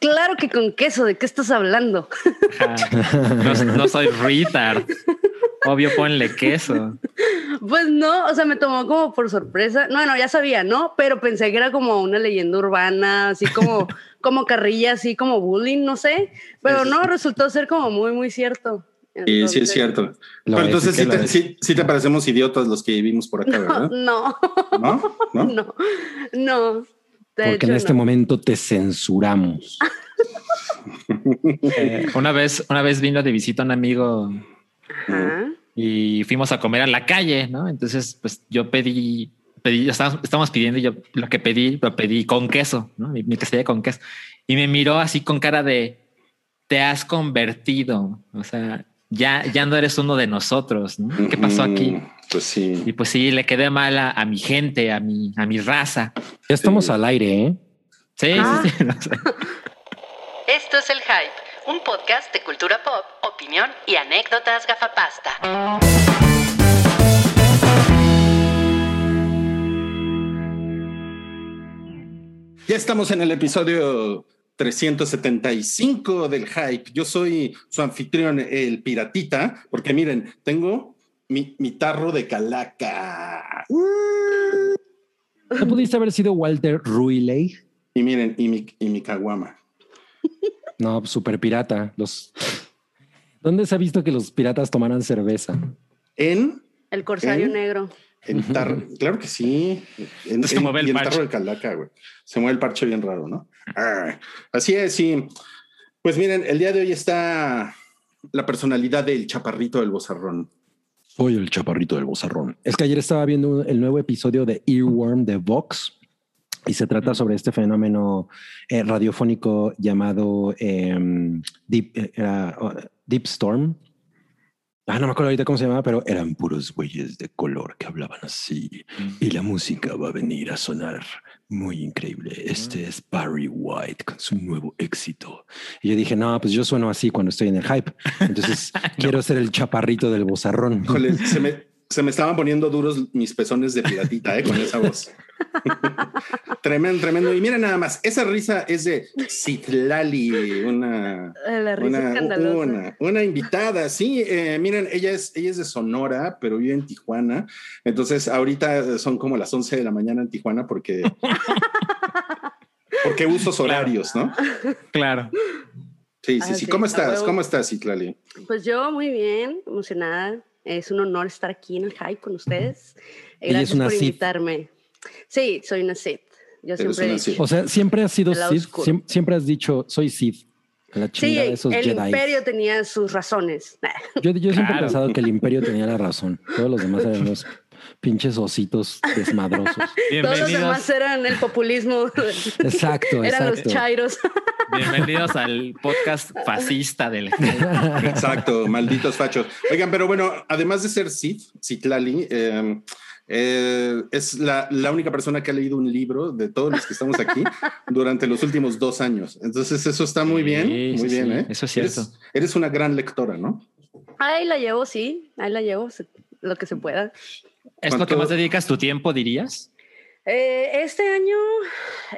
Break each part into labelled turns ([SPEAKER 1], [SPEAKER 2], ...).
[SPEAKER 1] claro que con queso, ¿de qué estás hablando?
[SPEAKER 2] no, no soy retard. Obvio, ponle queso.
[SPEAKER 1] Pues no, o sea, me tomó como por sorpresa. No, no, ya sabía, ¿no? Pero pensé que era como una leyenda urbana, así como, como carrilla, así como bullying, no sé. Pero no, resultó ser como muy, muy cierto.
[SPEAKER 3] Y sí es cierto. Pero entonces sí te, sí, te, parecemos idiotas los que vivimos por acá, ¿verdad?
[SPEAKER 1] No. ¿No? ¿No? No. no.
[SPEAKER 4] Porque en este momento te censuramos.
[SPEAKER 2] Eh, una vez, una vez vino de visita un amigo y fuimos a comer a la calle, ¿no? Entonces, pues yo pedí, pedí, estábamos, pidiendo yo lo que pedí, lo pedí con queso, ¿no? Mi, mi con queso. Y me miró así con cara de, te has convertido, o sea, ya, ya no eres uno de nosotros, ¿no? ¿Qué pasó aquí?
[SPEAKER 3] Pues sí.
[SPEAKER 2] Y pues sí, le quedé mal a, mi gente, a mi, a mi raza.
[SPEAKER 4] Ya estamos al aire, ¿eh?
[SPEAKER 2] Sí, sí, ah.
[SPEAKER 5] Esto es El Hype, un podcast de cultura pop, opinión y anécdotas gafapasta.
[SPEAKER 3] Ya estamos en el episodio 375 del Hype. Yo soy su anfitrión, el Piratita, porque miren, tengo mi, tarro de calaca.
[SPEAKER 4] ¿No pudiste haber sido Walter Ruiley?
[SPEAKER 3] Y miren, y mi, y mi caguama.
[SPEAKER 4] No, super pirata. Los... ¿Dónde se ha visto que los piratas tomaran cerveza?
[SPEAKER 3] En
[SPEAKER 1] el Corsario Negro.
[SPEAKER 3] En tarro, claro que sí. En,
[SPEAKER 2] se mueve el,
[SPEAKER 3] tarro de calaca, güey. Se mueve el parche bien raro, ¿no? Así es, sí. Pues miren, el día de hoy está la personalidad del chaparrito del bozarrón.
[SPEAKER 4] Soy el chaparrito del bozarrón. Es que ayer estaba viendo el nuevo episodio de Earworm de Vox y se trata sobre este fenómeno eh, radiofónico llamado em, Deep, eh, Deep Storm. Ah, no me acuerdo ahorita cómo se llamaba, pero eran puros güeyes de color que hablaban así. Y la música va a venir a sonar muy increíble. Este es Barry White con su nuevo éxito. Y yo dije, no, pues yo sueno así cuando estoy en el hype. Entonces quiero ser el chaparrito del bozarrón.
[SPEAKER 3] se me, se me estaban poniendo duros mis pezones de piratita, ¿eh? Con esa voz. tremendo, tremendo. Y mira nada más, esa risa es de Citlali, una, una, una, invitada. Sí, eh, miren, ella es, ella es de Sonora, pero vive en Tijuana. Entonces, ahorita son como las 11 de la mañana en Tijuana porque, porque usos horarios, ¿no?
[SPEAKER 2] Claro.
[SPEAKER 3] Sí, sí, sí. ¿Cómo estás? ¿Cómo estás, Citlali?
[SPEAKER 1] Pues yo muy bien, emocionada es un honor estar aquí en el Hype con ustedes. Gracias por invitarme. Sí, soy una Sith. Yo siempre he
[SPEAKER 4] O sea, siempre has sido Sith. Siempre, has dicho, soy Sith.
[SPEAKER 1] La sí, de esos el imperio tenía sus razones.
[SPEAKER 4] Yo, siempre he pensado que el imperio tenía la razón. Todos los demás eran los pinches ositos desmadrosos.
[SPEAKER 1] Todos los demás eran el populismo.
[SPEAKER 4] Exacto,
[SPEAKER 1] eran los chairos.
[SPEAKER 2] Bienvenidos al podcast fascista del.
[SPEAKER 3] Exacto, malditos fachos. Oigan, pero bueno, además de ser Sid, Citlali, em, eh, es la, única persona que ha leído un libro de todos los que estamos aquí durante los últimos dos años. Entonces, eso está muy bien, muy bien. ¿eh?
[SPEAKER 2] Eso es cierto.
[SPEAKER 3] Eres, una gran lectora, ¿no?
[SPEAKER 1] Ahí la llevo, sí, ahí la llevo, lo que se pueda.
[SPEAKER 2] ¿Es lo que más dedicas tu tiempo, dirías?
[SPEAKER 1] Eh, este año,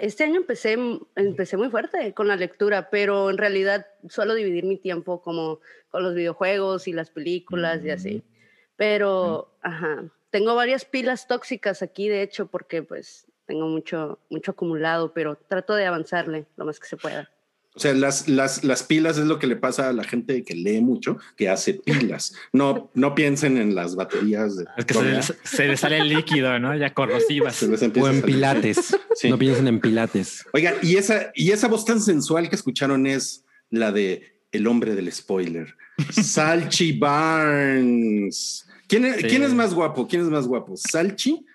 [SPEAKER 1] este año empecé, empecé muy fuerte con la lectura, pero en realidad suelo dividir mi tiempo como con los videojuegos y las películas y así. Pero, ajá, tengo varias pilas tóxicas aquí, de hecho, porque pues tengo mucho, mucho acumulado, pero trato de avanzarle lo más que se pueda.
[SPEAKER 3] O sea, las, las, las, pilas es lo que le pasa a la gente que lee mucho, que hace pilas. No, no piensen en las baterías. De
[SPEAKER 2] es que se, le sale el líquido, ¿no? Ya corrosivas.
[SPEAKER 4] O en pilates. No piensen en pilates.
[SPEAKER 3] Oigan, y esa, y esa voz tan sensual que escucharon es la de el hombre del spoiler. Salchi Barnes. ¿Quién, ¿Quién es más guapo? ¿Quién es más guapo? ¿Salchi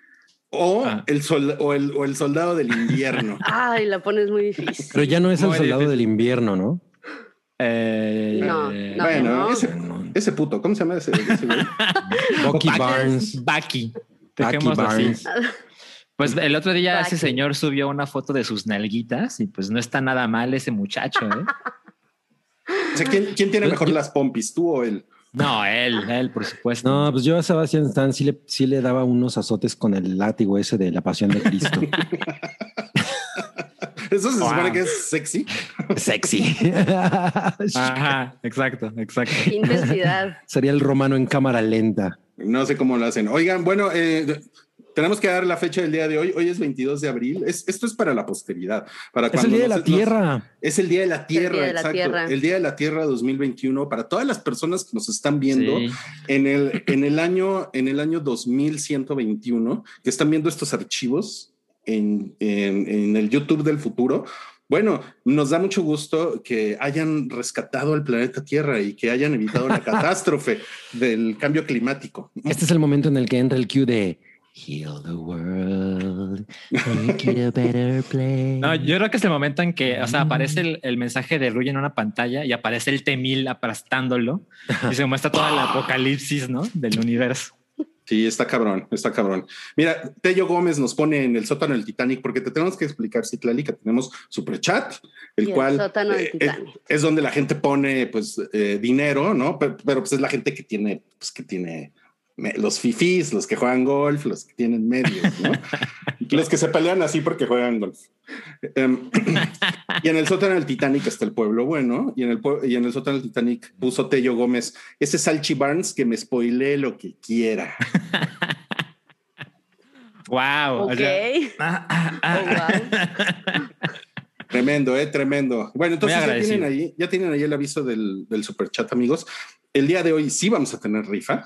[SPEAKER 3] o, ah. el o, el, o, el, soldado del invierno.
[SPEAKER 1] Ay, la pones muy difícil.
[SPEAKER 4] Pero ya no es el soldado del invierno, ¿no?
[SPEAKER 1] Eh, no, no,
[SPEAKER 3] bueno, Ese, ese, puto, ¿cómo se llama ese? ese
[SPEAKER 4] Bucky Barnes.
[SPEAKER 2] Bucky. Bucky Barnes. Pues el otro día ese señor subió una foto de sus nalguitas y pues no está nada mal ese muchacho, ¿eh?
[SPEAKER 3] O sea, ¿quién, quién tiene mejor las pompis, tú o él?
[SPEAKER 2] No, él, él, por supuesto.
[SPEAKER 4] No, pues yo a Sebastián Stan sí le, sí le daba unos azotes con el látigo ese de la pasión de Cristo.
[SPEAKER 3] Eso se supone que es sexy.
[SPEAKER 4] Sexy.
[SPEAKER 2] Ajá, exacto, exacto.
[SPEAKER 1] intensidad.
[SPEAKER 4] Sería el romano en cámara lenta.
[SPEAKER 3] No sé cómo lo hacen. Oigan, bueno, eh, tenemos que dar la fecha del día de hoy. Hoy es 22 de abril. Es, esto es para la posteridad. Para
[SPEAKER 4] es el día de la Tierra.
[SPEAKER 3] es el día de la Tierra, exacto. El día de la Tierra 2021 para todas las personas que nos están viendo en el en el año en el año 2121 que están viendo estos archivos en, en, el YouTube del futuro. Bueno, nos da mucho gusto que hayan rescatado al planeta Tierra y que hayan evitado la catástrofe del cambio climático.
[SPEAKER 4] Este es el momento en el que entra el cue de Heal the world, make it a better place.
[SPEAKER 2] No, yo creo que es el momento en que, o sea, aparece el, mensaje de Ruy en una pantalla y aparece el Temil aplastándolo y se muestra toda la apocalipsis, ¿no? Del universo.
[SPEAKER 3] Sí, está cabrón, está cabrón. Mira, Tello Gómez nos pone en el sótano del Titanic porque te tenemos que explicar, Citlali, que tenemos super chat, el cual eh, eh, es, donde la gente pone pues eh, dinero, ¿no? Pero, pero, pues es la gente que tiene, pues que tiene los fifís, los que juegan golf, los que tienen medios, ¿no? los que se pelean así porque juegan golf. Em, y en el sótano del Titanic está el pueblo bueno, y en el, y en el sótano del Titanic puso Tello Gómez, ese Salchi Barnes que me spoile lo que quiera.
[SPEAKER 2] wow.
[SPEAKER 1] Ok. Ah, ah, ah.
[SPEAKER 3] Oh, tremendo, eh, tremendo. Bueno, entonces ya tienen, ahí, ya tienen ahí el aviso del, del super chat, amigos. El día de hoy sí vamos a tener rifa.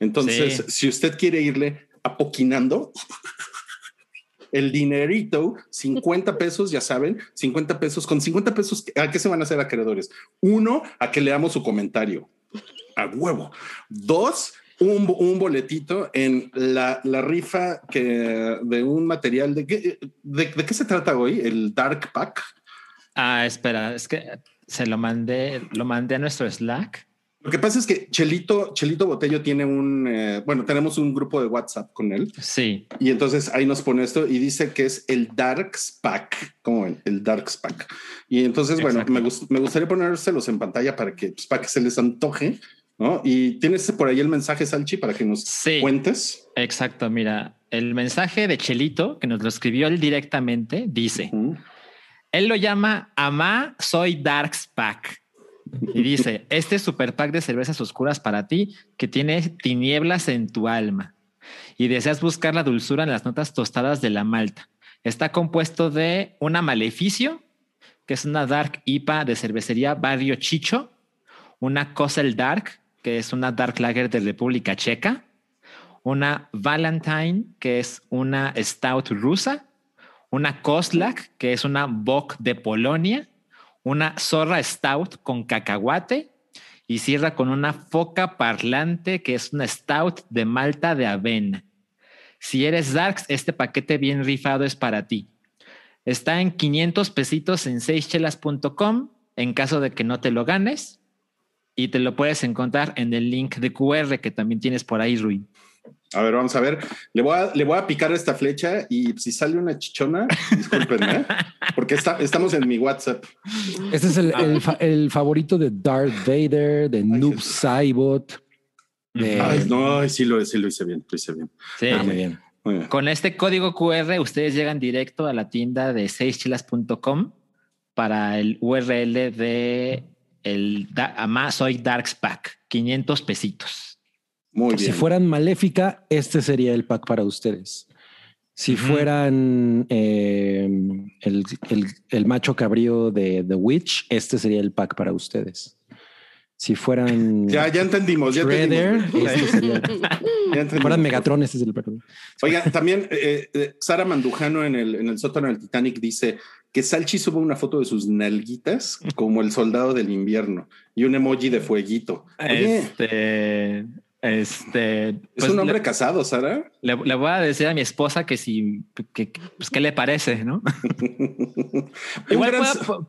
[SPEAKER 3] Entonces, si usted quiere irle apoquinando el dinerito, 50 pesos, ya saben, 50 pesos, con 50 pesos, ¿a qué se van a hacer acreedores? Uno, a que leamos su comentario. A huevo. Dos, un, boletito en la, rifa que de un material de qué, de, qué se trata hoy, el Dark Pack.
[SPEAKER 2] Ah, espera, es que se lo mandé, lo mandé a nuestro Slack.
[SPEAKER 3] Lo que pasa es que Chelito, Chelito Botello tiene un, eh, bueno, tenemos un grupo de WhatsApp con él.
[SPEAKER 2] Sí.
[SPEAKER 3] Y entonces ahí nos pone esto y dice que es el Darks Pack, como ven, el Darks Pack. Y entonces, bueno, me, me, gustaría ponérselos en pantalla para que, pues, para que se les antoje, ¿no? Y tienes por ahí el mensaje, Salchi, para que nos cuentes.
[SPEAKER 2] Exacto, mira, el mensaje de Chelito, que nos lo escribió él directamente, dice, él lo llama Amá, soy Darks Pack. Y dice, este super pack de cervezas oscuras para ti que tiene tinieblas en tu alma y deseas buscar la dulzura en las notas tostadas de la malta. Está compuesto de una maleficio, que es una dark IPA de cervecería Barrio Chicho, una Kosel Dark, que es una dark lager de República Checa, una Valentine, que es una stout rusa, una Koslak, que es una Bock de Polonia, una zorra stout con cacahuate y cierra con una foca parlante que es una stout de malta de avena. Si eres Darks, este paquete bien rifado es para ti. Está en 500 pesitos en seischelas.com en caso de que no te lo ganes y te lo puedes encontrar en el link de QR que también tienes por ahí, Rui.
[SPEAKER 3] A ver, vamos a ver. Le voy a, le voy a picar esta flecha y si sale una chichona, discúlpenme, ¿eh? porque está, estamos en mi WhatsApp.
[SPEAKER 4] Este es el, el, favorito de Darth Vader, de Noob Saibot.
[SPEAKER 3] no, sí lo, sí lo hice bien, lo hice bien.
[SPEAKER 2] Sí, ah, muy bien. Con este código QR, ustedes llegan directo a la tienda de seischilas.com para el URL de el Soy Darks Pack, 500 pesitos.
[SPEAKER 4] Si fueran Maléfica, este sería el pack para ustedes. Si fueran eh, el, macho cabrío de The Witch, este sería el pack para ustedes. Si furan.
[SPEAKER 3] Ya, ya entendimos. Ya entendimos.
[SPEAKER 4] Este sería. Si fueran Megatron, este es el pack.
[SPEAKER 3] Oiga, también eh, eh, Sara Mandujano en el, en el sótano del Titanic dice que Salchi sube una foto de sus nalguitas como el soldado del invierno y un emoji de fueguito.
[SPEAKER 2] este. Este,
[SPEAKER 3] es pues, un hombre casado, Sara.
[SPEAKER 2] Le, voy a decir a mi esposa que si, que, pues, ¿qué le parece, no? Igual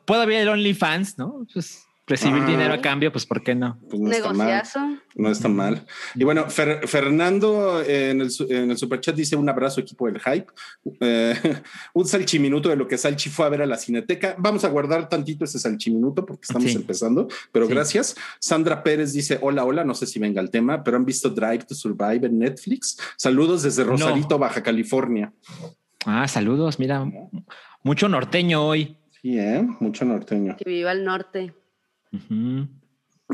[SPEAKER 2] puedo, ver el OnlyFans, ¿no? Pues, recibir ah. dinero a cambio, pues ¿por qué no?
[SPEAKER 1] Pues no Negociazo.
[SPEAKER 3] Está mal. No está mal. Y bueno, Fernando eh, en el, en el superchat dice un abrazo equipo del hype. Eh, un salchiminuto de lo que Salchi fue a ver a la cineteca. Vamos a guardar tantito ese salchiminuto porque estamos empezando, pero gracias. Sandra Pérez dice hola, hola, no sé si venga el tema, pero han visto Drive to Survive en Netflix. Saludos desde Rosarito, Baja California.
[SPEAKER 2] Ah, saludos, mira Mucho norteño hoy.
[SPEAKER 3] Sí, ¿eh? Mucho norteño.
[SPEAKER 1] Que viva el norte.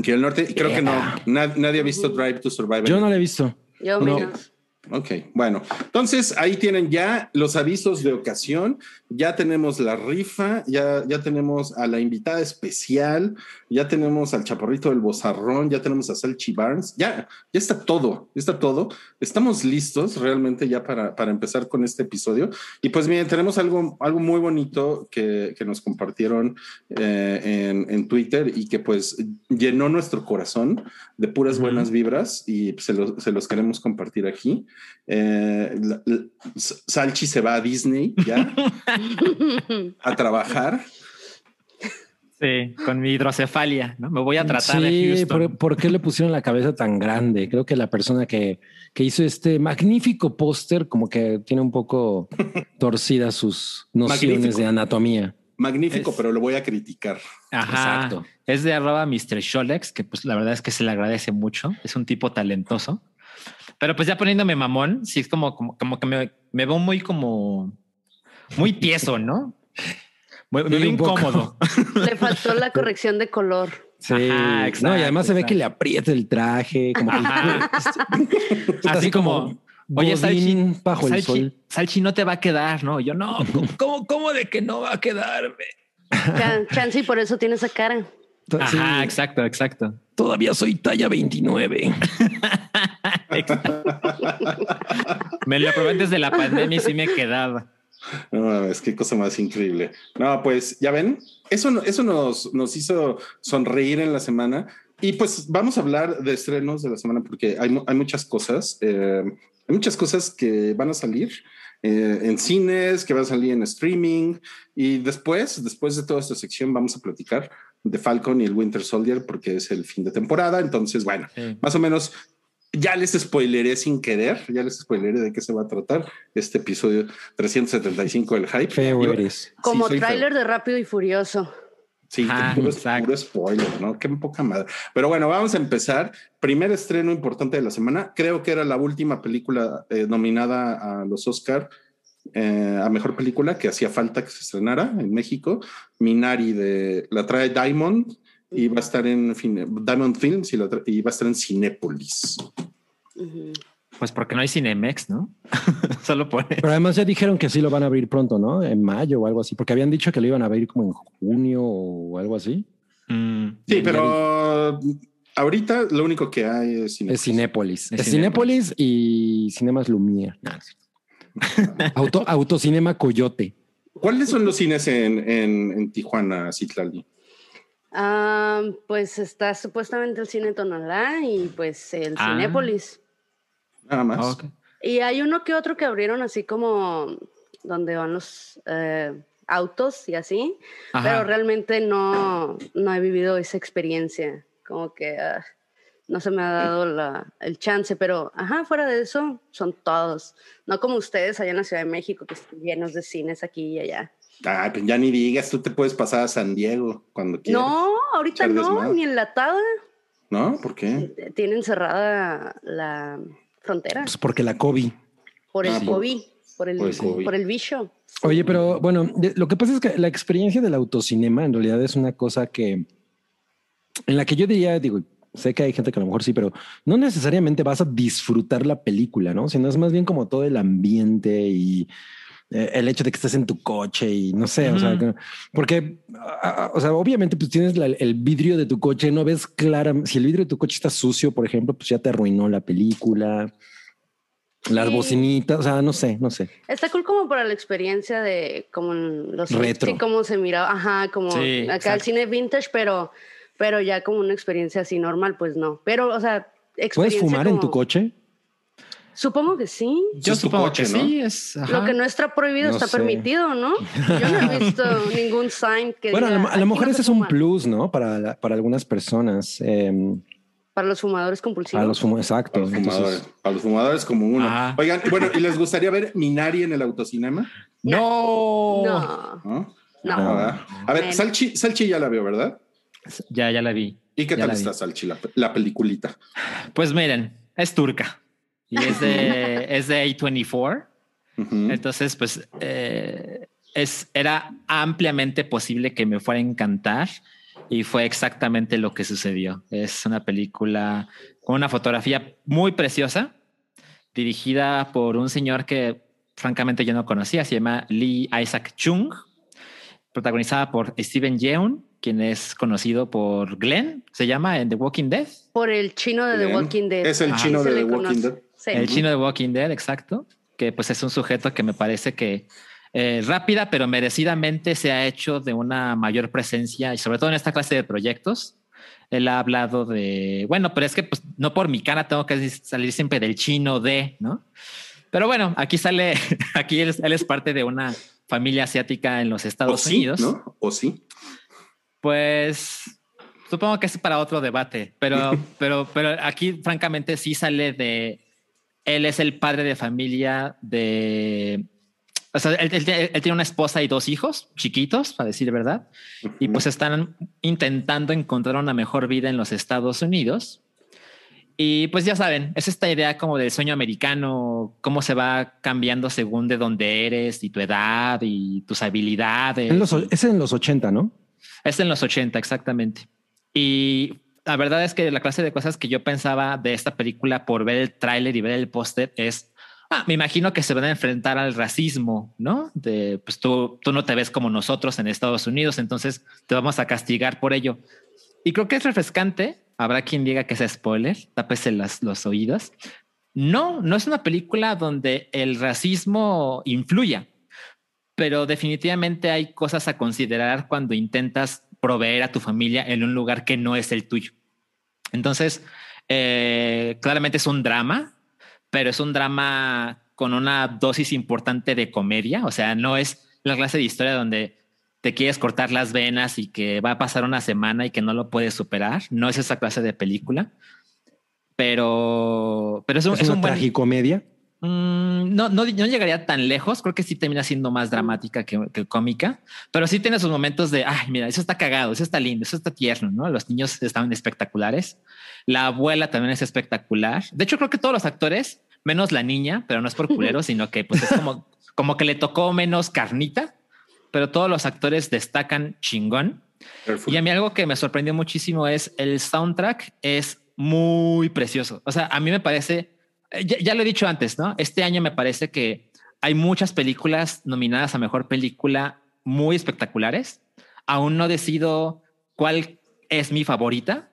[SPEAKER 3] Que el norte, creo que no. Nadie, ha visto Drive to Survive.
[SPEAKER 4] Yo no lo he visto.
[SPEAKER 1] Yo menos.
[SPEAKER 3] Ok, bueno, entonces ahí tienen ya los avisos de ocasión, ya tenemos la rifa, ya, ya tenemos a la invitada especial, ya tenemos al chaparrito del bozarrón, ya tenemos a Salchi Barnes, ya, ya está todo, ya está todo. Estamos listos realmente ya para, para empezar con este episodio. Y pues miren, tenemos algo, algo muy bonito que, que nos compartieron eh, en, en, Twitter y que pues llenó nuestro corazón de puras buenas vibras y se se los queremos compartir aquí. Eh, Salchi se va a Disney ya a trabajar.
[SPEAKER 2] Sí, con mi hidrocefalia, ¿no? Me voy a tratar
[SPEAKER 4] de
[SPEAKER 2] Houston.
[SPEAKER 4] ¿por, qué le pusieron la cabeza tan grande? Creo que la persona que, que hizo este magnífico póster como que tiene un poco torcidas sus nociones de anatomía.
[SPEAKER 3] Magnífico, pero lo voy a criticar.
[SPEAKER 2] Ajá. Exacto. Es de arroba Mr. Sholex, que pues la verdad es que se le agradece mucho. Es un tipo talentoso. Pero pues ya poniéndome mamón, sí es como, como, como que me, me, veo muy como muy tieso, ¿no? Muy, muy incómodo.
[SPEAKER 1] Le faltó la corrección de color.
[SPEAKER 4] Sí, exacto, no, y además se ve que le aprieta el traje, como
[SPEAKER 2] así como, oye, Salchi,
[SPEAKER 4] bajo
[SPEAKER 2] Salchi,
[SPEAKER 4] el sol.
[SPEAKER 2] Salchi no te va a quedar, no? Yo no, ¿cómo, cómo de que no va a quedarme?
[SPEAKER 1] Chansi, por eso tiene esa cara.
[SPEAKER 2] Ajá, exacto, exacto.
[SPEAKER 4] Todavía soy talla 29.
[SPEAKER 2] me lo probé desde la pandemia y sí me quedaba.
[SPEAKER 3] No, es que cosa más increíble. No, pues ya ven, eso, eso nos, nos hizo sonreír en la semana. Y pues vamos a hablar de estrenos de la semana porque hay, hay muchas cosas. Eh, hay muchas cosas que van a salir eh, en cines, que van a salir en streaming. Y después, después de toda esta sección, vamos a platicar de Falcon y el Winter Soldier porque es el fin de temporada. Entonces, bueno, más o menos ya les spoileré sin querer, ya les spoileré de qué se va a tratar este episodio 375 del hype.
[SPEAKER 4] Feo eres.
[SPEAKER 1] Como tráiler de Rápido y Furioso.
[SPEAKER 3] Sí, ah, puro, puro, spoiler, ¿no? Qué poca madre. Pero bueno, vamos a empezar. Primer estreno importante de la semana. Creo que era la última película eh, nominada a los Oscar eh, a mejor película que hacía falta que se estrenara en México. Minari de la trae Diamond y va a estar en Diamond Films y, va a estar en Cinépolis.
[SPEAKER 2] Pues porque no hay Cinemex, ¿no? Solo pone.
[SPEAKER 4] Pero además ya dijeron que sí lo van a abrir pronto, ¿no? En mayo o algo así, porque habían dicho que lo iban a abrir como en junio o algo así.
[SPEAKER 3] Mm. sí, pero ahorita lo único que hay es
[SPEAKER 4] Cinépolis. Es Cinépolis. Es, Cinépolis y Cinemas Lumière. Auto, Autocinema Coyote.
[SPEAKER 3] ¿Cuáles son los cines en, en, Tijuana, Citlali?
[SPEAKER 1] Ah, pues está supuestamente el cine Tonalá y pues el ah. Cinépolis.
[SPEAKER 3] Nada más.
[SPEAKER 1] Y hay uno que otro que abrieron así como donde van los eh, autos y así, pero realmente no, no he vivido esa experiencia. Como que ah, no se me ha dado la, el chance, pero ajá, fuera de eso, son todos. No como ustedes allá en la Ciudad de México, que están llenos de cines aquí y allá.
[SPEAKER 3] Ah, pues ya ni digas, tú te puedes pasar a San Diego cuando quieras.
[SPEAKER 1] No, ahorita no, ni enlatada.
[SPEAKER 3] ¿No? ¿Por qué?
[SPEAKER 1] Tienen cerrada la frontera.
[SPEAKER 4] Pues porque la COVID.
[SPEAKER 1] Por el ah, COVID, por, el, por el bicho.
[SPEAKER 4] Oye, pero bueno, lo que pasa es que la experiencia del autocinema en realidad es una cosa que en la que yo diría, digo, sé que hay gente que a lo mejor sí, pero no necesariamente vas a disfrutar la película, ¿no? Sino es más bien como todo el ambiente y eh, el hecho de que estés en tu coche y no sé, o sea, porque, o sea, obviamente pues tienes el vidrio de tu coche, no ves clara, si el vidrio de tu coche está sucio, por ejemplo, pues ya te arruinó la película. Las bocinitas, o sea, no sé, no sé.
[SPEAKER 1] Está cool como para la experiencia de como los
[SPEAKER 4] retro,
[SPEAKER 1] cómo se miraba, ajá, como acá el cine vintage, pero pero ya como una experiencia así normal, pues no. Pero, o sea,
[SPEAKER 4] ¿Puedes fumar en tu coche?
[SPEAKER 1] Supongo que sí.
[SPEAKER 2] Yo supongo que sí. Es,
[SPEAKER 1] Lo que no está prohibido está permitido, ¿no? Yo no he visto ningún sign que.
[SPEAKER 4] Bueno, a lo mejor ese es un plus, ¿no? Para, para algunas personas. Em,
[SPEAKER 1] para los fumadores compulsivos.
[SPEAKER 4] Para los fumadores, exacto.
[SPEAKER 3] Para los fumadores, para los fumadores como uno. Oigan, bueno, ¿y les gustaría ver Minari en el autocinema?
[SPEAKER 2] No.
[SPEAKER 1] No.
[SPEAKER 3] No. no. A ver, Salchi, Salchi ya la veo, ¿verdad?
[SPEAKER 2] Ya, ya la vi.
[SPEAKER 3] ¿Y qué tal está Salchi, la, peliculita?
[SPEAKER 2] Pues miren, es turca y es de, es de A24. Entonces, pues, eh, es, era ampliamente posible que me fuera a encantar y fue exactamente lo que sucedió. Es una película con una fotografía muy preciosa, dirigida por un señor que francamente yo no conocía, se llama Lee Isaac Chung, protagonizada por Steven Yeun, quien es conocido por Glenn, se llama en The Walking Dead.
[SPEAKER 1] Por el chino de The Walking Dead.
[SPEAKER 3] Es el chino de The Walking Dead.
[SPEAKER 2] El chino de Walking Dead, exacto, que pues es un sujeto que me parece que eh, rápida, pero merecidamente se ha hecho de una mayor presencia y sobre todo en esta clase de proyectos. Él ha hablado de, bueno, pero es que pues, no por mi cara tengo que salir siempre del chino de, ¿no? Pero bueno, aquí sale, aquí él, es parte de una familia asiática en los Estados Unidos.
[SPEAKER 3] ¿no? ¿O sí?
[SPEAKER 2] Pues supongo que es para otro debate, pero, pero, pero aquí francamente sí sale de, él es el padre de familia de o sea, él, tiene una esposa y dos hijos chiquitos, para decir verdad, y pues están intentando encontrar una mejor vida en los Estados Unidos. Y pues ya saben, es esta idea como del sueño americano, cómo se va cambiando según de dónde eres y tu edad y tus habilidades.
[SPEAKER 4] es en los 80, ¿no?
[SPEAKER 2] Es en los 80, exactamente. Y la verdad es que la clase de cosas que yo pensaba de esta película por ver el tráiler y ver el póster es Ah, me imagino que se van a enfrentar al racismo, ¿no? De pues tú, tú no te ves como nosotros en Estados Unidos, entonces te vamos a castigar por ello. Y creo que es refrescante. Habrá quien diga que es spoiler, tápese las, los oídos. No, no es una película donde el racismo influya, pero definitivamente hay cosas a considerar cuando intentas proveer a tu familia en un lugar que no es el tuyo. Entonces, eh, claramente es un drama, pero es un drama con una dosis importante de comedia. O sea, no es la clase de historia donde te quieres cortar las venas y que va a pasar una semana y que no lo puedes superar. No es esa clase de película. Pero, pero es un,
[SPEAKER 4] ¿Es, una tragicomedia.
[SPEAKER 2] Mm, no, no, no, llegaría tan lejos. Creo que sí termina siendo más dramática que, que, cómica, pero sí tiene sus momentos de ay, mira, eso está cagado, eso está lindo, eso está tierno. No, los niños estaban espectaculares. La abuela también es espectacular. De hecho, creo que todos los actores menos la niña, pero no es por culero, sino que pues es como, como que le tocó menos carnita, pero todos los actores destacan chingón. Y a mí algo que me sorprendió muchísimo es el soundtrack es muy precioso. O sea, a mí me parece, ya, ya, lo he dicho antes, ¿no? Este año me parece que hay muchas películas nominadas a mejor película muy espectaculares. Aún no decido cuál es mi favorita,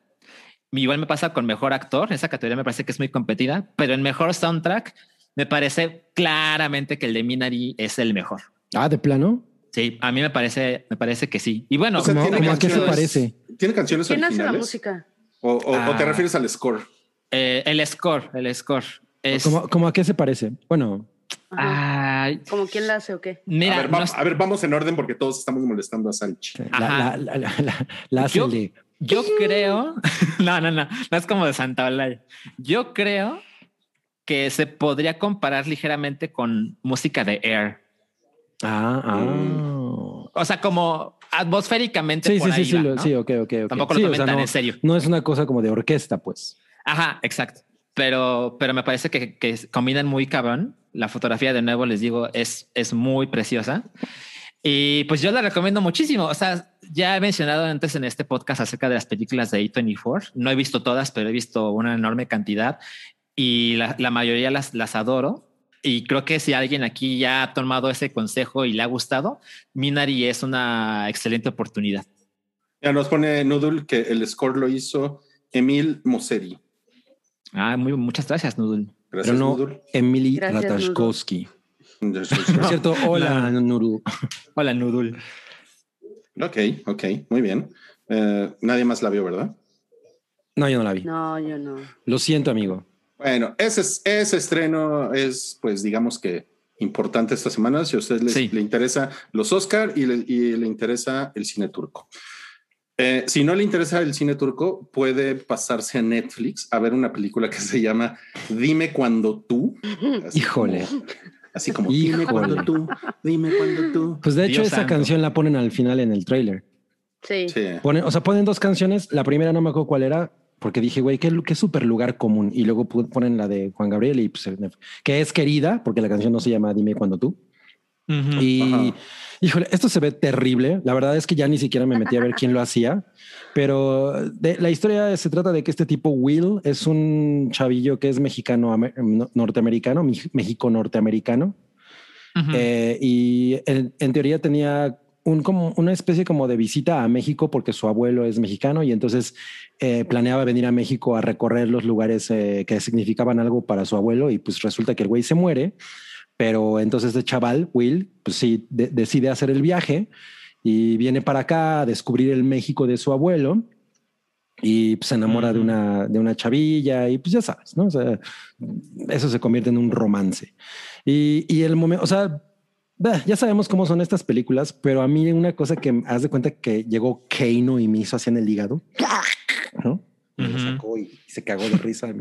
[SPEAKER 2] Igual me pasa con mejor actor. Esa categoría me parece que es muy competida, pero en mejor soundtrack me parece claramente que el de Minari es el mejor.
[SPEAKER 4] Ah, de plano.
[SPEAKER 2] Sí, a mí me parece, me parece que sí. Y bueno,
[SPEAKER 4] ¿Cómo, a qué se parece?
[SPEAKER 3] ¿Tiene canciones
[SPEAKER 1] ¿Quién hace la música?
[SPEAKER 3] ¿O, o, te ah. refieres al score?
[SPEAKER 2] Eh, el score, el score. Es...
[SPEAKER 4] ¿Cómo, a qué se parece? Bueno.
[SPEAKER 1] ¿Como quién la hace o qué?
[SPEAKER 3] Mira, a, ver, vamos en orden porque todos estamos molestando a Sánchez.
[SPEAKER 4] La, la, la, hace de
[SPEAKER 2] yo creo, no, no, no, no es como de Santa Olaya. Yo creo que se podría comparar ligeramente con música de Air.
[SPEAKER 4] Ah, ah.
[SPEAKER 2] O sea, como atmosféricamente.
[SPEAKER 4] Sí, sí, sí, sí, sí, ok, ok.
[SPEAKER 2] Tampoco lo tomen tan en serio.
[SPEAKER 4] No es una cosa como de orquesta, pues.
[SPEAKER 2] Ajá, exacto. Pero, pero me parece que, que combinan muy cabrón. La fotografía, de nuevo, les digo, es, es muy preciosa. Y pues yo la recomiendo muchísimo. O sea, ya he mencionado antes en este podcast acerca de las películas de A24. No he visto todas, pero he visto una enorme cantidad y la, mayoría las, las adoro. Y creo que si alguien aquí ya ha tomado ese consejo y le ha gustado, Minari es una excelente oportunidad.
[SPEAKER 3] Ya nos pone Nudul que el score lo hizo Emil Moseri.
[SPEAKER 2] Ah, muy, muchas gracias, Nudul.
[SPEAKER 3] Gracias,
[SPEAKER 4] Pero no
[SPEAKER 3] Nudul.
[SPEAKER 4] Emily Ratashkowski. Por cierto, hola, Nudul.
[SPEAKER 2] Hola, Nudul.
[SPEAKER 3] Ok, ok, muy bien. Eh, nadie más la vio, ¿verdad?
[SPEAKER 4] No, yo no la vi.
[SPEAKER 1] No, yo no.
[SPEAKER 4] Lo siento, amigo.
[SPEAKER 3] Bueno, ese, ese estreno es, pues, digamos que importante esta semana. Si a usted le, interesa los Oscar y le, interesa el cine turco. Eh, si no le interesa el cine turco, puede pasarse a Netflix a ver una película que se llama Dime cuando tú.
[SPEAKER 4] Híjole.
[SPEAKER 3] Así como, dime cuando tú, dime cuando tú.
[SPEAKER 4] Pues de hecho, esa canción la ponen al final en el trailer.
[SPEAKER 1] Sí.
[SPEAKER 4] o sea, ponen dos canciones. La primera no me acuerdo cuál era, porque dije, güey, qué, qué súper lugar común. Y luego ponen la de Juan Gabriel y pues, que es querida, porque la canción no se llama Dime cuando tú. Y híjole, esto se ve terrible. La verdad es que ya ni siquiera me metí a ver quién lo hacía, pero la historia se trata de que este tipo Will es un chavillo que es mexicano norteamericano, México norteamericano. Eh, y en, teoría tenía un, como una especie como de visita a México porque su abuelo es mexicano y entonces eh, planeaba venir a México a recorrer los lugares eh, que significaban algo para su abuelo y pues resulta que el güey se muere pero entonces el chaval, Will, pues sí, decide hacer el viaje y viene para acá a descubrir el México de su abuelo y pues, se enamora de, una, de una chavilla y pues ya sabes, ¿no? O sea, eso se convierte en un romance. Y, y el momento, o sea, ya sabemos cómo son estas películas, pero a mí una cosa que haz de cuenta que llegó Keino y me hizo así en el hígado, ¿no? Me sacó y se cagó de risa.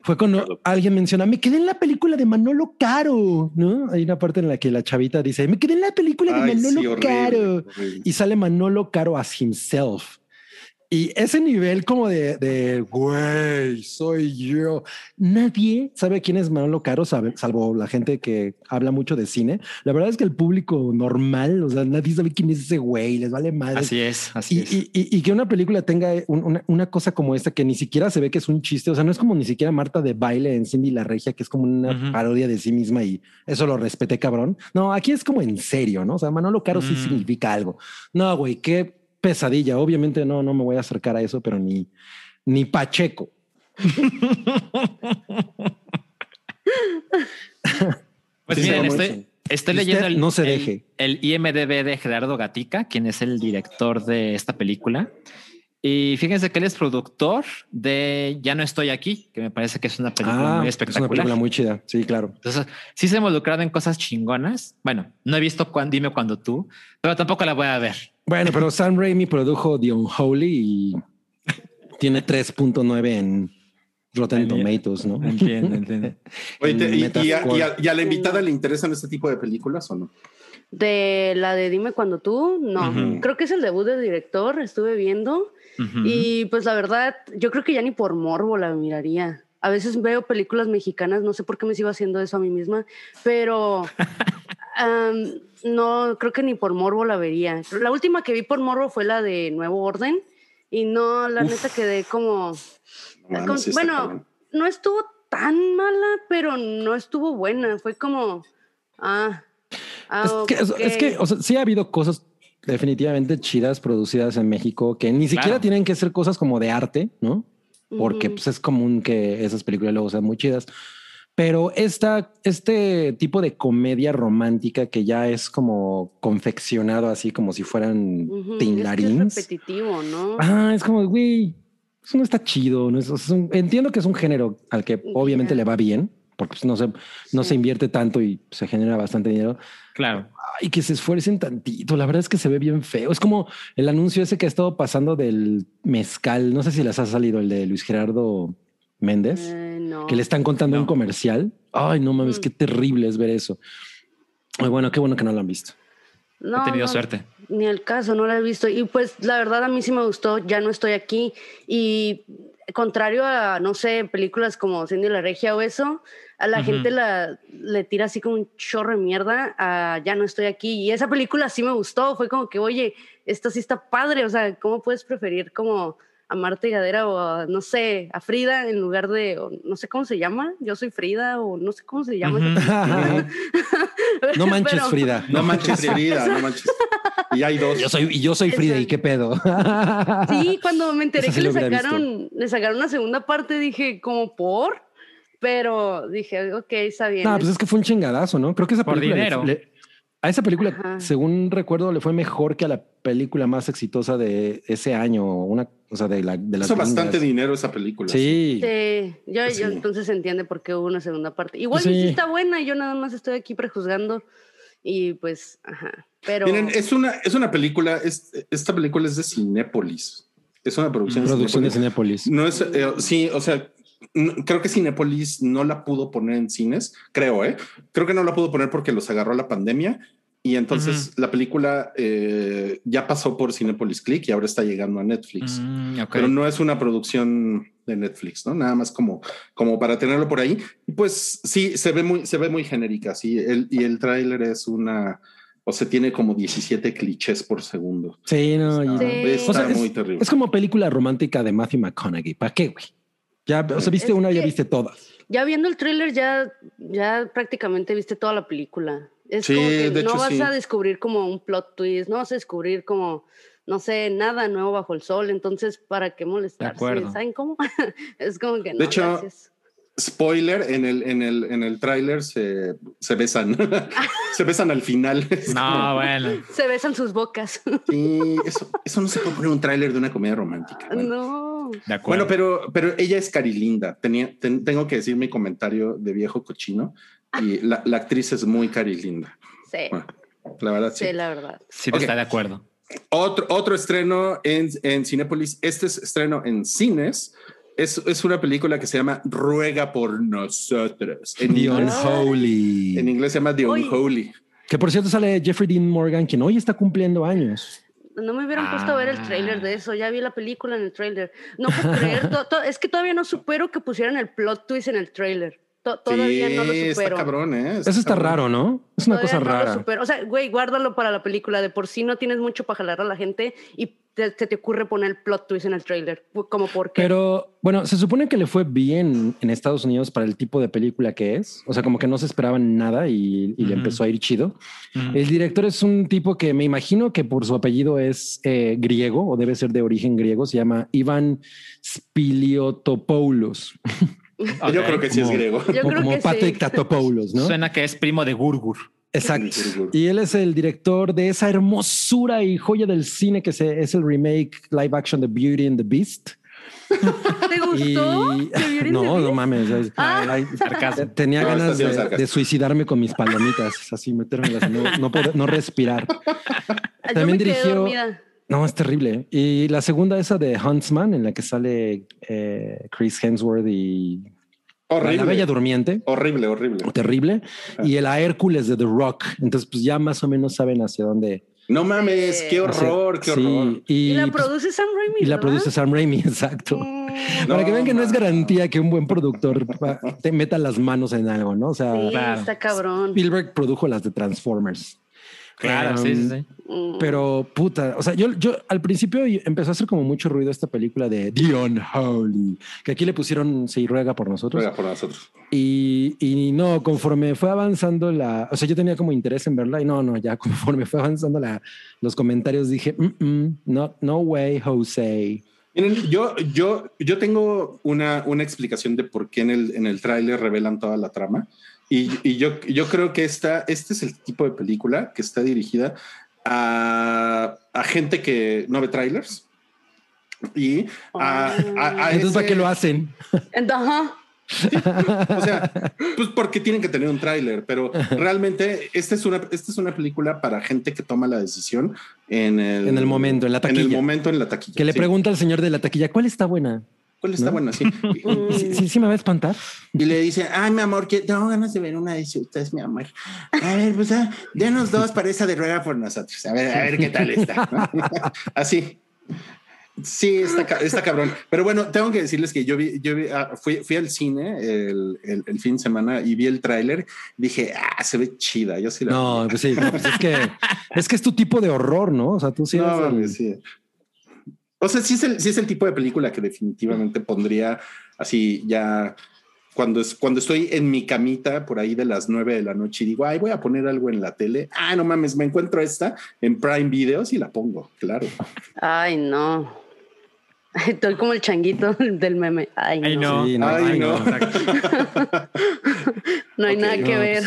[SPEAKER 4] Fue cuando alguien menciona, me quedé en la película de Manolo Caro, ¿no? Hay una parte en la que la chavita dice, me quedé en la película de Manolo Caro. Y sale Manolo Caro as himself. Y ese nivel como de, de, güey, soy yo. Nadie sabe quién es Manolo Caro, sabe, salvo la gente que habla mucho de cine. La verdad es que el público normal, o sea, nadie sabe quién es ese güey, les vale mal.
[SPEAKER 2] Así es, así
[SPEAKER 4] y,
[SPEAKER 2] es.
[SPEAKER 4] Y, y, que una película tenga una, una, cosa como esta que ni siquiera se ve que es un chiste, o sea, no es como ni siquiera Marta de baile en Cindy la Regia, que es como una parodia de sí misma y eso lo respeté, cabrón. No, aquí es como en serio, ¿no? O sea, Manolo Caro sí mm. significa algo. No, güey, qué pesadilla. Obviamente no, no me voy a acercar a eso, pero ni, ni Pacheco.
[SPEAKER 2] pues miren, estoy, leyendo el,
[SPEAKER 4] no se deje.
[SPEAKER 2] el, IMDB de Gerardo Gatica, quien es el director de esta película. Y fíjense que él es productor de Ya no estoy aquí, que me parece que es una película ah, muy espectacular. Es una película
[SPEAKER 4] muy chida. Sí, claro.
[SPEAKER 2] Entonces, sí se ha involucrado en cosas chingonas. Bueno, no he visto cuándo, dime cuando tú, pero tampoco la voy a ver.
[SPEAKER 4] Bueno, pero Sam Raimi produjo The Unholy y tiene 3.9 en Rotten Tomatoes, ¿no?
[SPEAKER 2] Entiendo, entiendo.
[SPEAKER 3] Oye, y, a, la invitada le interesan este tipo de películas o no?
[SPEAKER 1] De la de Dime cuando tú, no. Creo que es el debut de director, estuve viendo. Y pues la verdad, yo creo que ya ni por morbo la miraría. A veces veo películas mexicanas, no sé por qué me sigo haciendo eso a mí misma, pero no, creo que ni por morbo la vería. La última que vi por morbo fue la de Nuevo Orden y no, la neta quedé como... bueno, no estuvo tan mala, pero no estuvo buena. Fue como... Ah,
[SPEAKER 4] ah es, que, o sea, sí ha habido cosas definitivamente chidas producidas en México que ni siquiera tienen que ser cosas como de arte, ¿no? Porque pues, es común que esas películas luego sean muy chidas. Pero esta, este tipo de comedia romántica que ya es como confeccionado así como si fueran uh Es,
[SPEAKER 1] repetitivo, ¿no?
[SPEAKER 4] Ah, es como, güey, eso no está chido. ¿no? Es, entiendo que es un género al que obviamente le va bien, porque pues, no, se, no se invierte tanto y se genera bastante dinero.
[SPEAKER 2] Claro.
[SPEAKER 4] Y que se esfuercen tantito. La verdad es que se ve bien feo. Es como el anuncio ese que ha estado pasando del mezcal. No sé si les ha salido el de Luis Gerardo Méndez, eh, que le están contando un comercial. Ay, no mames, mm. qué terrible es ver eso. Muy bueno, qué bueno que no lo han visto.
[SPEAKER 2] No, He tenido suerte.
[SPEAKER 1] Ni el caso, no lo he visto. Y pues la verdad a mí sí me gustó, ya no estoy aquí. Y contrario a, no sé, películas como Cindy la Regia o eso, a la gente la, le tira así como un chorro de mierda a Ya no estoy aquí. Y esa película sí me gustó, fue como que, oye, esto sí está padre, o sea, ¿cómo puedes preferir como a Marta Gadera o a, no sé, a Frida en lugar de, no sé cómo se llama, yo soy Frida o no sé cómo se llama.
[SPEAKER 4] no manches Frida.
[SPEAKER 3] No manches Frida, no manches. Y hay dos.
[SPEAKER 4] Yo soy, y yo soy Frida, ¿y qué pedo?
[SPEAKER 1] sí, cuando me enteré que le sacaron, le sacaron una segunda parte, dije, como por, pero dije, ok, está bien.
[SPEAKER 4] No, pues es que fue un chingadazo, ¿no? Creo que esa
[SPEAKER 2] por dinero.
[SPEAKER 4] A esa película, según recuerdo, le fue mejor que a la película más exitosa de ese año, una, o sea, de la de
[SPEAKER 3] Hizo bastante dinero esa película.
[SPEAKER 4] Sí.
[SPEAKER 1] Sí, yo, entonces se entiende por qué hubo una segunda parte. Igual sí. está buena, yo nada más estoy aquí prejuzgando y pues, ajá. Pero
[SPEAKER 3] Miren, es una, es una película, es, esta película es de Cinépolis. Es una producción,
[SPEAKER 4] de Cinépolis.
[SPEAKER 3] No es, eh, sí, o sea, creo que Cinepolis no la pudo poner en cines, creo, ¿eh? Creo que no la pudo poner porque los agarró la pandemia, Y entonces la película eh, ya pasó por Cinepolis Click y ahora está llegando a Netflix. Mm, Pero no es una producción de Netflix, ¿no? Nada más como, como para tenerlo por ahí. Y pues sí, se ve muy, se ve muy genérica, sí. El, y el tráiler es una, o sea, tiene como 17 clichés por segundo.
[SPEAKER 4] Sí, no,
[SPEAKER 3] está, muy terrible.
[SPEAKER 4] Es como película romántica de Matthew McConaughey. ¿Para qué, güey? Ya, o sea, viste una, ya viste todas.
[SPEAKER 1] Ya viendo el tráiler, ya, ya prácticamente viste toda la película. Es como que no vas a descubrir como un plot twist, no vas a descubrir como, no sé, nada nuevo bajo el sol. Entonces, ¿para qué molestarse? ¿Saben cómo? es como que no.
[SPEAKER 3] De hecho, spoiler, en el, en el, en el tráiler se, se besan. se besan al final.
[SPEAKER 2] no, bueno.
[SPEAKER 1] Se besan sus bocas.
[SPEAKER 3] sí, eso, eso no se puede poner un tráiler de una comedia romántica.
[SPEAKER 1] No.
[SPEAKER 3] De acuerdo. Bueno, pero, pero ella es Carilinda. Tenía, tengo que decir mi comentario de viejo cochino. Y la, la actriz es muy carilinda.
[SPEAKER 1] Sí.
[SPEAKER 3] la verdad, sí.
[SPEAKER 1] Sí, la verdad.
[SPEAKER 2] Sí, está de acuerdo.
[SPEAKER 3] Otro, otro estreno en, en Cinépolis. Este es estreno en cines. Es, es, una película que se llama Ruega por nosotros.
[SPEAKER 4] En The Unholy.
[SPEAKER 3] En inglés se llama The Unholy.
[SPEAKER 4] Que por cierto sale Jeffrey Dean Morgan, quien hoy está cumpliendo años.
[SPEAKER 1] No me hubieran puesto a ver el trailer de eso. Ya vi la película en el trailer. No puedo creer. es que todavía no supero que pusieran el plot twist en el trailer todavía no lo supero.
[SPEAKER 3] Está cabrón, ¿eh?
[SPEAKER 4] Eso está raro, ¿no? Es una cosa rara.
[SPEAKER 1] O sea, güey, guárdalo para la película. De por sí no tienes mucho para jalar a la gente y te, te, ocurre poner el plot twist en el trailer. Como por qué.
[SPEAKER 4] Pero bueno, se supone que le fue bien en Estados Unidos para el tipo de película que es. O sea, como que no se esperaban nada y, le empezó a ir chido. El director es un tipo que me imagino que por su apellido es eh, griego o debe ser de origen griego. Se llama Ivan Spiliotopoulos.
[SPEAKER 3] Yo creo que sí es griego.
[SPEAKER 4] como Patrick Tatopoulos, ¿no?
[SPEAKER 2] Suena que es primo de Gurgur.
[SPEAKER 4] Exacto. Y él es el director de esa hermosura y joya del cine que se, es el remake live action de Beauty and the Beast.
[SPEAKER 1] ¿Te gustó?
[SPEAKER 4] no, no mames. Ah. tenía ganas de, suicidarme con mis palomitas, así metérmelas, no, no, no respirar. También dirigió. No, es terrible. Y la segunda, esa de Huntsman, en la que sale eh, Chris Hemsworth y
[SPEAKER 3] Horrible.
[SPEAKER 4] La Bella Durmiente.
[SPEAKER 3] Horrible, horrible.
[SPEAKER 4] Terrible. Y el a Hércules de The Rock. Entonces, pues ya más o menos saben hacia dónde.
[SPEAKER 3] No mames, qué horror, qué horror.
[SPEAKER 1] Y, la pues, produce Sam Raimi.
[SPEAKER 4] Y la produce Sam Raimi, exacto. Mm. Para que vean que no es garantía que un buen productor te meta las manos en algo, ¿no? O sea,
[SPEAKER 1] está cabrón.
[SPEAKER 4] Spielberg produjo las de Transformers.
[SPEAKER 2] Claro, sí, sí, sí.
[SPEAKER 4] Mm. Pero puta, o sea, yo, yo al principio empezó a hacer como mucho ruido esta película de The Unholy, que aquí le pusieron Se ruega por nosotros.
[SPEAKER 3] Ruega por nosotros.
[SPEAKER 4] Y, y, no, conforme fue avanzando la, o sea, yo tenía como interés en verla y no, no, ya conforme fue avanzando la, los comentarios dije, no, no way, Jose.
[SPEAKER 3] Miren, yo, yo, yo tengo una, una explicación de por qué en el, en el tráiler revelan toda la trama. Y, yo, yo creo que esta, este es el tipo de película que está dirigida a, gente que no ve trailers. Y a,
[SPEAKER 4] Entonces, ¿para qué lo hacen?
[SPEAKER 3] o sea, pues porque tienen que tener un tráiler, pero realmente esta es una, esta es una película para gente que toma la decisión en el,
[SPEAKER 4] en el momento, en la taquilla.
[SPEAKER 3] En el momento en la taquilla.
[SPEAKER 4] Que le pregunta al señor de la taquilla, ¿cuál está buena?
[SPEAKER 3] ¿Cuál está bueno? Sí.
[SPEAKER 4] sí. sí, me va a espantar.
[SPEAKER 3] Y le dice, ay, mi amor, que tengo ganas de ver una de ustedes, mi amor. A ver, pues, ah, denos dos para esa de rueda por nosotros. A ver, a ver qué tal está. Así. Sí, está, está cabrón. Pero bueno, tengo que decirles que yo vi, yo ah, fui, fui al cine el, el, fin de semana y vi el tráiler. Dije, ah, se ve chida. Yo sí la
[SPEAKER 4] No, pues sí, pues es que es que es tu tipo de horror, ¿no? O sea, tú sí.
[SPEAKER 3] No, sí. O sea, sí es, el, sí es el tipo de película que definitivamente pondría así ya cuando, es, cuando estoy en mi camita por ahí de las nueve de la noche y digo, ay, voy a poner algo en la tele. Ah, no mames, me encuentro esta en Prime Videos y la pongo, claro.
[SPEAKER 1] Ay, no. Estoy como el changuito del meme. Ay, no.
[SPEAKER 2] no.
[SPEAKER 3] ay, no.
[SPEAKER 1] No, hay nada que ver.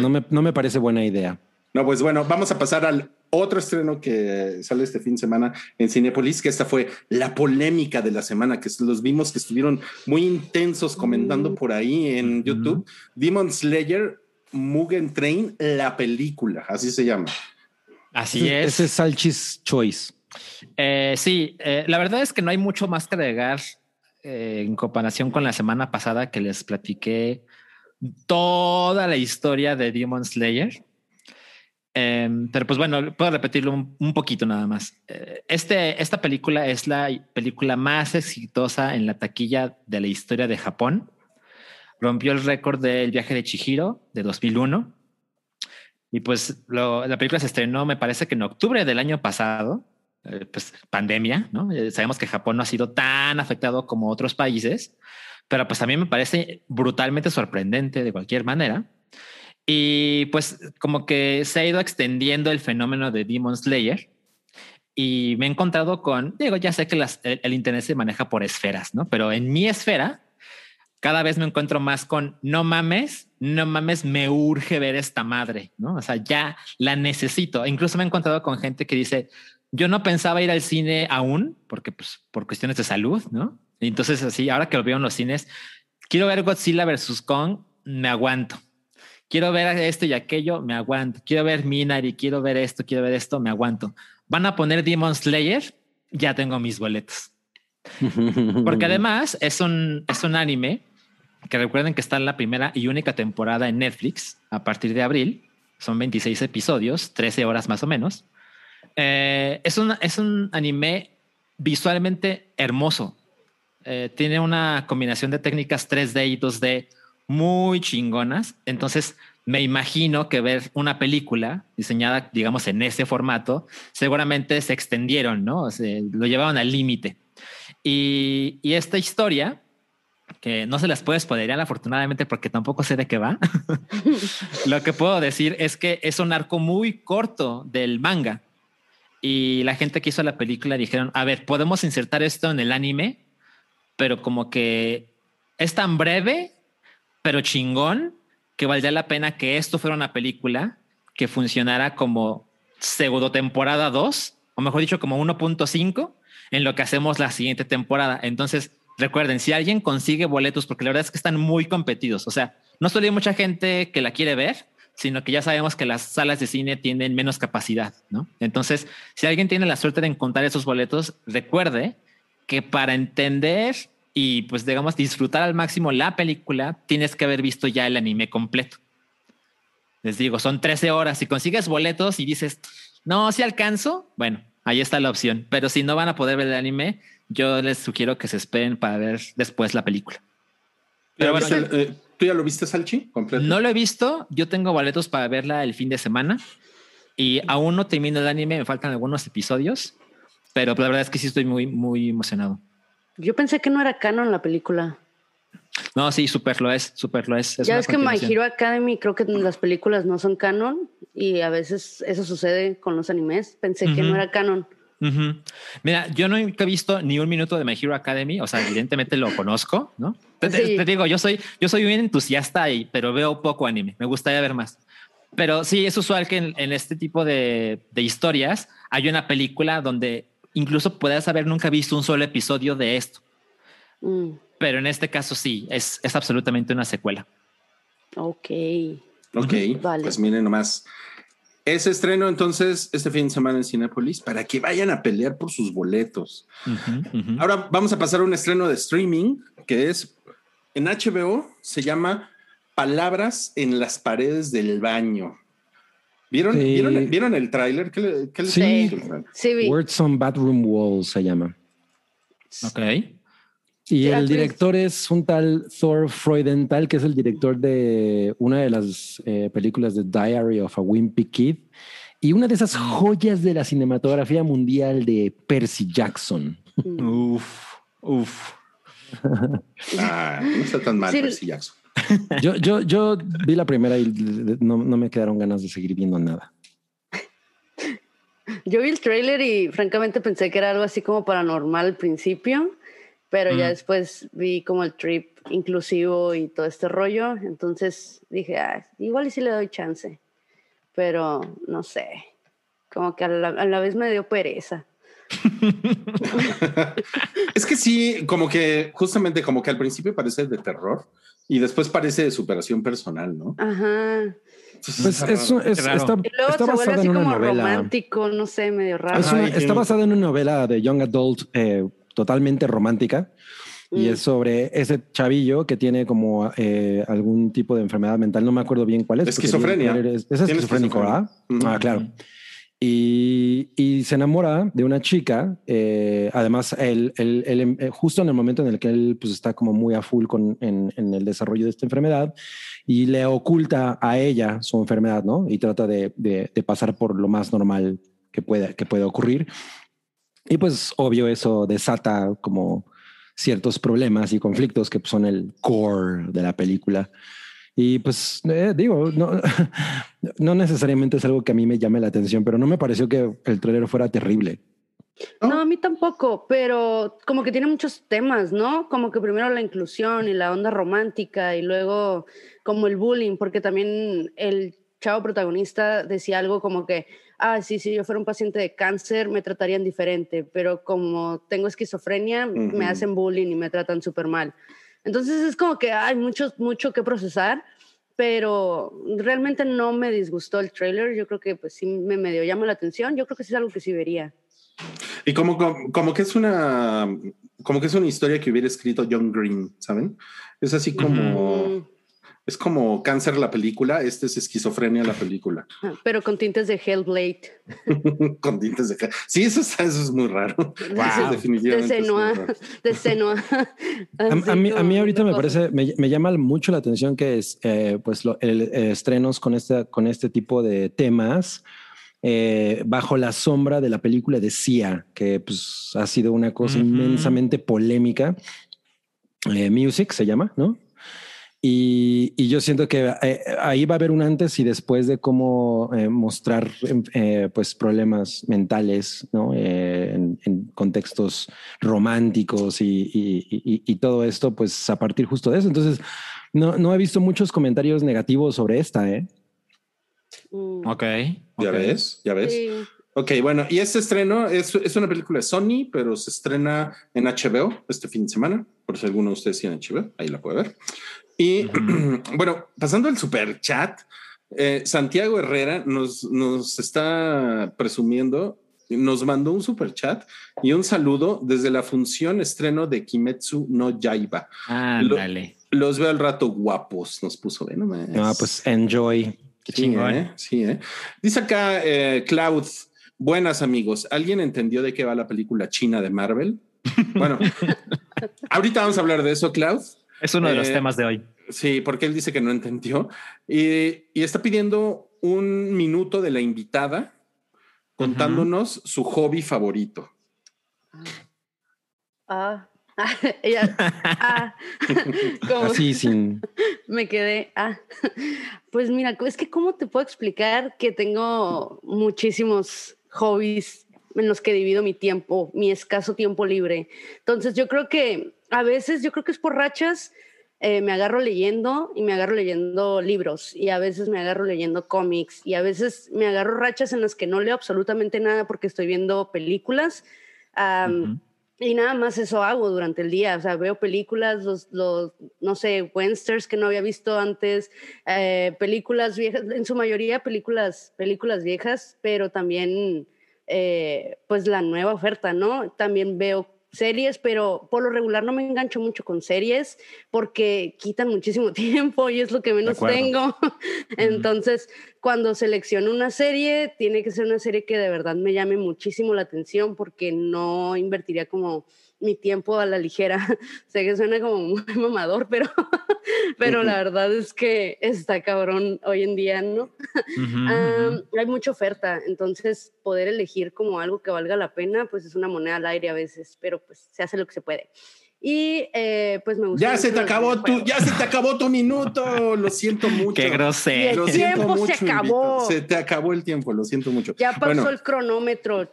[SPEAKER 4] No me, no me parece buena idea.
[SPEAKER 3] No, pues bueno, vamos a pasar al otro estreno que sale este fin de semana en Cinepolis, que esta fue la polémica de la semana, que los vimos que estuvieron muy intensos comentando mm. por ahí en YouTube. Demon Slayer, Mugen Train, la película, así se llama.
[SPEAKER 2] Así es.
[SPEAKER 4] Ese es Salchis Choice.
[SPEAKER 2] Eh, sí, eh, la verdad es que no hay mucho más que agregar eh, en comparación con la semana pasada que les platiqué toda la historia de Demon Slayer. Em, pero pues bueno, puedo repetirlo un, poquito nada más. Eh, este, esta película es la película más exitosa en la taquilla de la historia de Japón. Rompió el récord del viaje de Chihiro de 2001. Y pues la película se estrenó, me parece que en octubre del año pasado, eh, pues pandemia, ¿no? Eh, sabemos que Japón no ha sido tan afectado como otros países, pero pues mí me parece brutalmente sorprendente de cualquier manera. Y pues como que se ha ido extendiendo el fenómeno de Demon Slayer y me he encontrado con, digo, ya sé que el, el, Internet se maneja por esferas, ¿no? Pero en mi esfera, cada vez me encuentro más con, no mames, no mames, me urge ver esta madre, ¿no? O sea, ya la necesito. Incluso me he encontrado con gente que dice, yo no pensaba ir al cine aún, porque pues por cuestiones de salud, ¿no? entonces así, ahora que lo veo en los cines, quiero ver Godzilla versus Kong, me aguanto. Quiero ver esto y aquello, me aguanto. Quiero ver Minari, quiero ver esto, quiero ver esto, me aguanto. Van a poner Demon Slayer, ya tengo mis boletos. Porque además es un, es un anime que recuerden que está en la primera y única temporada en Netflix a partir de abril. Son 26 episodios, 13 horas más o menos. Eh, es, un, es un anime visualmente hermoso. Eh, tiene una combinación de técnicas 3D y 2D muy chingonas. Entonces, me imagino que ver una película diseñada, digamos, en ese formato, seguramente se extendieron, ¿no? Se, lo llevaron al límite. Y, y, esta historia, que no se las puedo spoilear afortunadamente porque tampoco sé de qué va, lo que puedo decir es que es un arco muy corto del manga. Y la gente que hizo la película dijeron, a ver, podemos insertar esto en el anime, pero como que es tan breve, pero chingón, que valdría la pena que esto fuera una película que funcionara como pseudo temporada 2, o mejor dicho, como 1.5, en lo que hacemos la siguiente temporada. Entonces, recuerden, si alguien consigue boletos, porque la verdad es que están muy competidos, o sea, no solo hay mucha gente que la quiere ver, sino que ya sabemos que las salas de cine tienen menos capacidad, ¿no? Entonces, si alguien tiene la suerte de encontrar esos boletos, recuerde que para entender y pues digamos disfrutar al máximo la película, tienes que haber visto ya el anime completo. Les digo, son 13 horas. Si consigues boletos y dices, no, si alcanzo, bueno, ahí está la opción. Pero si no van a poder ver el anime, yo les sugiero que se esperen para ver después la película.
[SPEAKER 3] Pero bueno, eh, ¿Tú ya lo viste, Salchi?
[SPEAKER 2] No lo he visto. Yo tengo boletos para verla el fin de semana y aún no termino el anime. Me faltan algunos episodios, pero la verdad es que sí estoy muy, muy emocionado.
[SPEAKER 1] Yo pensé que no era canon la película.
[SPEAKER 2] No, sí, súper lo es, súper lo es.
[SPEAKER 1] ya es que My Hero Academy creo que las películas no son canon y a veces eso sucede con los animes. Pensé que no era canon.
[SPEAKER 2] Mira, yo no he visto ni un minuto de My Hero Academy, o sea, evidentemente lo conozco, ¿no? Te, digo, yo soy, yo soy bien entusiasta ahí, pero veo poco anime, me gustaría ver más. Pero sí, es usual que en, este tipo de, historias hay una película donde incluso puedas haber nunca visto un solo episodio de esto. Mm. Pero en este caso sí, es, es absolutamente una secuela.
[SPEAKER 1] Ok.
[SPEAKER 3] Ok, vale. pues miren nomás. Ese estreno entonces este fin de semana en Cinepolis para que vayan a pelear por sus boletos. Ahora vamos a pasar a un estreno de streaming que es en HBO, se llama Palabras en las paredes del baño. ¿Vieron, ¿vieron, el tráiler? ¿Qué,
[SPEAKER 4] sí, sí Words on Bathroom Walls se llama.
[SPEAKER 2] Ok.
[SPEAKER 4] Y el director es un tal Thor Freudenthal, que es el director de una de las eh, películas de Diary of a Wimpy Kid y una de esas joyas de la cinematografía mundial de Percy Jackson.
[SPEAKER 2] Mm. Uf, uf.
[SPEAKER 3] Ah, no está tan mal Percy Jackson.
[SPEAKER 4] Yo, yo, yo vi la primera y no, no me quedaron ganas de seguir viendo nada.
[SPEAKER 1] Yo vi el trailer y francamente pensé que era algo así como paranormal al principio pero ya después vi como el trip inclusivo y todo este rollo, entonces dije, ah, igual y si le doy chance, pero no sé, como que a la, vez me dio pereza.
[SPEAKER 3] es que sí, como que justamente como que al principio parece de terror y después parece de superación personal, ¿no?
[SPEAKER 1] Ajá.
[SPEAKER 4] Pues es, está, está basada en una novela.
[SPEAKER 1] romántico, no sé, medio raro.
[SPEAKER 4] está basada en una novela de Young Adult eh, totalmente romántica. Y es mm. sobre ese chavillo que tiene como eh, algún tipo de enfermedad mental. No me acuerdo bien cuál es.
[SPEAKER 3] Esquizofrenia.
[SPEAKER 4] Es, esquizofrénico, ¿verdad? Ah, claro. Y, y, se enamora de una chica. Eh, además, él, él, él, eh, justo en el momento en el que él pues, está como muy a full con, en, en, el desarrollo de esta enfermedad y le oculta a ella su enfermedad, ¿no? Y trata de, de, de pasar por lo más normal que pueda, que pueda ocurrir. Y pues, obvio, eso desata como ciertos problemas y conflictos que son el core de la película. Y pues eh, digo, no, no necesariamente es algo que a mí me llame la atención, pero no me pareció que el trailer fuera terrible.
[SPEAKER 1] No, a mí tampoco, pero como que tiene muchos temas, ¿no? Como que primero la inclusión y la onda romántica y luego como el bullying, porque también el chavo protagonista decía algo como que ah, sí, si yo fuera un paciente de cáncer me tratarían diferente, pero como tengo esquizofrenia, me hacen bullying y me tratan súper mal. Entonces es como que hay mucho, mucho que procesar, pero realmente no me disgustó el trailer. Yo creo que pues sí me medio llama la atención. Yo creo que sí es algo que sí vería.
[SPEAKER 3] Y como, como, que es una como que es una historia que hubiera escrito John Green, ¿saben? Es así como es como cáncer la película, este es esquizofrenia la película.
[SPEAKER 1] Pero con tintes de Hellblade.
[SPEAKER 3] con tintes de Sí, eso, eso es muy raro.
[SPEAKER 1] Wow. definitivamente. De Senua. De Senua.
[SPEAKER 4] a, mí, a mí ahorita me parece, me, me, llama mucho la atención que es, eh, pues, lo, el, eh, estrenos con este, con este tipo de temas. Eh, bajo la sombra de la película de Sia, que pues, ha sido una cosa inmensamente polémica. Music se llama, ¿no? Y, y, yo siento que eh, ahí va a haber un antes y después de cómo eh, mostrar eh, pues problemas mentales ¿no? En, en, contextos románticos y, y, y, todo esto, pues a partir justo de eso. Entonces, no, no he visto muchos comentarios negativos sobre esta. ¿eh?
[SPEAKER 2] Mm. Ok.
[SPEAKER 3] Ya ves, ya ves. Sí. Ok, bueno, y este estreno es, es, una película de Sony, pero se estrena en HBO este fin de semana, por si alguno de ustedes tiene HBO, ahí la puede ver. Y bueno, pasando al super chat, eh, Santiago Herrera nos, nos está presumiendo, nos mandó un super chat y un saludo desde la función estreno de Kimetsu no Yaiba.
[SPEAKER 2] Ah,
[SPEAKER 3] Lo,
[SPEAKER 2] dale.
[SPEAKER 3] Los veo al rato guapos, nos puso. ¿eh? No,
[SPEAKER 4] ah, pues enjoy.
[SPEAKER 3] Qué sí, ¿eh? sí, ¿eh? Dice acá eh, Cloud, buenas amigos, ¿alguien entendió de qué va la película china de Marvel? Bueno, ahorita vamos a hablar de eso, Cloud.
[SPEAKER 2] Es uno de los eh, temas de hoy.
[SPEAKER 3] Sí, porque él dice que no entendió y, y está pidiendo un minuto de la invitada contándonos uh -huh. su hobby favorito.
[SPEAKER 1] Ah, ella, ah,
[SPEAKER 4] así sin.
[SPEAKER 1] Me quedé. Ah, pues mira, es que cómo te puedo explicar que tengo muchísimos hobbies en los que divido mi tiempo, mi escaso tiempo libre. Entonces yo creo que a veces, yo creo que es por rachas, eh, me agarro leyendo y me agarro leyendo libros y a veces me agarro leyendo cómics y a veces me agarro rachas en las que no leo absolutamente nada porque estoy viendo películas. Y nada más eso hago durante el día, o sea, veo películas, los, los no sé, westerns que no había visto antes, eh, películas viejas, en su mayoría películas, películas viejas, pero también eh, pues la nueva oferta, ¿no? También veo series, pero por lo regular no me engancho mucho con series porque quitan muchísimo tiempo y es lo que menos tengo. Entonces, cuando selecciono una serie, tiene que ser una serie que de verdad me llame muchísimo la atención porque no invertiría como mi tiempo a la ligera. sé que suena como muy mamador, pero, pero la verdad es que está cabrón hoy en día, ¿no? Uh -huh. um, hay mucha oferta, entonces poder elegir como algo que valga la pena, pues es una moneda al aire a veces, pero pues se hace lo que se puede. Y eh, pues me gusta.
[SPEAKER 3] Ya se te acabó tu, ya se te acabó tu minuto. Lo siento mucho.
[SPEAKER 2] Qué grosero.
[SPEAKER 1] El tiempo mucho, se acabó.
[SPEAKER 3] Se te acabó el tiempo, lo siento mucho.
[SPEAKER 1] Ya pasó bueno, el cronómetro.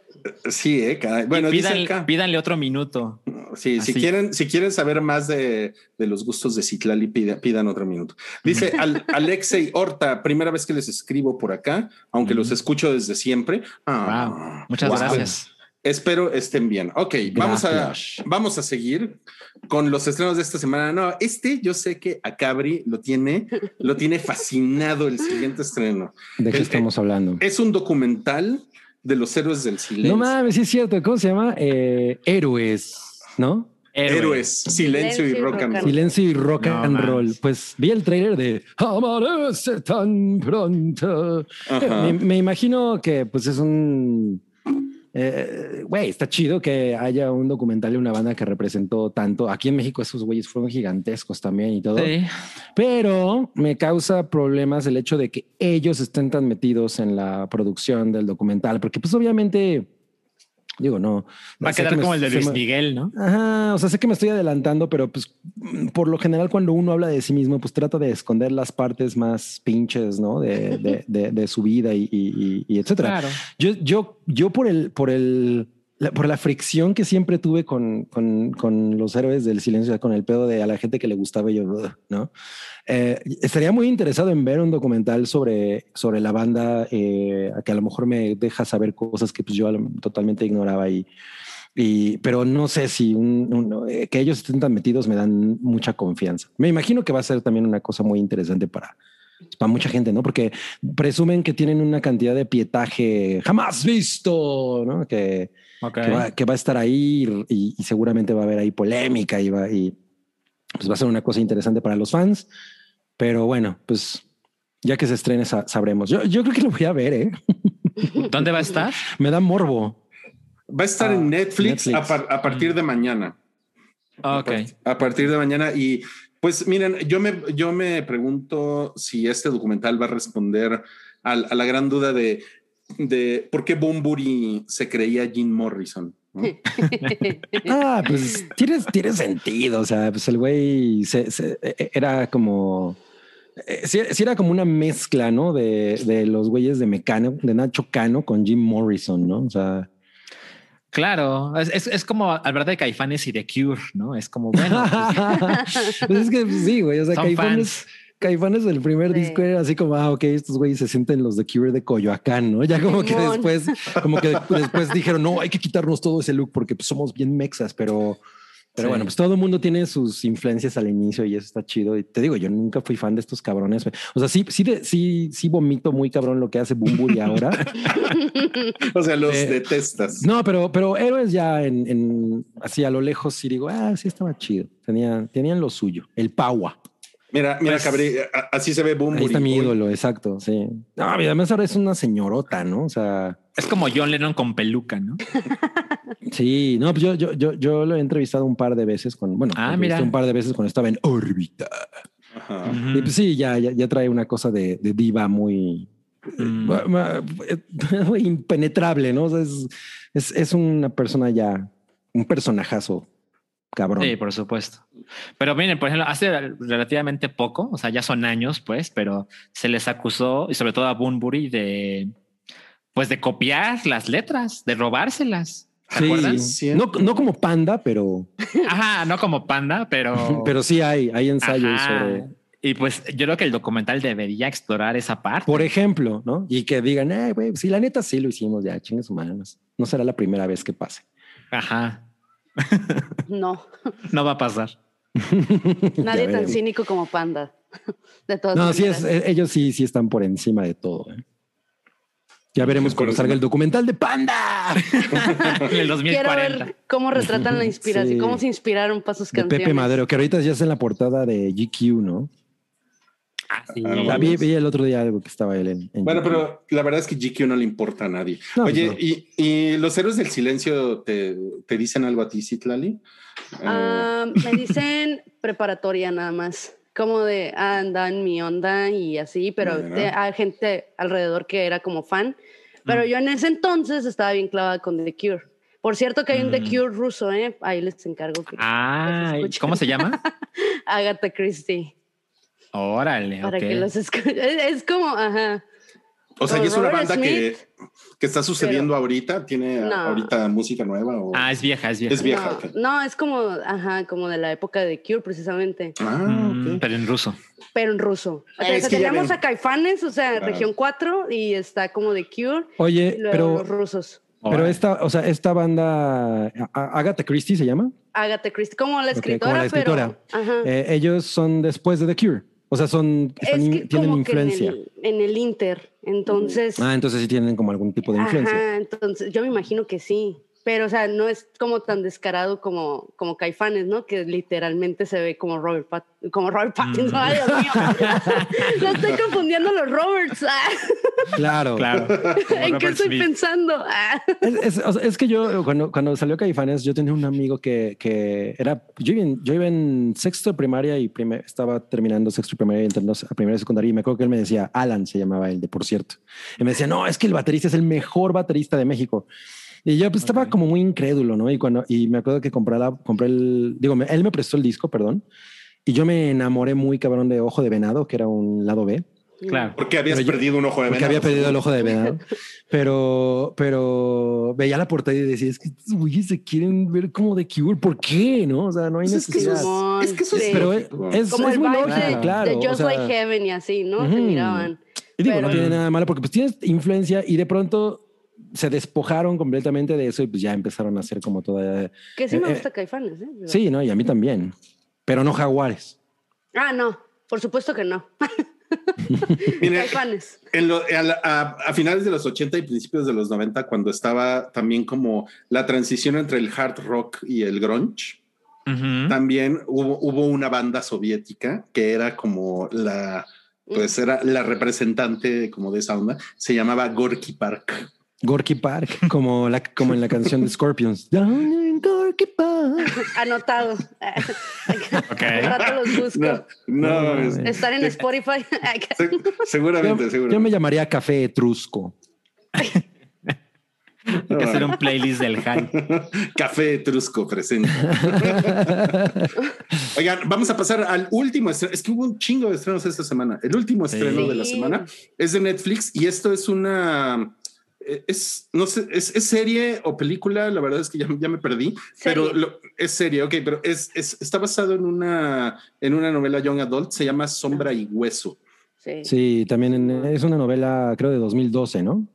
[SPEAKER 3] Sí, eh, cada, bueno,
[SPEAKER 2] pídanle, acá, pídanle, otro minuto.
[SPEAKER 3] Sí, Así. si quieren, si quieren saber más de, de los gustos de Citlali, pidan, pidan otro minuto. Dice Al, Alexei Horta, primera vez que les escribo por acá, aunque mm. los escucho desde siempre.
[SPEAKER 2] Ah, wow. Muchas wow. gracias.
[SPEAKER 3] Espero estén bien. Ok, vamos a, vamos a seguir con los estrenos de esta semana. No, este yo sé que a Cabri lo tiene, lo tiene fascinado el siguiente estreno.
[SPEAKER 4] ¿De qué el, estamos hablando?
[SPEAKER 3] Es un documental de los héroes del silencio.
[SPEAKER 4] No mames, sí es cierto. ¿Cómo se llama? Eh, Héroes, ¿no?
[SPEAKER 3] Héroes, silencio, y rock and roll.
[SPEAKER 4] Silencio y rock and roll. Pues vi el trailer de Amarece tan pronto. Me, me, imagino que pues es un eh, güey, está chido que haya un documental de una banda que representó tanto. Aquí en México esos güeyes fueron gigantescos también y todo. Pero me causa problemas el hecho de que ellos estén tan metidos en la producción del documental, porque pues obviamente Digo, no.
[SPEAKER 2] Va a quedar como el de Luis Miguel, ¿no?
[SPEAKER 4] Ajá, o sea, sé que me estoy adelantando, pero pues por lo general cuando uno habla de sí mismo, pues trata de esconder las partes más pinches, ¿no? De, de, de, su vida y, y, y etcétera. Claro. Yo, yo, yo por el, por el, por la fricción que siempre tuve con, con, con, los héroes del silencio, con el pedo de a la gente que le gustaba yo, ¿no? Eh, estaría muy interesado en ver un documental sobre, sobre la banda eh, que a lo mejor me deja saber cosas que pues, yo totalmente ignoraba y, y pero no sé si un, eh, que ellos estén tan metidos me dan mucha confianza. Me imagino que va a ser también una cosa muy interesante para, para mucha gente, ¿no? Porque presumen que tienen una cantidad de pietaje jamás visto, ¿no? Que, que, va, a estar ahí y, seguramente va a haber ahí polémica y va, y pues va a ser una cosa interesante para los fans. Pero bueno, pues ya que se estrene sabremos. Yo, yo creo que lo voy a ver, ¿eh?
[SPEAKER 2] ¿Dónde va a estar?
[SPEAKER 4] Me da morbo.
[SPEAKER 3] Va a estar en ah, Netflix, A, partir de mañana.
[SPEAKER 2] ok.
[SPEAKER 3] A, partir de mañana. Y pues miren, yo me, yo me pregunto si este documental va a responder a, a la gran duda de de por qué Bumburi se creía Jim Morrison.
[SPEAKER 4] ah, pues tiene, tiene sentido. O sea, pues el güey se, e, e, era como. Eh, sí, era como una mezcla, ¿no? De, de los güeyes de Mecano, de Nacho Cano con Jim Morrison, ¿no? O sea.
[SPEAKER 2] Claro, es, es, como hablar de Caifanes y de Cure, ¿no? Es como bueno.
[SPEAKER 4] Pues, pues es que sí, güey. O sea, Caifanes. Caifanes el primer disco era así como, ah, ok, estos güeyes se sienten los de Cure de Coyoacán, ¿no? Ya como que después, como que después dijeron, no, hay que quitarnos todo ese look porque pues, somos bien mexas, pero, pero bueno, pues todo el mundo tiene sus influencias al inicio y eso está chido. Y te digo, yo nunca fui fan de estos cabrones. O sea, sí, sí, sí, sí vomito muy cabrón lo que hace y ahora.
[SPEAKER 3] o sea, los eh, detestas.
[SPEAKER 4] No, pero, pero héroes ya en, en así a lo lejos sí digo, ah, sí estaba chido. Tenían, tenían lo suyo, el Paua.
[SPEAKER 3] Mira, mira, Cabri, así se ve Boom.
[SPEAKER 4] Ahí está mi ídolo, exacto, sí. No, además ahora es una señorota, ¿no? O sea...
[SPEAKER 2] Es como John Lennon con peluca, ¿no?
[SPEAKER 4] sí, no, pues yo, yo, yo, yo lo he entrevistado un par de veces con, bueno, ah, mira. un par de veces cuando estaba en órbita. Ajá. Y pues sí, ya, ya, trae una cosa de, diva muy, mm. muy impenetrable, ¿no? O sea, es, es, es una persona ya, un personajazo cabrón.
[SPEAKER 2] Sí, por supuesto. Pero miren, por ejemplo, hace relativamente poco, o sea, ya son años, pues, pero se les acusó, y sobre todo a Bunbury, de, pues, de copiar las letras, de robárselas.
[SPEAKER 4] Sí, no, no como panda, pero.
[SPEAKER 2] Ajá, no como panda, pero.
[SPEAKER 4] pero sí hay, hay ensayos sobre.
[SPEAKER 2] Y pues yo creo que el documental debería explorar esa parte.
[SPEAKER 4] Por ejemplo, ¿no? Y que digan, eh, güey, si la neta sí lo hicimos, ya, chingues humanos. No será la primera vez que pase.
[SPEAKER 2] Ajá.
[SPEAKER 1] No.
[SPEAKER 2] No va a pasar.
[SPEAKER 1] Nadie tan cínico como Panda. De todas
[SPEAKER 4] no, sí es, eh, ellos sí, sí están por encima de todo. ¿eh? Ya veremos cuando salga el documental de Panda.
[SPEAKER 2] en el 2040. Quiero ver
[SPEAKER 1] cómo retratan la inspiración, cómo se inspiraron para sus canciones.
[SPEAKER 4] Pepe Madero, que ahorita ya es en la portada de GQ, ¿no?
[SPEAKER 2] Ah, sí. Ah,
[SPEAKER 4] vi, el otro día algo que estaba él
[SPEAKER 3] en. bueno, pero la verdad es que GQ no le importa a nadie. Oye, y, y, los héroes del silencio te, te dicen algo a ti, Citlali?
[SPEAKER 1] Ah, me dicen preparatoria nada más. Como de andan mi onda y así, pero hay gente alrededor que era como fan. Pero mm. yo en ese entonces estaba bien clavada con The Cure. Por cierto que hay un The mm. Cure ruso, ¿eh? Ahí les encargo. Que,
[SPEAKER 2] ah, ¿cómo se llama?
[SPEAKER 1] Agatha Christie.
[SPEAKER 2] Órale,
[SPEAKER 1] Para que los escuchen. Es, como, ajá.
[SPEAKER 3] O sea, es una banda que, que, está sucediendo ahorita, tiene ahorita música nueva. O...
[SPEAKER 2] Ah, es vieja, es vieja.
[SPEAKER 3] Es vieja.
[SPEAKER 1] No, es como, ajá, como de la época de Cure, precisamente.
[SPEAKER 3] Ah, mm,
[SPEAKER 2] Pero en ruso.
[SPEAKER 1] Pero en ruso. O sea, teníamos a Caifanes, o sea, región 4, y está como de Cure.
[SPEAKER 4] Oye, pero.
[SPEAKER 1] Los rusos.
[SPEAKER 4] Pero esta, o sea, esta banda, Agatha Christie se llama.
[SPEAKER 1] Agatha Christie, como la escritora. como la escritora.
[SPEAKER 4] Eh, ellos son después de The Cure. O sea, son tienen influencia.
[SPEAKER 1] En el, Inter, entonces.
[SPEAKER 4] Ah, entonces sí tienen como algún tipo de influencia.
[SPEAKER 1] Ajá, entonces yo me imagino que sí. Pero o sea, no es como tan descarado como, como Caifanes, ¿no? Que literalmente se ve como Robert, como Robert Pattinson. Ay, Dios mío. Lo estoy confundiendo los Roberts.
[SPEAKER 4] Claro,
[SPEAKER 2] claro.
[SPEAKER 1] ¿En qué estoy pensando?
[SPEAKER 4] es, que yo, cuando, cuando salió Caifanes, yo tenía un amigo que, que era, yo iba, en, yo iba en sexto de primaria y estaba terminando sexto de primaria y entrando a primera de secundaria y me acuerdo que él me decía, Alan se llamaba el de por cierto. Y me decía, no, es que el baterista es el mejor baterista de México. Y yo pues, estaba como muy incrédulo, ¿no? Y cuando, y me acuerdo que compré, la, compré el, digo, él me prestó el disco, perdón, y yo me enamoré muy cabrón de Ojo de Venado, que era un lado B.
[SPEAKER 2] Claro.
[SPEAKER 3] Porque habías perdido un ojo de venado.
[SPEAKER 4] Porque había perdido el ojo de venado. pero, pero veía la portada y decía, es que güeyes se quieren ver como de Cure. ¿Por qué? No, o sea, no hay pues necesidad.
[SPEAKER 1] Es que eso es,
[SPEAKER 4] pero es, es,
[SPEAKER 1] como
[SPEAKER 4] es
[SPEAKER 1] el
[SPEAKER 4] muy
[SPEAKER 1] vibe
[SPEAKER 4] lógico,
[SPEAKER 1] de,
[SPEAKER 4] claro.
[SPEAKER 1] de Just
[SPEAKER 4] o sea,
[SPEAKER 1] Like Heaven y así, ¿no? Se miraban.
[SPEAKER 4] Y digo,
[SPEAKER 1] Pero-
[SPEAKER 4] no tiene nada malo porque pues tienes influencia y de pronto se despojaron completamente de eso y pues ya empezaron a hacer como toda...
[SPEAKER 1] Que sí me
[SPEAKER 4] Eh,
[SPEAKER 1] gusta Caifanes, ¿eh?
[SPEAKER 4] Sí, ¿no? Y a mí también. Pero no jaguares.
[SPEAKER 1] Ah, no, por supuesto que no.
[SPEAKER 3] Mire,
[SPEAKER 1] Caifanes.
[SPEAKER 3] en lo- a, a- a finales de los 80 y principios de los 90, cuando estaba también como la transición entre el hard rock y el grunge,
[SPEAKER 2] Ujú.
[SPEAKER 3] también hubo, hubo una banda soviética que era como la, pues era la representante como de esa onda, se llamaba Gorky Park.
[SPEAKER 4] Gorky Park, como, la, como en la canción de Scorpions. Down in Gorky Park.
[SPEAKER 1] Anotado.
[SPEAKER 2] Ok.
[SPEAKER 1] Al rato los busco.
[SPEAKER 3] No, no,
[SPEAKER 4] No,
[SPEAKER 3] es-
[SPEAKER 4] mames.
[SPEAKER 1] Estar en Spotify.
[SPEAKER 3] se- seguramente,
[SPEAKER 4] Yo,
[SPEAKER 3] seguramente.
[SPEAKER 4] yo me llamaría Café Etrusco.
[SPEAKER 2] Hay que hacer un playlist del High.
[SPEAKER 3] Café Etrusco presente. Oigan, vamos a pasar al último estreno. Es que hubo un chingo de estrenos esta semana. El último estreno de la
[SPEAKER 1] Sí.
[SPEAKER 3] semana es de Netflix y esto es una. Eh, Es, no sé, es, es serie o película, la verdad es que ya, ya me perdí, pero lo- es serie, ok, pero es, es- está basado en una, en una novela Young Adult, se llama Sombra y Hueso.
[SPEAKER 1] Sí.
[SPEAKER 4] Sí, también en- es una novela, creo, de 2012, ¿no?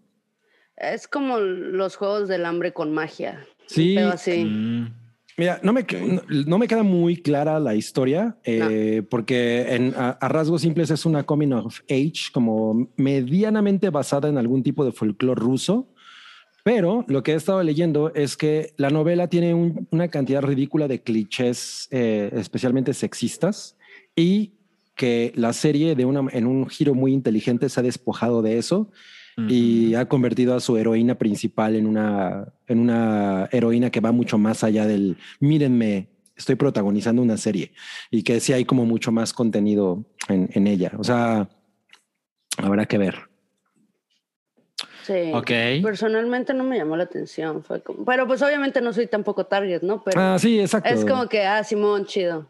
[SPEAKER 1] Es como los juegos del hambre con magia.
[SPEAKER 4] Sí.
[SPEAKER 1] Pero así.
[SPEAKER 2] Mm.
[SPEAKER 4] Mira, no me, no, no me queda muy clara la historia, eh, porque en, a, a rasgos simples es una coming of age, como medianamente basada en algún tipo de folclore ruso. Pero lo que he estado leyendo es que la novela tiene un- una cantidad ridícula de clichés, eh, especialmente sexistas, y que la serie, de una, en un giro muy inteligente, se ha despojado de eso y ha convertido a su heroína principal en una, en una heroína que va mucho más allá del mírenme, estoy protagonizando una serie y que sí hay como mucho más contenido en, en ella. O sea, habrá que ver.
[SPEAKER 1] Sí.
[SPEAKER 2] Ok.
[SPEAKER 1] Personalmente no me llamó la atención. Fue como- pero pues obviamente no soy tampoco target, ¿no? Pero
[SPEAKER 4] Ah, sí, exacto.
[SPEAKER 1] es como que, ah, Simón, chido.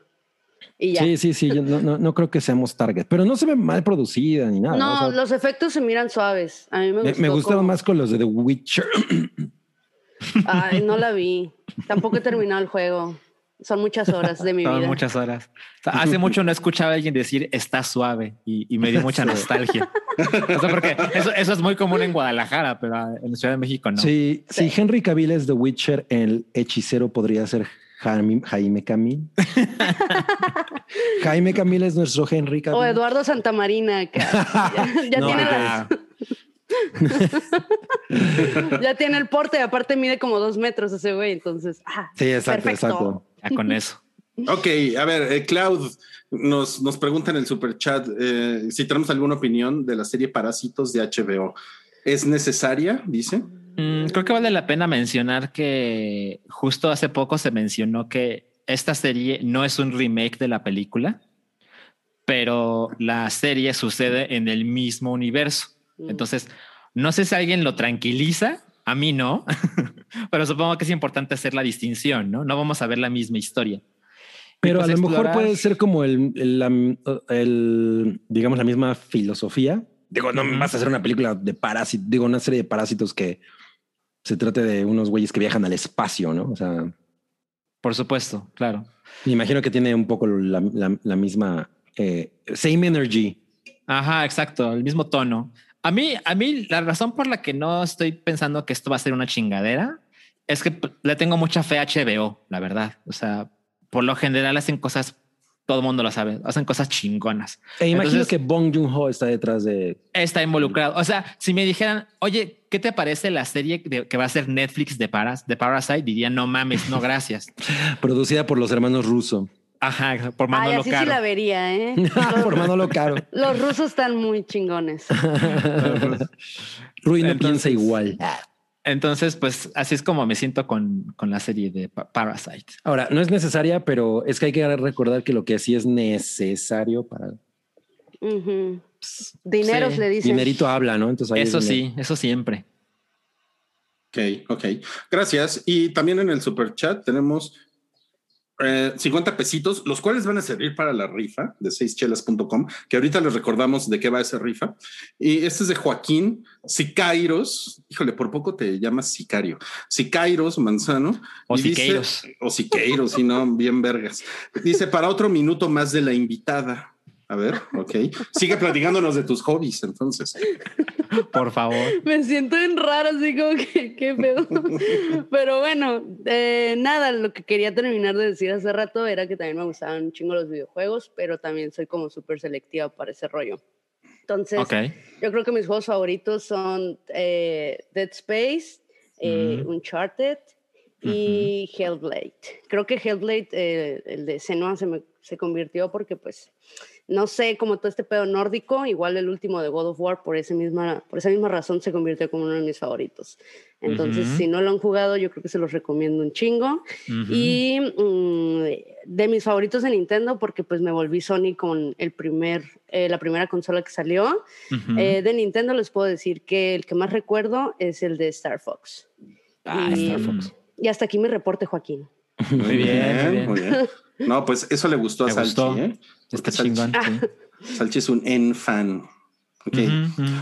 [SPEAKER 1] Y ya.
[SPEAKER 4] Sí, sí, sí. yo no, no, no creo que seamos target, pero no se ve mal producida ni nada.
[SPEAKER 1] no,
[SPEAKER 4] o sea,
[SPEAKER 1] los efectos se miran suaves. A mí me gustó.
[SPEAKER 4] me gustaron
[SPEAKER 1] como-
[SPEAKER 4] más con los de The Witcher.
[SPEAKER 1] Ay, no la vi. Tampoco he terminado el juego. Son muchas horas de mi
[SPEAKER 2] Son
[SPEAKER 1] vida.
[SPEAKER 2] muchas horas. O sea, hace mucho no escuchaba a alguien decir está suave y, y me dio mucha nostalgia. O sea, porque eso, eso es muy común en Guadalajara, pero en Ciudad de México no.
[SPEAKER 4] Sí,
[SPEAKER 1] Sí.
[SPEAKER 4] si Henry Cavill es The Witcher, el hechicero podría ser Jaime, Jaime Camil. Jaime Camil es nuestro Henry Cavill.
[SPEAKER 1] O Eduardo Santamarina. acá. Ya, ya
[SPEAKER 4] No,
[SPEAKER 1] tiene las- ya tiene el porte, aparte mide como dos metros ese güey, entonces. ah,
[SPEAKER 4] Sí, exacto,
[SPEAKER 1] perfecto.
[SPEAKER 4] exacto.
[SPEAKER 2] ya con eso.
[SPEAKER 3] Ok, a ver, eh, Cloud nos, nos pregunta en el super chat eh, si tenemos alguna opinión de la serie Parásitos de HBO. ¿Es necesaria? Dice.
[SPEAKER 2] Mm, creo que vale la pena mencionar que justo hace poco se mencionó que esta serie no es un remake de la película, pero la serie sucede en el mismo universo.
[SPEAKER 1] Mm.
[SPEAKER 2] Entonces, no sé si alguien lo tranquiliza, a mí no, pero supongo que es importante hacer la distinción, ¿no? No vamos a ver la misma historia.
[SPEAKER 4] Pero
[SPEAKER 2] pues
[SPEAKER 4] a lo mejor puede ser como el, el, la- el, digamos, la misma filosofía. Digo, no vas a hacer una película de parásitos, digo, una serie de parásitos que se trate de unos güeyes que viajan al espacio, ¿no? O sea,
[SPEAKER 2] Por supuesto, claro.
[SPEAKER 4] me imagino que tiene un poco la, la- la misma eh, same energy.
[SPEAKER 2] Ajá, exacto, el mismo tono. A mí, a mí, la razón por la que no estoy pensando que esto va a ser una chingadera es que le tengo mucha fe a HBO, la verdad. O sea, por lo general hacen cosas todo el mundo lo sabe, hacen cosas chingonas.
[SPEAKER 4] E imagino que Bong Joon-ho está detrás de...
[SPEAKER 2] Está involucrado. O sea, si me dijeran, oye, ¿qué te parece la serie que va a ser Netflix de, Paras, de Parasite? Diría, no mames, no gracias.
[SPEAKER 4] Producida por los hermanos Russo.
[SPEAKER 2] Ajá, por Manolo
[SPEAKER 1] Ay, así sí la vería, ¿eh?
[SPEAKER 4] por Manolo Caro.
[SPEAKER 1] Los rusos están muy chingones.
[SPEAKER 4] Rui no piensa igual.
[SPEAKER 2] Entonces, pues así es como me siento con, con, la serie de Parasite.
[SPEAKER 4] Ahora, no es necesaria, pero es que hay que recordar que lo que sí es necesario para...
[SPEAKER 1] Dineros le dicen.
[SPEAKER 4] Dinerito habla, ¿no?
[SPEAKER 2] Entonces, eso sí, eso siempre.
[SPEAKER 3] Ok, ok. Gracias. Y también en el super chat tenemos 50 eh, pesitos, los cuales van a servir para la rifa de seischelas.com, que ahorita les recordamos de qué va esa rifa. Y este es de Joaquín Sicairos. Híjole, por poco te llamas Sicario. Sicairos Manzano.
[SPEAKER 2] O Siqueiros.
[SPEAKER 3] o Siqueiros, si no, bien vergas. Dice, para otro minuto más de la invitada. A ver, ok. Sigue platicándonos de tus hobbies, entonces.
[SPEAKER 2] Por favor.
[SPEAKER 1] Me siento en raro, así como que, qué pedo. Pero bueno, eh, nada, lo que quería terminar de decir hace rato era que también me gustaban un chingo los videojuegos, pero también soy como súper selectiva para ese rollo. Entonces, yo creo que mis juegos favoritos son eh, Dead Space, eh, Uncharted y Hellblade. Creo que Hellblade, el de Senua, se me se convirtió porque pues no sé, como todo este pedo nórdico, igual el último de God of War, por, esa misma, por esa misma razón se convirtió como uno de mis favoritos. Entonces, si no lo han jugado, yo creo que se los recomiendo un chingo. Y mm, de mis favoritos de Nintendo, porque pues me volví Sony con el primer, eh, la primera consola que salió. Eh, de Nintendo les puedo decir que el que más recuerdo es el de Star Fox.
[SPEAKER 2] Ah, y, Star Fox.
[SPEAKER 1] Y hasta aquí mi reporte, Joaquín.
[SPEAKER 3] Muy bien, muy bien. No, pues eso le gustó a Salchi. ¿eh?
[SPEAKER 2] Está chingón.
[SPEAKER 3] Salchi, es un en fan. Okay.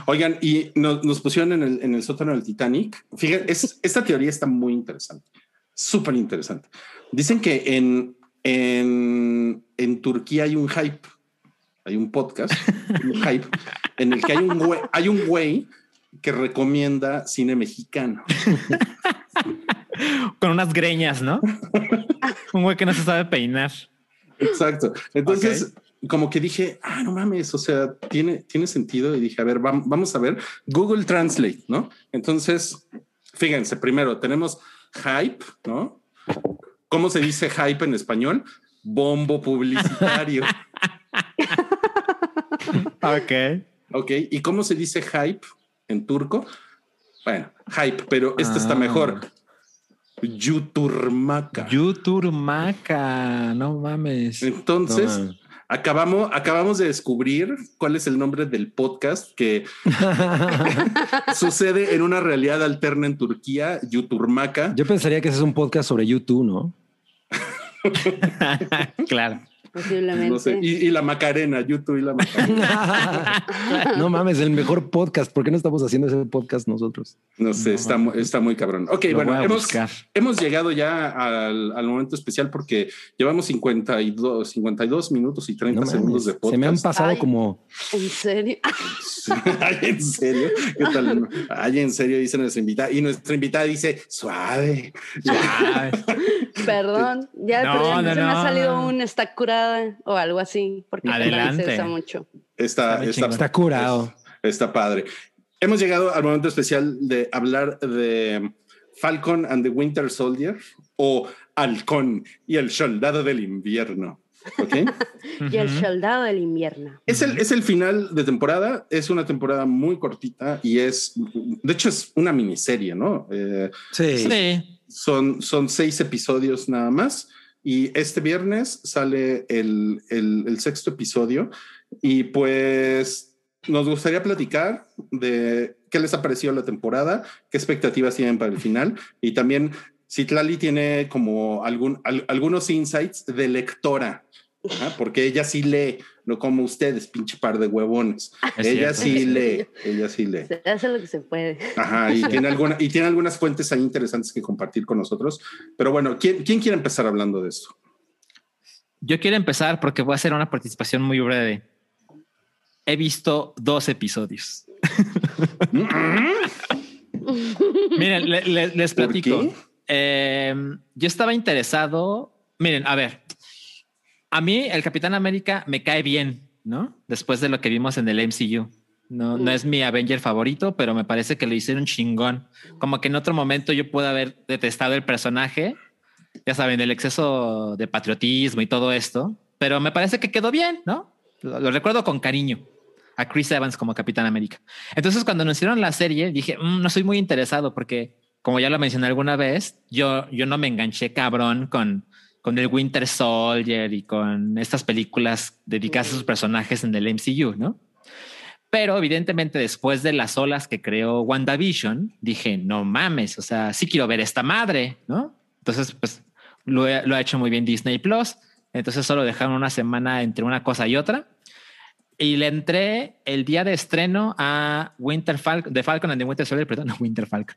[SPEAKER 3] Oigan, y nos, pusieron en el, en el, sótano del Titanic. Fíjense, es, esta teoría está muy interesante, súper interesante. Dicen que en, en, en, Turquía hay un hype, hay un podcast, un hype, en el que hay un güey, hay un güey que recomienda cine mexicano.
[SPEAKER 2] Con unas greñas, ¿no? un güey que no se sabe peinar.
[SPEAKER 3] Exacto. Entonces, como que dije, ah, no mames, o sea, tiene, tiene sentido. Y dije, a ver, vamos a ver Google Translate, ¿no? Entonces, fíjense, primero tenemos hype, ¿no? ¿Cómo se dice hype en español? Bombo publicitario.
[SPEAKER 2] ok.
[SPEAKER 3] Ok. ¿Y cómo se dice hype en turco? Bueno, hype, pero este está mejor. Yuturmaca.
[SPEAKER 2] Yuturmaca, no mames.
[SPEAKER 3] Entonces, acabamos, acabamos de descubrir cuál es el nombre del podcast que sucede en una realidad alterna en Turquía, Yuturmaca.
[SPEAKER 4] Yo pensaría que ese es un podcast sobre YouTube, ¿no?
[SPEAKER 2] claro.
[SPEAKER 1] Posiblemente.
[SPEAKER 3] Y, la Macarena, YouTube y la Macarena.
[SPEAKER 4] no mames, el mejor podcast. ¿Por qué no estamos haciendo ese podcast nosotros?
[SPEAKER 3] No sé, está, está muy cabrón. Ok, bueno, hemos, hemos, llegado ya al, al, momento especial porque llevamos 52, 52 minutos y 30 segundos de podcast.
[SPEAKER 4] Se me han pasado como.
[SPEAKER 1] ¿En serio?
[SPEAKER 3] Ay, en serio. ¿Qué tal? Ay, en serio, dice nuestra invitada. Y nuestra invitada dice suave, suave.
[SPEAKER 1] Perdón, ya, no, no, se me ha salido un está curada o algo así, porque Adelante. se usa mucho.
[SPEAKER 3] Está,
[SPEAKER 4] está, curado.
[SPEAKER 3] está padre. Hemos llegado al momento especial de hablar de Falcon and the Winter Soldier o Halcón y el Soldado del Invierno. ¿Okay?
[SPEAKER 1] y el soldado del invierno.
[SPEAKER 3] Es el, es el final de temporada, es una temporada muy cortita y es, de hecho es una miniserie, ¿no?
[SPEAKER 2] Eh, sí. sí.
[SPEAKER 3] Son, son seis episodios nada más. Y este viernes sale el, el, sexto episodio. Y pues nos gustaría platicar de qué les ha parecido la temporada, qué expectativas tienen para el final. Y también si Tlali tiene como algún, algunos insights de lectora porque ella sí lee, no como ustedes, pinche par de huevones. ella sí lee, ella sí lee.
[SPEAKER 1] Se hace lo que se puede.
[SPEAKER 3] Ajá, y tiene, alguna, y tiene algunas fuentes ahí interesantes que compartir con nosotros. Pero bueno, ¿quién, ¿quién quiere empezar hablando de esto?
[SPEAKER 2] Yo quiero empezar porque voy a hacer una participación muy breve. He visto dos episodios. Miren, les platico. Eh, yo estaba interesado. Miren, a ver, a mí el Capitán América me cae bien, ¿no? Después de lo que vimos en el MCU. No, no es mi Avenger favorito, pero me parece que lo hicieron chingón. Como que en otro momento yo pude haber detestado el personaje, ya saben, el exceso de patriotismo y todo esto, pero me parece que quedó bien, ¿no? Lo, recuerdo con cariño a Chris Evans como Capitán América. Entonces, cuando anunciaron la serie, dije, mm, no soy muy interesado porque, como ya lo mencioné alguna vez, yo, yo no me enganché cabrón con, con el Winter Soldier y con estas películas dedicadas a sus personajes en el MCU, ¿no? Pero evidentemente después de las olas que creó WandaVision, dije, no mames, o sea, sí quiero ver esta madre, ¿no? Entonces, pues lo, ha hecho muy bien Disney Plus. Entonces solo dejaron una semana entre una cosa y otra. Y le entré el día de estreno a Winter Falcon, de Falcon and the Winter Soldier, perdón, Winter Falcon,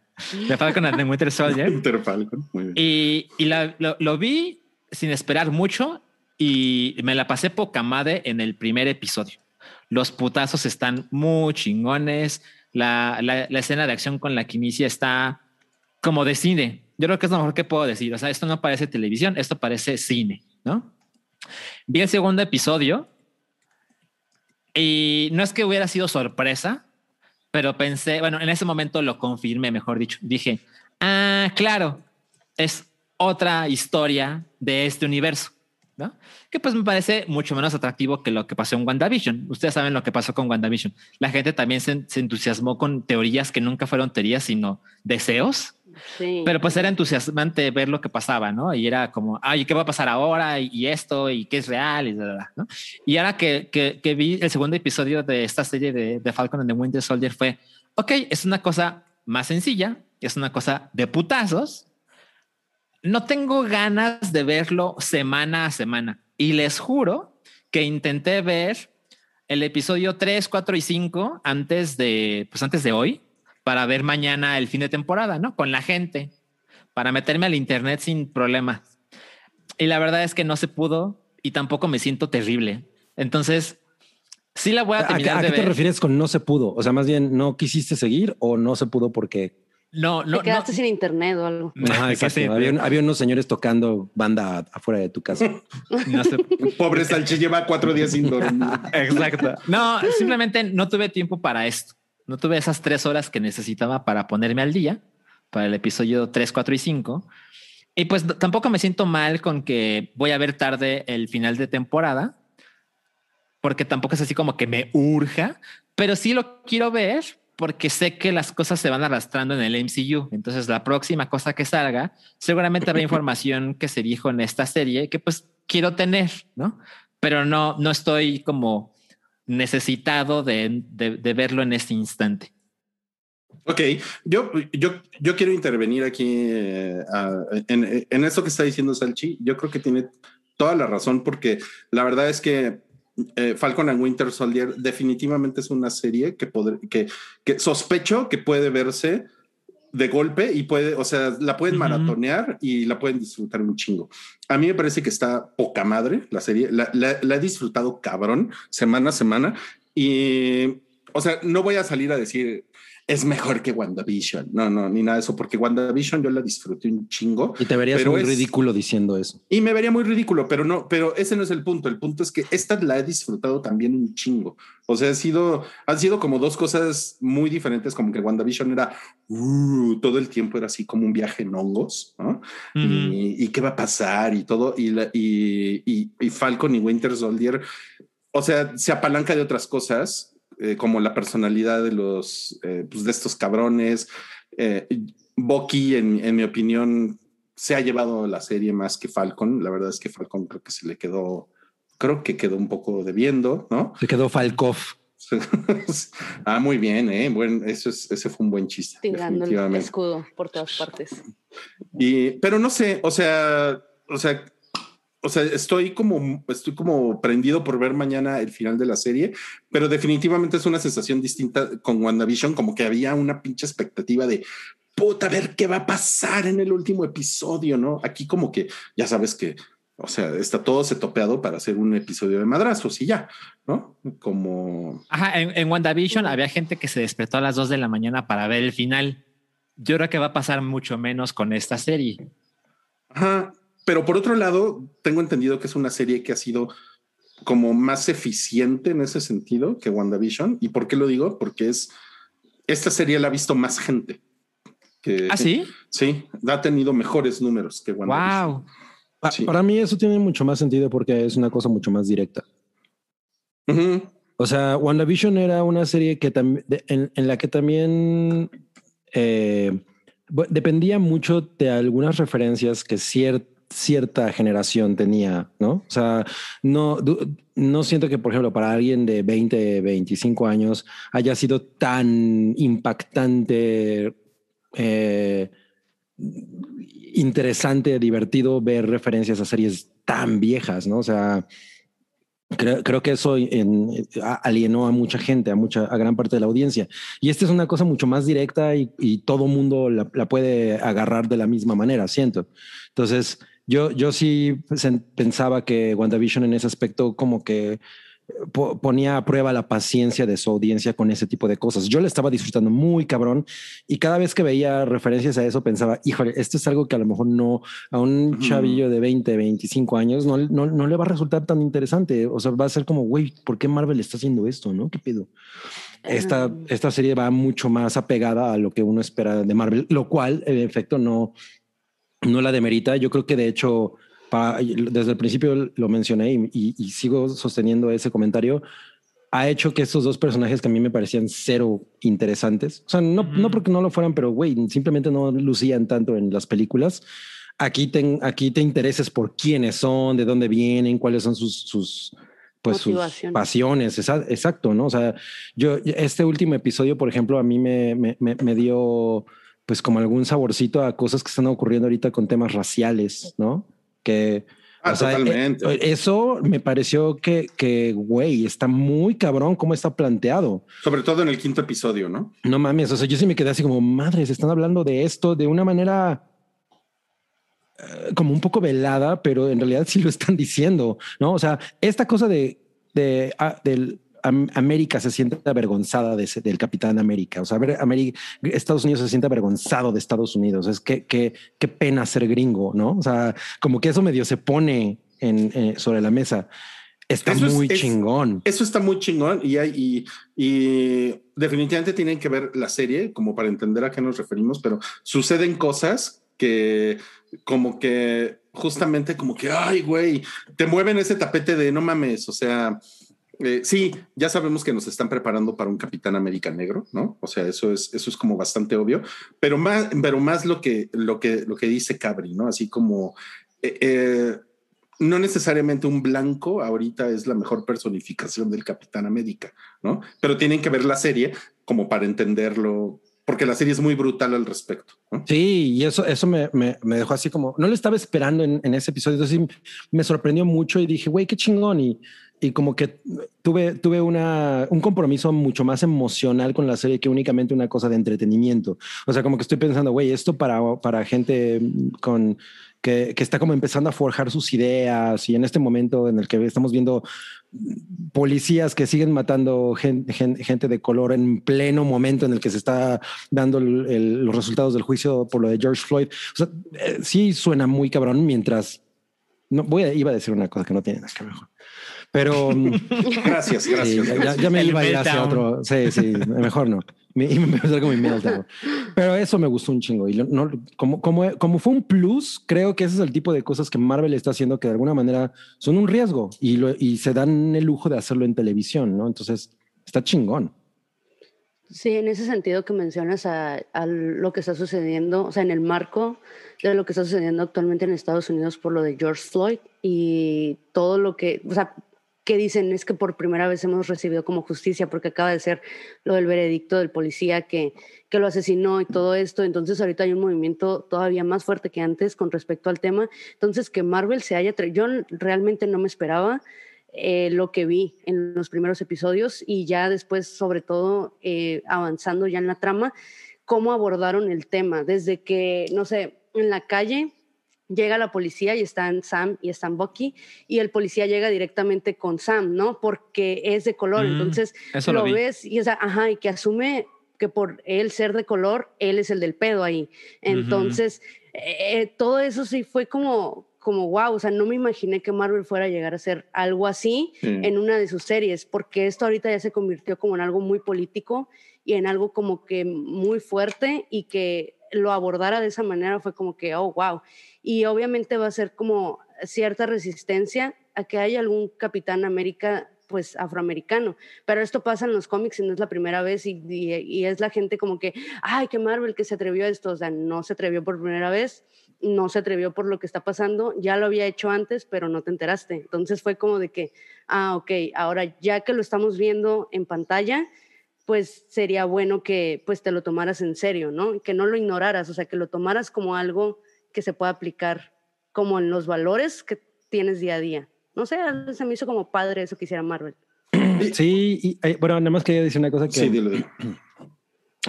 [SPEAKER 2] de Falcon and the Winter Soldier.
[SPEAKER 3] Winter Falcon, muy bien.
[SPEAKER 2] Y, y lo, lo, vi sin esperar mucho y me la pasé poca madre en el primer episodio. Los putazos están muy chingones. La, la, escena de acción con la que está como de cine. Yo creo que es lo mejor que puedo decir. O sea, esto no parece televisión, esto parece cine, ¿no? Vi el segundo episodio y no es que hubiera sido sorpresa, pero pensé, bueno, en ese momento lo confirmé, mejor dicho. Dije, ah, claro, es otra historia de este universo. ¿no? Que pues me parece mucho menos atractivo que lo que pasó en WandaVision. Ustedes saben lo que pasó con WandaVision. La gente también se, entusiasmó con teorías que nunca fueron teorías, sino deseos. Pero pues era entusiasmante ver lo que pasaba, ¿no? Y era como, ay, ¿qué va a pasar ahora? Y, esto, y qué es real, y ¿no? Y ahora que, que, vi el segundo episodio de esta serie de, de Falcon and the Winter Soldier fue, ok, es una cosa más sencilla, es una cosa de putazos, no tengo ganas de verlo semana a semana. Y les juro que intenté ver el episodio 3, 4 y 5 antes de, pues antes de hoy, para ver mañana el fin de temporada, ¿no? Con la gente, para meterme al internet sin problemas. Y la verdad es que no se pudo y tampoco me siento terrible. Entonces, sí la voy a terminar.
[SPEAKER 4] ¿A, qué te refieres con no se pudo? O sea, más bien no quisiste seguir o no se pudo porque
[SPEAKER 2] no, no.
[SPEAKER 1] Te quedaste sin internet o algo.
[SPEAKER 4] había, unos señores tocando banda afuera de tu casa.
[SPEAKER 3] Pobre Sánchez lleva cuatro días sin dormir.
[SPEAKER 2] Exacto. No, simplemente no tuve tiempo para esto. No tuve esas tres horas que necesitaba para ponerme al día para el episodio 3, 4 y 5. Y pues tampoco me siento mal con que voy a ver tarde el final de temporada, porque tampoco es así como que me urja, pero sí lo quiero ver porque sé que las cosas se van arrastrando en el MCU. Entonces, la próxima cosa que salga, seguramente habrá información que se dijo en esta serie que pues quiero tener, ¿no? Pero no, no estoy como necesitado de, de, verlo en este instante.
[SPEAKER 3] Ok, yo, yo, yo quiero intervenir aquí eh, en, en eso que está diciendo Salchi. Yo creo que tiene toda la razón porque la verdad es que eh, Falcon and Winter Soldier definitivamente es una serie que, que, que, sospecho que puede verse de golpe y puede, o sea, la pueden maratonear y la pueden disfrutar un chingo. A mí me parece que está poca madre la serie, la, la he disfrutado cabrón semana a semana y, o sea, no voy a salir a decir, es mejor que WandaVision. No, no, ni nada de eso, porque WandaVision yo la disfruté un chingo.
[SPEAKER 4] Y te verías muy ridículo diciendo eso.
[SPEAKER 3] Y me vería muy ridículo, pero no, pero ese no es el punto. El punto es que esta la he disfrutado también un chingo. O sea, ha sido, han sido como dos cosas muy diferentes, como que WandaVision era uh, todo el tiempo era así como un viaje en hongos, ¿no? y, qué va a pasar y todo. Y, y, y Falcon y Winter Soldier, o sea, se apalanca de otras cosas eh, como la personalidad de los, eh, pues de estos cabrones. Eh, Bucky, en, en, mi opinión, se ha llevado la serie más que Falcon. La verdad es que Falcon creo que se le quedó, creo que quedó un poco debiendo, ¿no?
[SPEAKER 4] Se quedó Falkov.
[SPEAKER 3] ah, muy bien, ¿eh? Bueno, eso es, ese fue un buen chiste.
[SPEAKER 1] Tirando el escudo por todas partes.
[SPEAKER 3] Y, pero no sé, o sea, o sea, o sea, estoy como, estoy como prendido por ver mañana el final de la serie, pero definitivamente es una sensación distinta con WandaVision, como que había una pinche expectativa de puta, a ver qué va a pasar en el último episodio, ¿no? Aquí como que ya sabes que, o sea, está todo setopeado para hacer un episodio de madrazos y ya, ¿no? Como...
[SPEAKER 2] Ajá, en, en WandaVision había gente que se despertó a las dos de la mañana para ver el final. Yo creo que va a pasar mucho menos con esta serie.
[SPEAKER 3] Ajá, pero por otro lado, tengo entendido que es una serie que ha sido como más eficiente en ese sentido que WandaVision. ¿Y por qué lo digo? Porque es esta serie la ha visto más gente. Que,
[SPEAKER 2] ¿Ah, sí?
[SPEAKER 3] Sí, ha tenido mejores números que WandaVision.
[SPEAKER 2] Wow.
[SPEAKER 4] Para mí eso tiene mucho más sentido porque es una cosa mucho más directa. O sea, WandaVision era una serie que en, en, la que también eh, dependía mucho de algunas referencias que cierta generación tenía, ¿no? O sea, no, no siento que, por ejemplo, para alguien de 20, 25 años haya sido tan impactante, eh, interesante, divertido ver referencias a series tan viejas, ¿no? O sea, Creo, que eso alienó a mucha gente, a mucha, a gran parte de la audiencia. Y esta es una cosa mucho más directa y, todo mundo la, puede agarrar de la misma manera, siento. Entonces, yo, yo sí pensaba que WandaVision en ese aspecto como que ponía a prueba la paciencia de su audiencia con ese tipo de cosas. Yo le estaba disfrutando muy cabrón y cada vez que veía referencias a eso pensaba, híjole, esto es algo que a lo mejor no a un chavillo de 20, 25 años no, no, no, le va a resultar tan interesante. O sea, va a ser como, güey, ¿por qué Marvel está haciendo esto? ¿No? ¿Qué pido? Esta, esta serie va mucho más apegada a lo que uno espera de Marvel, lo cual en efecto no, no la demerita. Yo creo que de hecho desde el principio lo mencioné y, sigo sosteniendo ese comentario, ha hecho que estos dos personajes que a mí me parecían cero interesantes, o sea, no, no porque no lo fueran, pero güey, simplemente no lucían tanto en las películas. Aquí te, aquí te intereses por quiénes son, de dónde vienen, cuáles son sus, sus pues sus pasiones, exacto, ¿no? O sea, yo, este último episodio, por ejemplo, a mí me, me, me dio pues como algún saborcito a cosas que están ocurriendo ahorita con temas raciales, ¿no? que...
[SPEAKER 3] Ah, eh,
[SPEAKER 4] eso me pareció que, que, güey, está muy cabrón cómo está planteado.
[SPEAKER 3] Sobre todo en el quinto episodio, ¿no?
[SPEAKER 4] No mames, o sea, yo sí me quedé así como, madres, están hablando de esto de una manera eh, como un poco velada, pero en realidad sí lo están diciendo, ¿no? O sea, esta cosa de, de ah, del América se siente avergonzada de del Capitán América. O sea, ver, América, Estados Unidos se siente avergonzado de Estados Unidos. Es que, qué pena ser gringo, ¿no? O sea, como que eso medio se pone en, eh, sobre la mesa. Está muy chingón.
[SPEAKER 3] eso está muy chingón y, hay, y, definitivamente tienen que ver la serie como para entender a qué nos referimos, pero suceden cosas que como que justamente como que, ay, güey, te mueven ese tapete de no mames, o sea, eh, sí, ya sabemos que nos están preparando para un Capitán América negro, ¿no? O sea, eso es, eso es como bastante obvio, pero más, pero más lo que, lo que, lo que dice Cabri, ¿no? Así como eh, eh, no necesariamente un blanco ahorita es la mejor personificación del Capitán América, ¿no? Pero tienen que ver la serie como para entenderlo porque la serie es muy brutal al respecto.
[SPEAKER 4] Sí, y eso, eso me, me, dejó así como, no lo estaba esperando en, en ese episodio, entonces me sorprendió mucho y dije, güey, qué chingón. Y, y como que tuve, tuve una, un compromiso mucho más emocional con la serie que únicamente una cosa de entretenimiento. O sea, como que estoy pensando, güey, esto para, para gente con que, que, está como empezando a forjar sus ideas y en este momento en el que estamos viendo policías que siguen matando gente, gente, de color en pleno momento en el que se está dando los resultados del juicio por lo de George Floyd. O sea, eh, sí suena muy cabrón mientras no voy a, iba a decir una cosa que no tiene nada que ver. Pero
[SPEAKER 3] gracias, gracias.
[SPEAKER 4] ya, me iba a ir hacia otro. Sí, sí, mejor no. Me, me como mi meltdown. Pero eso me gustó un chingo. Y no, como, como, como fue un plus, creo que ese es el tipo de cosas que Marvel está haciendo que de alguna manera son un riesgo y, lo, y se dan el lujo de hacerlo en televisión, ¿no? Entonces está chingón.
[SPEAKER 1] Sí, en ese sentido que mencionas a, a, lo que está sucediendo, o sea, en el marco de lo que está sucediendo actualmente en Estados Unidos por lo de George Floyd y todo lo que, o sea, que dicen es que por primera vez hemos recibido como justicia porque acaba de ser lo del veredicto del policía que, que lo asesinó y todo esto. Entonces ahorita hay un movimiento todavía más fuerte que antes con respecto al tema. Entonces que Marvel se haya... Yo realmente no me esperaba eh, lo que vi en los primeros episodios y ya después, sobre todo, eh, avanzando ya en la trama, cómo abordaron el tema. Desde que, no sé, en la calle llega la policía y están Sam y están Bucky y el policía llega directamente con Sam, ¿no? Porque es de color, mm, entonces lo, ves y, o sea, ajá, y que asume que por él ser de color, él es el del pedo ahí. Entonces, eh, todo eso sí fue como, como, wow, o sea, no me imaginé que Marvel fuera a llegar a ser algo así en una de sus series, porque esto ahorita ya se convirtió como en algo muy político y en algo como que muy fuerte y que lo abordara de esa manera fue como que, oh, wow. Y obviamente va a ser como cierta resistencia a que haya algún Capitán América pues afroamericano, pero esto pasa en los cómics y no es la primera vez y, y, es la gente como que, ay, que Marvel que se atrevió a esto, o sea, no se atrevió por primera vez, no se atrevió por lo que está pasando, ya lo había hecho antes, pero no te enteraste. Entonces fue como de que, ah, ok, ahora ya que lo estamos viendo en pantalla, pues sería bueno que pues te lo tomaras en serio, ¿no? Que no lo ignoraras, o sea, que lo tomaras como algo que se pueda aplicar como en los valores que tienes día a día. No sé, se me hizo como padre eso que hiciera Marvel.
[SPEAKER 4] Sí, y, eh, bueno, nada más quería decir una cosa que... Sí, dilo.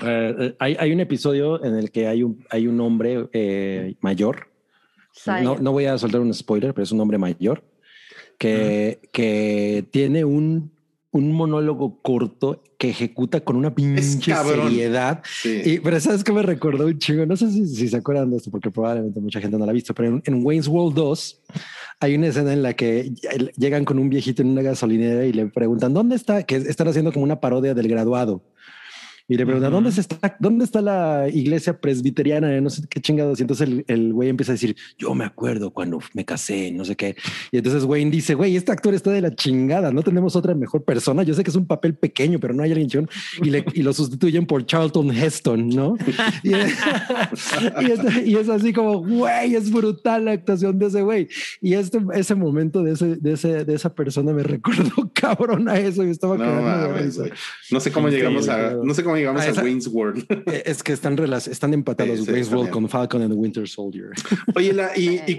[SPEAKER 4] Eh, hay, hay, un episodio en el que hay un, hay un hombre mayor. No, no, voy a soltar un spoiler, pero es un hombre mayor que, que tiene un un monólogo corto que ejecuta con una pinche seriedad. Y, pero sabes que me recordó un chingo. No sé si, se acuerdan de esto, porque probablemente mucha gente no la ha visto, pero en, Wayne's World 2 hay una escena en la que llegan con un viejito en una gasolinera y le preguntan dónde está, que están haciendo como una parodia del graduado. Y le pregunta, ¿dónde, está, ¿dónde está la iglesia presbiteriana? No sé qué chingados. Y entonces el, el güey empieza a decir, yo me acuerdo cuando me casé, no sé qué. Y entonces Wayne dice, güey, este actor está de la chingada, no tenemos otra mejor persona. Yo sé que es un papel pequeño, pero no hay alguien chingón. Y, le, y lo sustituyen por Charlton Heston, ¿no? y, es, así como, güey, es brutal la actuación de ese güey. Y este, ese momento de, ese, de, ese, de esa persona me recordó cabrón a eso y estaba
[SPEAKER 3] no, No sé cómo llegamos a, no sé cómo llegamos ah, a, Wayne's World.
[SPEAKER 4] Eh, es que están, están empatados Wayne's World con Falcon and the Winter Soldier.
[SPEAKER 3] Oye, ¿y, y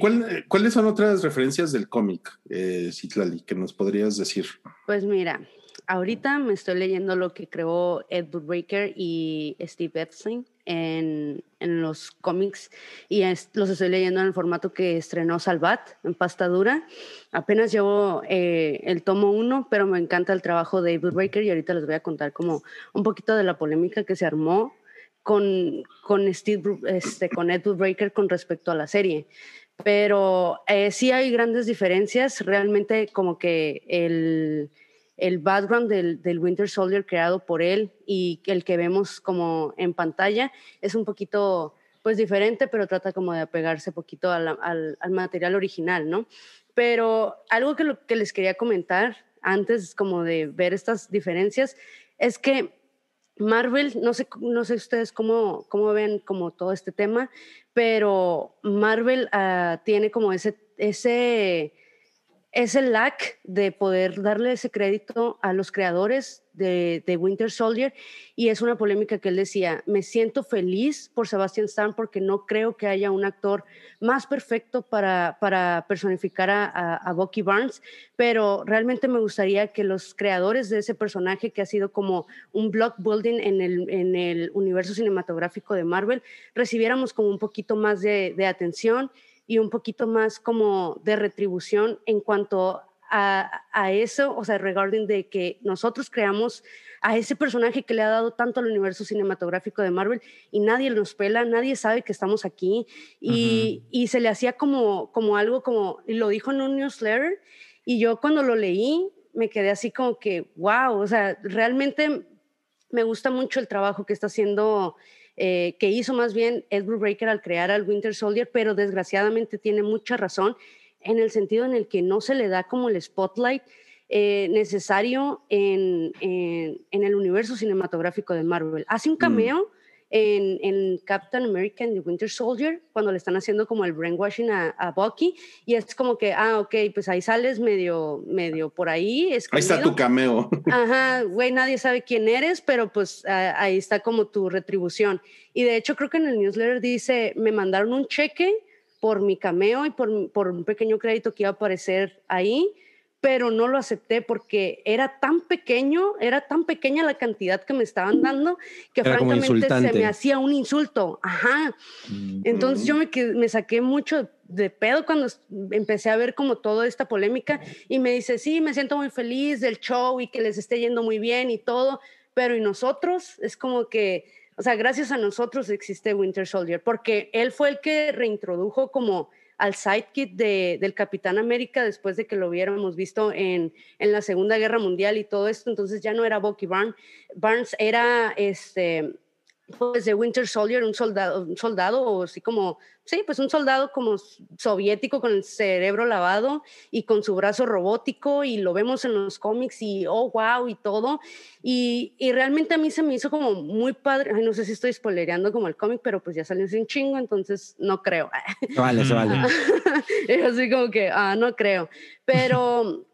[SPEAKER 3] cuáles son otras referencias del cómic, eh, Citlali, que nos podrías decir?
[SPEAKER 1] Pues mira, ahorita me estoy leyendo lo que creó Ed Woodbreaker y Steve Epstein en, en los cómics y los estoy leyendo en el formato que estrenó Salvat en pasta dura. Apenas llevo eh, el tomo uno, pero me encanta el trabajo de David Breaker y ahorita les voy a contar como un poquito de la polémica que se armó con, con, Steve, este, con Ed Breaker con respecto a la serie. Pero eh, sí hay grandes diferencias, realmente como que el el background del, Winter Soldier creado por él y el que vemos como en pantalla es un poquito pues diferente, pero trata como de apegarse poquito al, material original, ¿no? Pero algo que, lo, que les quería comentar antes como de ver estas diferencias es que Marvel, no sé, no sé ustedes cómo, cómo ven como todo este tema, pero Marvel ah, tiene como ese, ese es el lack de poder darle ese crédito a los creadores de, Winter Soldier. Y es una polémica que él decía, me siento feliz por Sebastian Stan porque no creo que haya un actor más perfecto para, personificar a, Bucky Barnes, pero realmente me gustaría que los creadores de ese personaje que ha sido como un block building en el, universo cinematográfico de Marvel, recibiéramos como un poquito más de atención y un poquito más como de retribución en cuanto a, a, eso, o sea, regarding de que nosotros creamos a ese personaje que le ha dado tanto al universo cinematográfico de Marvel y nadie nos pela, nadie sabe que estamos aquí y, y se le hacía como, como algo como, lo dijo en un newsletter y yo cuando lo leí me quedé así como que, wow, o sea, realmente me gusta mucho el trabajo que está haciendo eh, que hizo más bien Edward Breaker al crear al Winter Soldier, pero desgraciadamente tiene mucha razón en el sentido en el que no se le da como el spotlight eh, necesario en, en, el universo cinematográfico de Marvel. Hace un mm. En, en, Captain America and the Winter Soldier, cuando le están haciendo como el brainwashing a, a, Bucky, y es como que, ah, ok, pues ahí sales medio, medio por ahí.
[SPEAKER 3] Ahí está tu cameo.
[SPEAKER 1] Ajá, güey, nadie sabe quién eres, pero pues ahí está como tu retribución. Y de hecho creo que en el newsletter dice, me mandaron un cheque por mi cameo y por, por un pequeño crédito que iba a aparecer ahí pero no lo acepté porque era tan pequeño, era tan pequeña la cantidad que me estaban dando que francamente se me hacía un insulto. Ajá. Mm. Entonces yo me, me saqué mucho de pedo cuando empecé a ver como toda esta polémica y me dice, sí, me siento muy feliz del show y que les esté yendo muy bien y todo, pero ¿y nosotros? Es como que, o sea, gracias a nosotros existe Winter Soldier, porque él fue el que reintrodujo como al sidekick de, del Capitán América después de que lo hubiéramos visto en, en, la Segunda Guerra Mundial y todo esto, entonces ya no era Bucky Barnes, Barnes era este pues de Winter Soldier, un soldado, un soldado o así como, sí, pues un soldado como soviético con el cerebro lavado y con su brazo robótico y lo vemos en los cómics y oh, wow y todo. Y, y realmente a mí se me hizo como muy padre, no sé si estoy spoilereando como el cómic, pero pues ya salió sin chingo, entonces no creo.
[SPEAKER 4] Vale, se vale.
[SPEAKER 1] es así como que, ah, no creo. Pero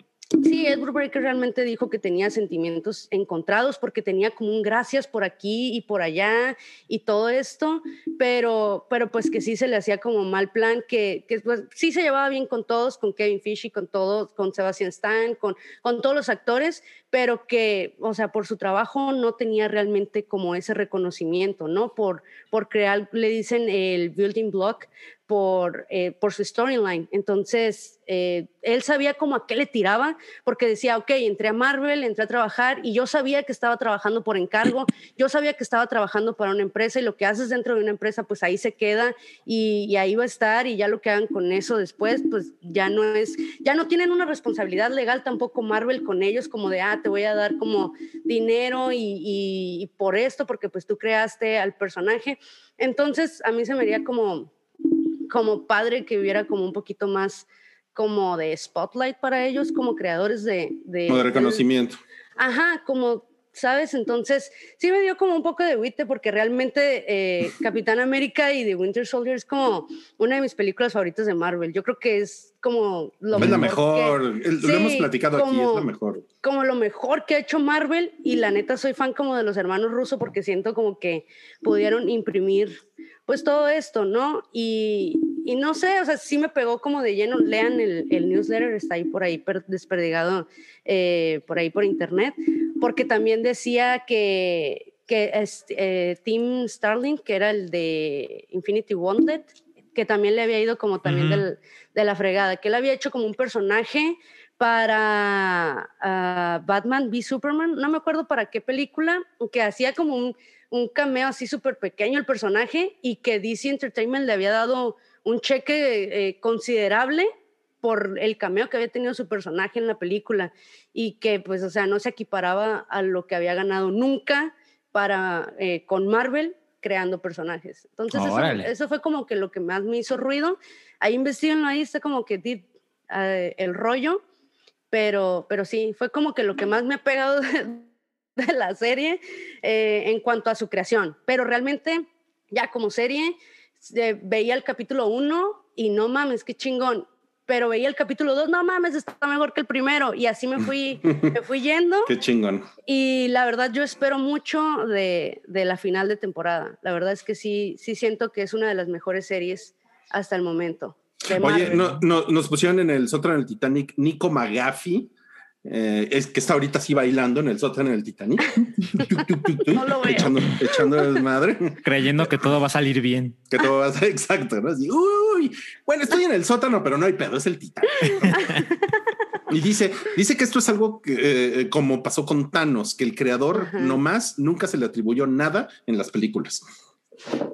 [SPEAKER 1] Sí, Ed Brubaker realmente dijo que tenía sentimientos encontrados porque tenía como un gracias por aquí y por allá y todo esto, pero, pero pues que sí se le hacía como mal plan, que, que pues, sí se llevaba bien con todos, con Kevin Fish y con todos, con Sebastian Stan, con, con todos los actores, pero que, o sea, por su trabajo no tenía realmente como ese reconocimiento, ¿no? Por, por crear, le dicen el building block, por, eh, por su storyline. Entonces, eh, él sabía como a qué le tiraba, porque decía, ok, entré a Marvel, entré a trabajar y yo sabía que estaba trabajando por encargo, yo sabía que estaba trabajando para una empresa y lo que haces dentro de una empresa, pues ahí se queda y, ahí va a estar y ya lo que hagan con eso después, pues ya no es, ya no tienen una responsabilidad legal tampoco Marvel con ellos, como de, ah, te voy a dar como dinero y, y por esto, porque pues tú creaste al personaje. Entonces, a mí se me haría como como padre que hubiera como un poquito más como de spotlight para ellos como creadores de...
[SPEAKER 3] de, de reconocimiento.
[SPEAKER 1] ajá, como, ¿sabes? Entonces, sí me dio como un poco de huite porque realmente eh, Capitán América y The Winter Soldier es como una de mis películas favoritas de Marvel. Yo creo que es como
[SPEAKER 3] lo es mejor. la mejor, lo hemos platicado aquí, es la mejor.
[SPEAKER 1] Como lo mejor que ha hecho Marvel y la neta soy fan como de los hermanos rusos porque siento como que pudieron imprimir pues todo esto, ¿no? Y, y, no sé, o sea, sí me pegó como de lleno, lean el, el newsletter, está ahí por ahí desperdigado, eh, por ahí por internet, porque también decía que, que eh, Tim Starling, que era el de Infinity Wanted, que también le había ido como también del, de la fregada, que él había hecho como un personaje para uh, Batman v Superman, no me acuerdo para qué película, que hacía como un un cameo así súper pequeño el personaje y que DC Entertainment le había dado un cheque eh, considerable por el cameo que había tenido su personaje en la película y que pues o sea no se equiparaba a lo que había ganado nunca para eh, con Marvel creando personajes. Entonces eso, fue como que lo que más me hizo ruido. Ahí investigan ahí está como que di, eh, el rollo, pero, pero sí, fue como que lo que más me ha pegado de la serie eh, en cuanto a su creación, pero realmente ya como serie veía el capítulo 1 y no mames, qué chingón, pero veía el capítulo 2, no mames, está mejor que el primero y así me fui, me fui yendo.
[SPEAKER 3] Qué chingón.
[SPEAKER 1] Y la verdad yo espero mucho de, de, la final de temporada. La verdad es que sí, sí siento que es una de las mejores series hasta el momento.
[SPEAKER 3] Oye, no, no, nos pusieron en el sótano del Titanic Nico Magafi eh, es que está ahorita así bailando en el sótano del Titanic.
[SPEAKER 1] no lo veo.
[SPEAKER 3] Echando, echando desmadre.
[SPEAKER 2] Creyendo que todo va a salir bien.
[SPEAKER 3] Que todo va a ser exacto, ¿no? Así, uy, bueno, estoy en el sótano, pero no hay pedo, es el Titanic. y dice, dice que esto es algo que, eh, como pasó con Thanos, que el creador nomás nunca se le atribuyó nada en las películas.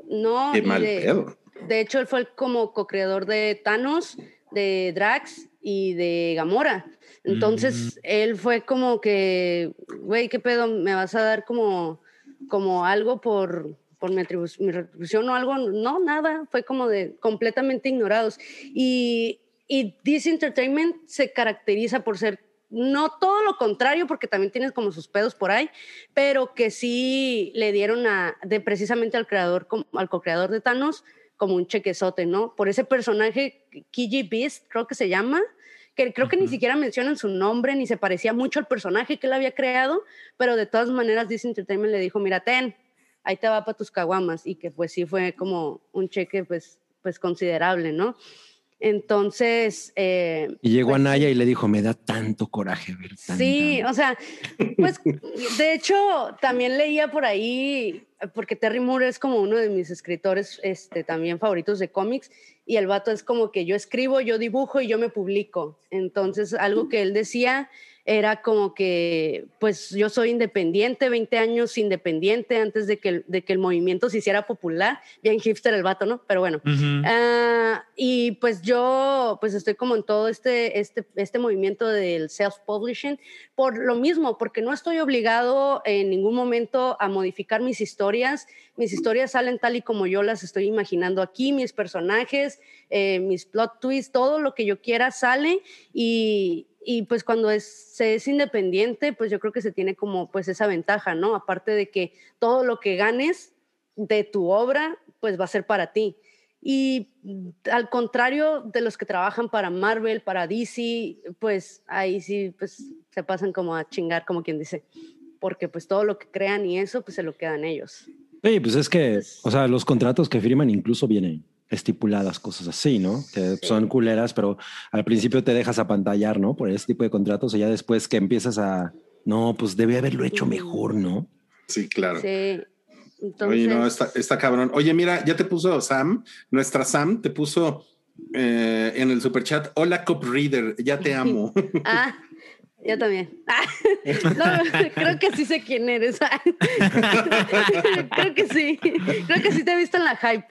[SPEAKER 1] No.
[SPEAKER 3] Qué mal de, pedo.
[SPEAKER 1] De hecho, él fue como co-creador de Thanos, de Drax y de Gamora. Entonces, él fue como que, güey, ¿qué pedo? ¿Me vas a dar como, como algo por, por mi, mi retribución o algo? No, nada, fue como de completamente ignorados. Y, y DC Entertainment se caracteriza por ser no todo lo contrario, porque también tienes como sus pedos por ahí, pero que sí le dieron a, de precisamente al creador, al co-creador de Thanos, como un chequezote, ¿no? Por ese personaje, Kiji Beast, creo que se llama, que creo que ni siquiera mencionan su nombre, ni se parecía mucho al personaje que él había creado, pero de todas maneras Disney Entertainment le dijo, mira, ten, ahí te va para tus caguamas, y que pues sí fue como un cheque pues, pues considerable, ¿no? Entonces... Eh,
[SPEAKER 4] y llegó a pues Naya y le dijo, me da tanto coraje ver
[SPEAKER 1] Sí, o sea, pues de hecho también leía por ahí porque Terry Moore es como uno de mis escritores este, también favoritos de cómics y el vato es como que yo escribo, yo dibujo y yo me publico. Entonces, algo que él decía era como que, pues yo soy independiente, 20 años independiente antes de que, el, de que el movimiento se hiciera popular, bien hipster el vato, ¿no? Pero bueno, ah, y pues yo, pues estoy como en todo este, este, este movimiento del self-publishing por lo mismo, porque no estoy obligado en ningún momento a modificar mis historias, mis historias salen tal y como yo las estoy imaginando aquí, mis personajes, eh, mis plot twists, todo lo que yo quiera sale y, y pues cuando es, se es independiente, pues yo creo que se tiene como pues esa ventaja, ¿no? Aparte de que todo lo que ganes de tu obra, pues va a ser para ti. Y al contrario de los que trabajan para Marvel, para DC, pues ahí sí, pues se pasan como a chingar, como quien dice, porque pues todo lo que crean y eso, pues se lo quedan ellos.
[SPEAKER 4] Sí, pues es que, o sea, los contratos que firman incluso vienen estipuladas cosas así, ¿no? Que son culeras, pero al principio te dejas apantallar, ¿no? Por ese tipo de contratos y ya después que empiezas a, no, pues debe haberlo hecho mejor, ¿no?
[SPEAKER 3] Sí, claro.
[SPEAKER 1] Sí.
[SPEAKER 3] Oye, no, está, cabrón. Oye, mira, ya te puso Sam, nuestra Sam te puso eh, en el super chat, hola Cop Reader, ya te amo.
[SPEAKER 1] ah, yo también. creo que sí sé quién eres. creo que sí. Creo que sí te he visto en la hype.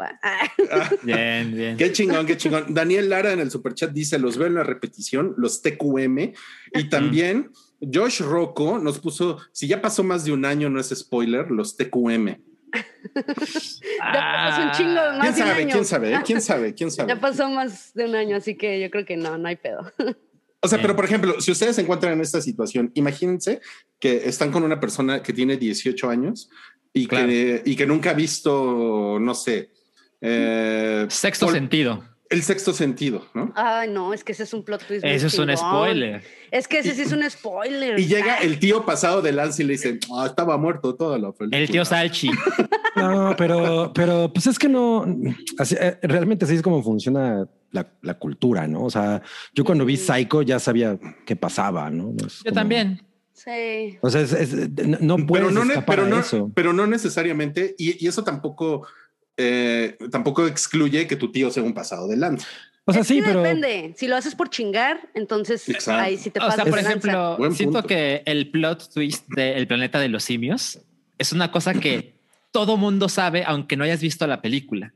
[SPEAKER 2] bien, bien.
[SPEAKER 3] Qué chingón, qué chingón. Daniel Lara en el superchat dice: Los veo en la repetición, los TQM. Y también Josh Rocco nos puso: Si ya pasó más de un año, no es spoiler, los TQM.
[SPEAKER 1] ya pasó un chingo más
[SPEAKER 3] ¿Quién
[SPEAKER 1] de
[SPEAKER 3] sabe,
[SPEAKER 1] un año.
[SPEAKER 3] ¿Quién sabe? ¿Quién sabe? ¿Quién sabe?
[SPEAKER 1] Ya pasó más de un año, así que yo creo que no, no hay pedo.
[SPEAKER 3] O sea, pero por ejemplo, si ustedes se encuentran en esta situación, imagínense que están con una persona que tiene 18 años y, que, y que nunca ha visto, no sé.
[SPEAKER 2] Eh, sexto sentido.
[SPEAKER 3] El sexto sentido, ¿no?
[SPEAKER 1] Ay, no, es que ese es un plot twist.
[SPEAKER 2] Ese es un spoiler.
[SPEAKER 1] Es que ese sí es un spoiler.
[SPEAKER 3] Y llega el tío pasado de Lance y le dice, ah, estaba muerto toda la película.
[SPEAKER 2] El tío Salchi.
[SPEAKER 4] No, pero, pero pues es que no, eh, realmente así es como funciona la, cultura, ¿no? O sea, yo cuando vi Psycho ya sabía qué pasaba, ¿no?
[SPEAKER 2] yo también.
[SPEAKER 1] Sí.
[SPEAKER 4] O sea, no puedes pero no, pero no, eso.
[SPEAKER 3] Pero no necesariamente, y, eso tampoco, eh, tampoco excluye que tu tío sea un pasado de lanza.
[SPEAKER 4] O sea, sí, pero.
[SPEAKER 1] Depende. Si lo haces por chingar, entonces ahí sí te pasa.
[SPEAKER 2] O sea, por ejemplo, siento que el plot twist del planeta de los simios es una cosa que todo mundo sabe, aunque no hayas visto la película.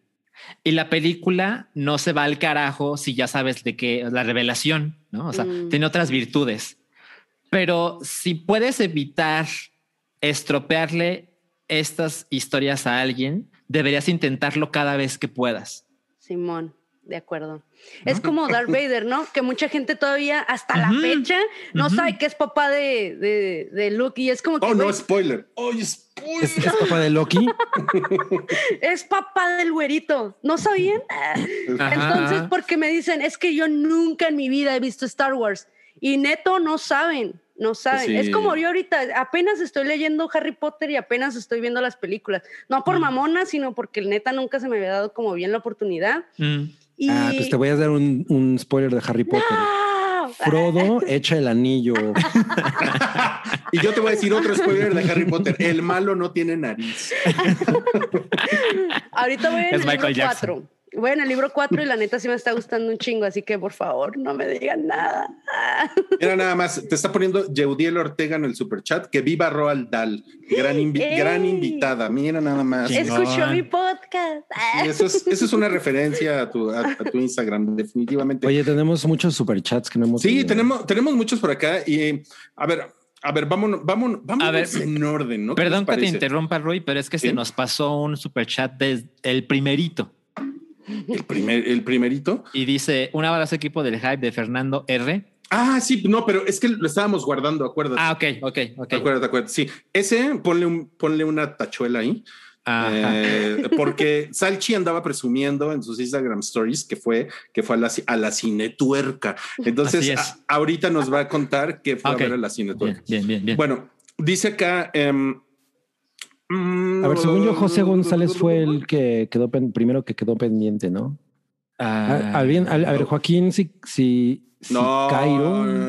[SPEAKER 2] Y la película no se va al carajo si ya sabes de qué la revelación, ¿no? O sea, mm. tiene otras virtudes. Pero si puedes evitar estropearle estas historias a alguien, deberías intentarlo cada vez que puedas.
[SPEAKER 1] Simón, de acuerdo. Es como Darth Vader, ¿no? Que mucha gente todavía, hasta la fecha, no sabe que es papá de, de, de, Luke y es como que...
[SPEAKER 3] Oh, no, spoiler. Oh, spoiler.
[SPEAKER 4] ¿Es, papá de Loki?
[SPEAKER 1] es papá del güerito. ¿No sabían? Entonces, porque me dicen, es que yo nunca en mi vida he visto Star Wars. Y neto, no saben. No saben. Es como yo ahorita apenas estoy leyendo Harry Potter y apenas estoy viendo las películas. No por mamona, sino porque el neta nunca se me había dado como bien la oportunidad.
[SPEAKER 4] Mm. Ah, pues te voy a dar un, spoiler de Harry Potter. Frodo echa el anillo.
[SPEAKER 3] y yo te voy a decir otro spoiler de Harry Potter. El malo no tiene nariz.
[SPEAKER 1] Ahorita voy el libro 4. Bueno, el libro 4 y la neta sí me está gustando un chingo, así que por favor no me digan nada.
[SPEAKER 3] Mira nada más, te está poniendo Yeudiel Ortega en el super chat, que viva Roald Dahl, gran, gran invitada, mira nada más.
[SPEAKER 1] Escuchó mi podcast.
[SPEAKER 3] eso, es, eso es una referencia a tu, a, tu Instagram, definitivamente.
[SPEAKER 4] Oye, tenemos muchos superchats que no hemos
[SPEAKER 3] Sí, tenemos, tenemos muchos por acá y a ver, a ver, vámonos, vámonos, vámonos a ver, en orden, ¿no?
[SPEAKER 2] Perdón que te interrumpa, Rui, pero es que se nos pasó un superchat desde el primerito.
[SPEAKER 3] El, primer, el primerito.
[SPEAKER 2] Y dice, un abrazo equipo del hype de Fernando R.
[SPEAKER 3] Ah, sí, no, pero es que lo estábamos guardando, acuérdate.
[SPEAKER 2] Ah, ok, ok, ok.
[SPEAKER 3] Acuérdate, acuérdate. Sí, ese, ponle, un, ponle una tachuela ahí. Eh, porque Salchi andaba presumiendo en sus Instagram stories que fue que fue a la, a la cinetuerca. Entonces, ahorita nos va a contar que fue a ver a la cinetuerca.
[SPEAKER 2] Bien, bien, bien.
[SPEAKER 3] Bueno, dice acá, em,
[SPEAKER 4] a ver, según yo, José González fue el que quedó primero que quedó pendiente, ¿no? Ah, a, ver, Joaquín, si, si,
[SPEAKER 3] no,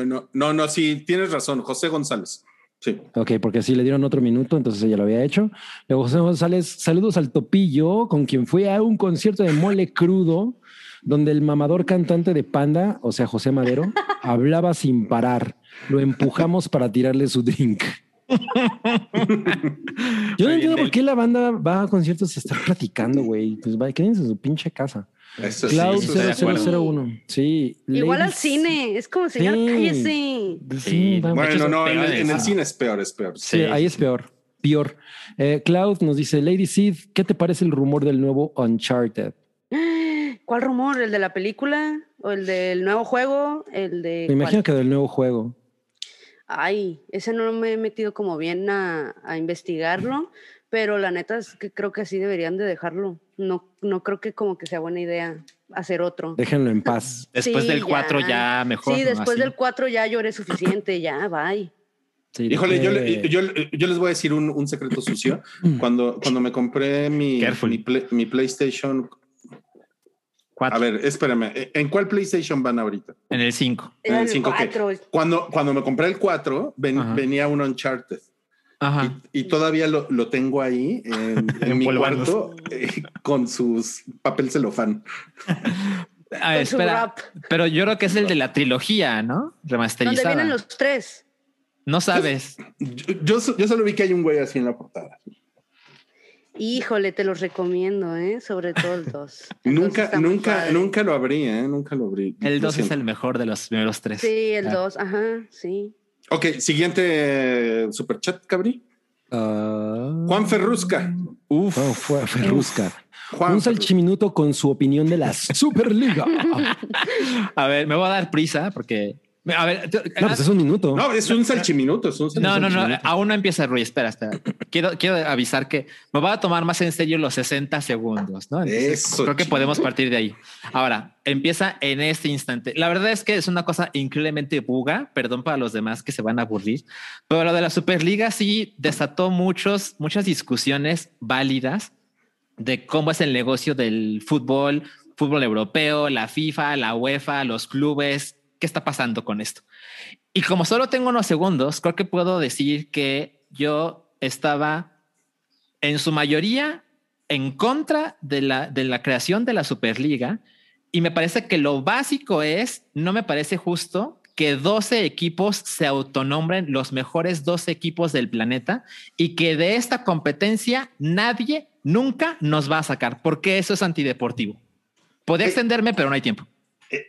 [SPEAKER 3] no, no, no, sí, tienes razón, José González. Sí.
[SPEAKER 4] Ok, porque así le dieron otro minuto, entonces ella lo había hecho. Luego José González, saludos al Topillo, con quien fue a un concierto de mole crudo, donde el mamador cantante de Panda, o sea, José Madero, hablaba sin parar. Lo empujamos para tirarle su drink. Yo no entiendo por qué la banda va a conciertos y está platicando, güey. Pues va, quédense en su pinche casa.
[SPEAKER 3] Eso
[SPEAKER 4] Cloud
[SPEAKER 3] sí, eso sí.
[SPEAKER 4] 0001. Sí.
[SPEAKER 1] Igual al cine. Es como, señor,
[SPEAKER 4] Sí.
[SPEAKER 1] cállese.
[SPEAKER 4] Sí.
[SPEAKER 3] Bueno, no, en en el cine es peor, es peor.
[SPEAKER 4] Sí,
[SPEAKER 2] Sí.
[SPEAKER 4] ahí es peor. Peor. Eh, Cloud nos dice, Lady Sid, ¿qué te parece el rumor del nuevo Uncharted?
[SPEAKER 1] ¿Cuál rumor? ¿El de la película? ¿O el del nuevo juego? ¿El de
[SPEAKER 4] Me imagino
[SPEAKER 1] cuál?
[SPEAKER 4] que del nuevo juego.
[SPEAKER 1] Ay, ese no me he metido como bien a, a investigarlo, pero la neta es que creo que así deberían de dejarlo. No, no creo que como que sea buena idea hacer otro.
[SPEAKER 4] Déjenlo en paz.
[SPEAKER 2] Después
[SPEAKER 1] Sí,
[SPEAKER 2] del 4 ya, mejor.
[SPEAKER 1] Sí, después
[SPEAKER 2] Así.
[SPEAKER 1] del 4 ya lloré suficiente, ya, bye.
[SPEAKER 4] Sí,
[SPEAKER 3] Híjole, yo, le- yo, yo les voy a decir un, un secreto sucio. Cuando, cuando me compré mi,
[SPEAKER 2] Careful.
[SPEAKER 3] mi, Play- mi PlayStation. A ver, espérame. ¿En cuál PlayStation van ahorita?
[SPEAKER 2] En el 5.
[SPEAKER 3] En el
[SPEAKER 1] el
[SPEAKER 3] 5 que
[SPEAKER 1] 4.
[SPEAKER 3] cuando, cuando me compré el 4, ven-
[SPEAKER 2] Ajá.
[SPEAKER 3] venía un Uncharted.
[SPEAKER 2] Ajá.
[SPEAKER 3] Y, y todavía lo, lo tengo ahí en, en mi cuarto eh, con sus papel celofán.
[SPEAKER 2] Ah, espera. Pero yo creo que es el de la trilogía, ¿no? Remasterizada.
[SPEAKER 1] vienen los tres.
[SPEAKER 2] No sabes.
[SPEAKER 3] Yo, yo, yo solo vi que hay un güey así en la portada.
[SPEAKER 1] Híjole, te los recomiendo, ¿eh? Sobre todo el 2.
[SPEAKER 3] Nunca, nunca, nunca lo abrí, ¿eh? Nunca lo abrí.
[SPEAKER 2] El
[SPEAKER 3] Lo
[SPEAKER 2] 2 es el mejor de los primeros tres.
[SPEAKER 1] Sí, el
[SPEAKER 2] Ah.
[SPEAKER 1] 2, ajá, sí.
[SPEAKER 3] Ok, siguiente super chat, Cabri.
[SPEAKER 4] ah,
[SPEAKER 3] Juan Ferrusca.
[SPEAKER 2] Uf.
[SPEAKER 4] oh, fue Ferrusca.
[SPEAKER 3] Juan
[SPEAKER 4] Un salchiminuto con su opinión de la Superliga.
[SPEAKER 2] A ver, me voy a dar prisa porque. A ver, tú-
[SPEAKER 4] pues es un minuto.
[SPEAKER 3] No, es un salchiminuto. Es un
[SPEAKER 2] No, no, no,
[SPEAKER 3] salchiminuto.
[SPEAKER 2] aún no empieza Rui, espera, espera. Quiero, quiero avisar que me voy a tomar más en serio los 60 segundos, ¿no? Entonces,
[SPEAKER 3] Eso,
[SPEAKER 2] creo que
[SPEAKER 3] chido.
[SPEAKER 2] podemos partir de ahí. Ahora, empieza en este instante. La verdad es que es una cosa increíblemente buga, perdón para los demás que se van a aburrir, pero lo de la Superliga sí desató muchos, muchas discusiones válidas de cómo es el negocio del fútbol, fútbol europeo, la FIFA, la UEFA, los clubes, qué está pasando con esto. Y como solo tengo unos segundos, creo que puedo decir que yo estaba en su mayoría en contra de la, de la creación de la Superliga y me parece que lo básico es, no me parece justo que 12 equipos se autonombren los mejores 12 equipos del planeta y que de esta competencia nadie nunca nos va a sacar, porque eso es antideportivo. Podría
[SPEAKER 3] Eh,
[SPEAKER 2] extenderme, pero no hay tiempo.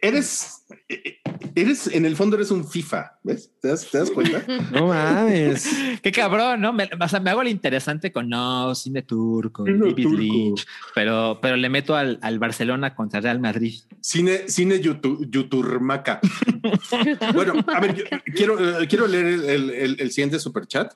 [SPEAKER 3] Eres, eres, en el fondo eres un FIFA, ¿ves? ¿Te das, te das cuenta?
[SPEAKER 4] No mames.
[SPEAKER 2] Qué cabrón, ¿no? Me, o sea, me hago el interesante con no, cine turco,
[SPEAKER 3] Cine
[SPEAKER 2] David
[SPEAKER 3] turco.
[SPEAKER 2] Lynch, pero, pero le meto al, al Barcelona contra Real Madrid.
[SPEAKER 3] Cine, cine yutu- yuturmaca. bueno, a ver, yo quiero, eh, quiero leer el, el- el- el siguiente superchat.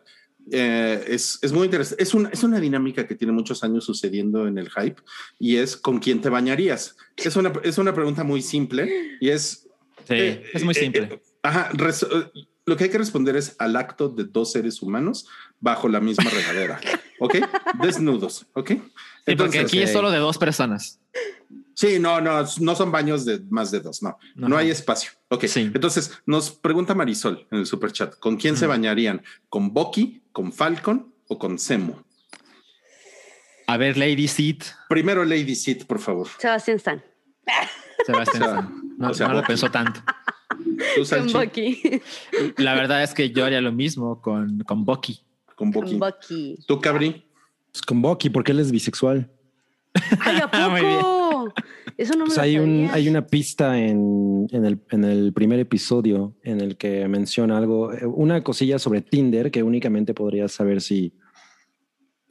[SPEAKER 3] Eh, es, es muy interesante. Es una, es una dinámica que tiene muchos años sucediendo en el hype y es ¿con quién te bañarías? Es una, es una pregunta muy simple y es...
[SPEAKER 2] Sí,
[SPEAKER 3] eh,
[SPEAKER 2] es muy
[SPEAKER 3] eh,
[SPEAKER 2] simple.
[SPEAKER 3] eh, ajá, res- lo que hay que responder es al acto de dos seres humanos bajo la misma regadera. ¿Ok? Desnudos. ¿Ok?
[SPEAKER 2] Sí, porque
[SPEAKER 3] Entonces,
[SPEAKER 2] aquí es solo de dos personas.
[SPEAKER 3] Sí, no, no, no son baños de más de dos, no, no hay espacio. Ok,
[SPEAKER 2] Sí.
[SPEAKER 3] entonces nos pregunta Marisol en el super chat, ¿con quién se
[SPEAKER 2] Ujú.
[SPEAKER 3] bañarían? ¿Con Bucky, con Falcon o con Semo?
[SPEAKER 2] A ver, Lady Seat,
[SPEAKER 3] Primero Lady Sid, por favor.
[SPEAKER 1] Sebastián Stan.
[SPEAKER 2] Sebastián. Stan. no,
[SPEAKER 3] o sea,
[SPEAKER 2] no lo
[SPEAKER 3] Bucky.
[SPEAKER 2] pensó tanto.
[SPEAKER 3] Tú,
[SPEAKER 1] Con Bucky.
[SPEAKER 2] La verdad es que yo haría lo mismo con, con Bucky.
[SPEAKER 3] con
[SPEAKER 1] Con
[SPEAKER 3] Bucky.
[SPEAKER 1] Bucky.
[SPEAKER 3] Tú, Cabri.
[SPEAKER 4] Pues con Bucky, porque él es bisexual.
[SPEAKER 1] ¡Ay, a
[SPEAKER 2] Muy bien.
[SPEAKER 1] poco! Eso no me
[SPEAKER 4] Pues
[SPEAKER 1] lo
[SPEAKER 4] hay, un, hay una pista en, en, el, en el primer episodio en el que menciona algo, eh, una cosilla sobre Tinder que únicamente podrías saber si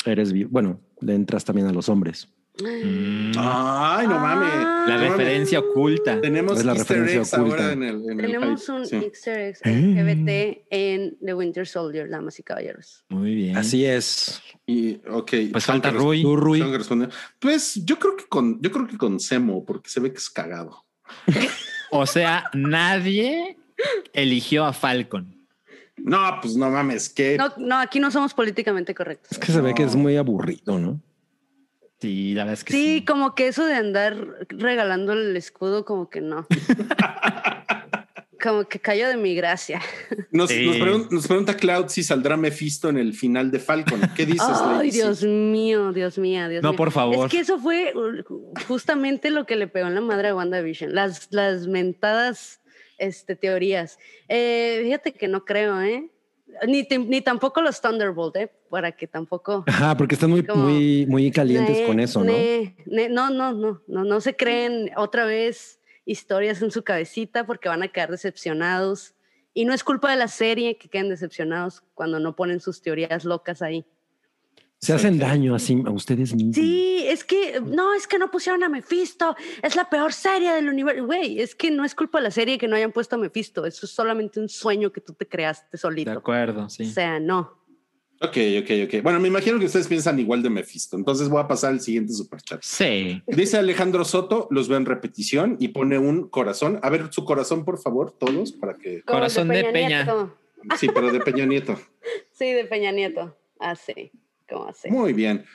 [SPEAKER 4] eres, bueno, le entras también a los hombres.
[SPEAKER 2] Mm,
[SPEAKER 3] Ay, no mames.
[SPEAKER 2] La
[SPEAKER 3] no mames.
[SPEAKER 2] referencia oculta.
[SPEAKER 3] Tenemos
[SPEAKER 4] Es la
[SPEAKER 3] Easter
[SPEAKER 4] referencia
[SPEAKER 3] eggs
[SPEAKER 4] oculta.
[SPEAKER 3] ahora en el, en el
[SPEAKER 1] Tenemos un
[SPEAKER 3] Sí.
[SPEAKER 1] Easter egg
[SPEAKER 4] Eh.
[SPEAKER 1] LGBT en The Winter Soldier, damas y caballeros.
[SPEAKER 2] Muy bien.
[SPEAKER 4] Así es.
[SPEAKER 3] Y, ok.
[SPEAKER 2] Pues falta Rui.
[SPEAKER 4] Tú, Rui.
[SPEAKER 3] Pues yo creo que con, yo creo que con Semo, porque se ve que es cagado.
[SPEAKER 2] O sea, nadie eligió a Falcon.
[SPEAKER 3] No, pues no mames, que
[SPEAKER 1] No, no, aquí no somos políticamente correctos.
[SPEAKER 4] Es que se ve que es muy aburrido, ¿no?
[SPEAKER 2] Sí, la verdad es que
[SPEAKER 1] Sí,
[SPEAKER 2] sí.
[SPEAKER 1] como que eso de andar regalando el escudo, como que no. como que cayó de mi gracia.
[SPEAKER 3] Nos, pregunta, Cloud si saldrá Mephisto en el final de Falcon. ¿Qué dices?
[SPEAKER 1] Ay, Dios mío, Dios mío, Dios
[SPEAKER 2] no, por favor.
[SPEAKER 1] Es que eso fue justamente lo que le pegó en la madre a WandaVision. Las, las mentadas este, teorías. Eh, fíjate que no creo, ¿eh? Ni, ni, tampoco los Thunderbolt, ¿eh? Para que tampoco.
[SPEAKER 4] Ajá, porque están muy, muy, muy calientes con eso, ¿no?
[SPEAKER 1] no, no, no, no, no se creen otra vez historias en su cabecita porque van a quedar decepcionados. Y no es culpa de la serie que queden decepcionados cuando no ponen sus teorías locas ahí.
[SPEAKER 4] Se hacen daño así a ustedes mismos.
[SPEAKER 1] Sí, es que no, es que no pusieron a Mephisto. Es la peor serie del universo. Güey, es que no es culpa de la serie que no hayan puesto a Mephisto. Eso es solamente un sueño que tú te creaste solito.
[SPEAKER 2] De acuerdo, sí.
[SPEAKER 1] O sea, no.
[SPEAKER 3] Ok, ok, ok. Bueno, me imagino que ustedes piensan igual de Mephisto. Entonces voy a pasar al siguiente superchat.
[SPEAKER 2] Sí.
[SPEAKER 3] Dice Alejandro Soto, los veo en repetición y pone un corazón. A ver, su corazón, por favor, todos, para que.
[SPEAKER 2] Corazón de Peña.
[SPEAKER 3] Sí, pero de Peña Nieto.
[SPEAKER 1] sí, de Peña Nieto. Ah, sí.
[SPEAKER 3] Muy bien.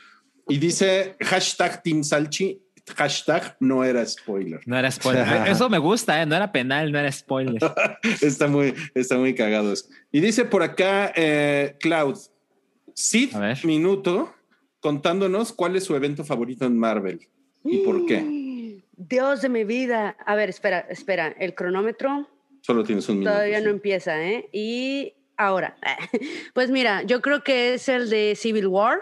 [SPEAKER 3] Y dice hashtag Team Salchi, hashtag no era spoiler.
[SPEAKER 2] No era spoiler. Eso me gusta, ¿eh? no era penal, no era spoiler.
[SPEAKER 3] está, muy, está muy cagado Y dice por acá eh, Cloud, Sid Minuto contándonos cuál es su evento favorito en Marvel y por qué.
[SPEAKER 1] Dios de mi vida. A ver, espera, espera. El cronómetro.
[SPEAKER 3] Solo tienes un minuto.
[SPEAKER 1] Todavía no empieza, ¿eh? Y ahora, pues mira, yo creo que es el de Civil War,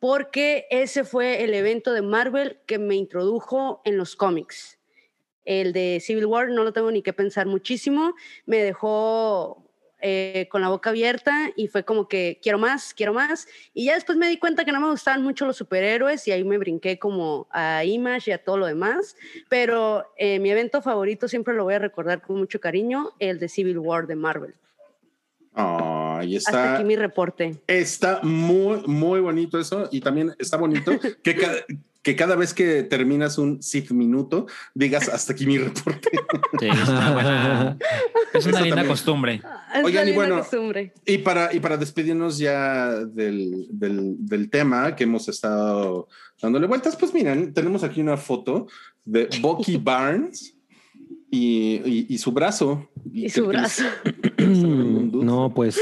[SPEAKER 1] porque ese fue el evento de Marvel que me introdujo en los cómics. El de Civil War no lo tengo ni que pensar muchísimo, me dejó eh, con la boca abierta y fue como que quiero más, quiero más. Y ya después me di cuenta que no me gustaban mucho los superhéroes y ahí me brinqué como a Image y a todo lo demás. Pero eh, mi evento favorito siempre lo voy a recordar con mucho cariño, el de Civil War de Marvel.
[SPEAKER 3] Ahí está.
[SPEAKER 1] Hasta aquí mi reporte.
[SPEAKER 3] Está muy, muy bonito eso. Y también está bonito que, que cada vez que terminas un Sith minuto digas hasta aquí mi reporte.
[SPEAKER 2] Sí, es una, linda costumbre.
[SPEAKER 3] Oigan, y bueno, y para, y para despedirnos ya del, del, tema que hemos estado dándole vueltas, pues miren, tenemos aquí una foto de Bucky Barnes y, y, su brazo.
[SPEAKER 1] Y, su brazo.
[SPEAKER 4] no, pues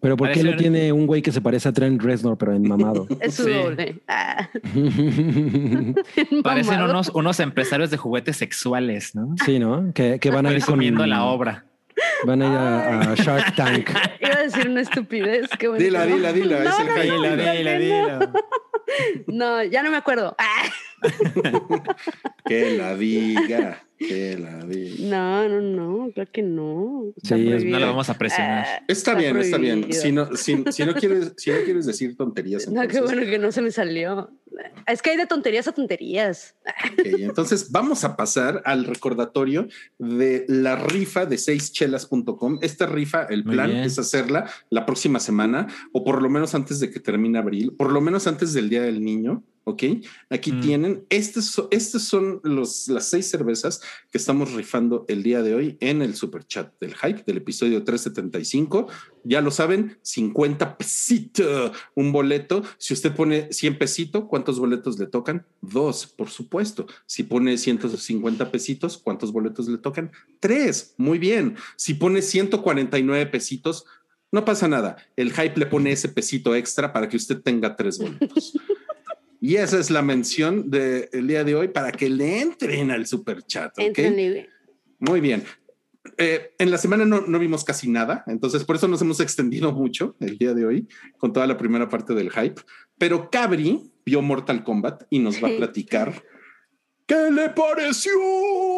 [SPEAKER 4] pero ¿por qué no tiene un güey que se parece a Trent Reznor, pero en mamado?
[SPEAKER 1] Es su doble. Ah.
[SPEAKER 2] Parecen unos, unos empresarios de juguetes sexuales, ¿no?
[SPEAKER 4] Sí, ¿no? Que, que van a ir
[SPEAKER 2] comiendo la obra.
[SPEAKER 4] Van a ir a, Shark Tank.
[SPEAKER 1] Iba a decir una estupidez. Qué
[SPEAKER 3] bueno. Dila, dila, dila.
[SPEAKER 1] No,
[SPEAKER 3] es el
[SPEAKER 1] no, dila, dila, dila, No, ya no me acuerdo.
[SPEAKER 3] que la diga. Que la
[SPEAKER 1] No, no, no, claro que no.
[SPEAKER 2] sí, no la vamos a presionar.
[SPEAKER 3] Ah, está, bien, está bien. Si no, si, no quieres, si no quieres decir tonterías.
[SPEAKER 1] No, qué bueno que no se me salió. Es que hay de tonterías a tonterías.
[SPEAKER 3] entonces vamos a pasar al recordatorio de la rifa de seischelas.com. Esta rifa, el plan es hacerla la próxima semana o por lo menos antes de que termine abril, por lo menos antes del Día del Niño. Ok, aquí mm. tienen, estas estas son los, las seis cervezas que estamos rifando el día de hoy en el super chat del hype del episodio 375. Ya lo saben, 50 pesitos, un boleto. Si usted pone 100 pesitos, ¿cuántos boletos le tocan? Dos, por supuesto. Si pone 150 pesitos, ¿cuántos boletos le tocan? Tres, muy bien. Si pone 149 pesitos, no pasa nada. El hype le pone ese pesito extra para que usted tenga tres boletos. Y esa es la mención del día de hoy para que le entren al super chat. ¿okay? Muy bien. Eh, en la semana no, no, vimos casi nada, entonces por eso nos hemos extendido mucho el día de hoy con toda la primera parte del hype. Pero Cabri vio Mortal Kombat y nos va a platicar qué le pareció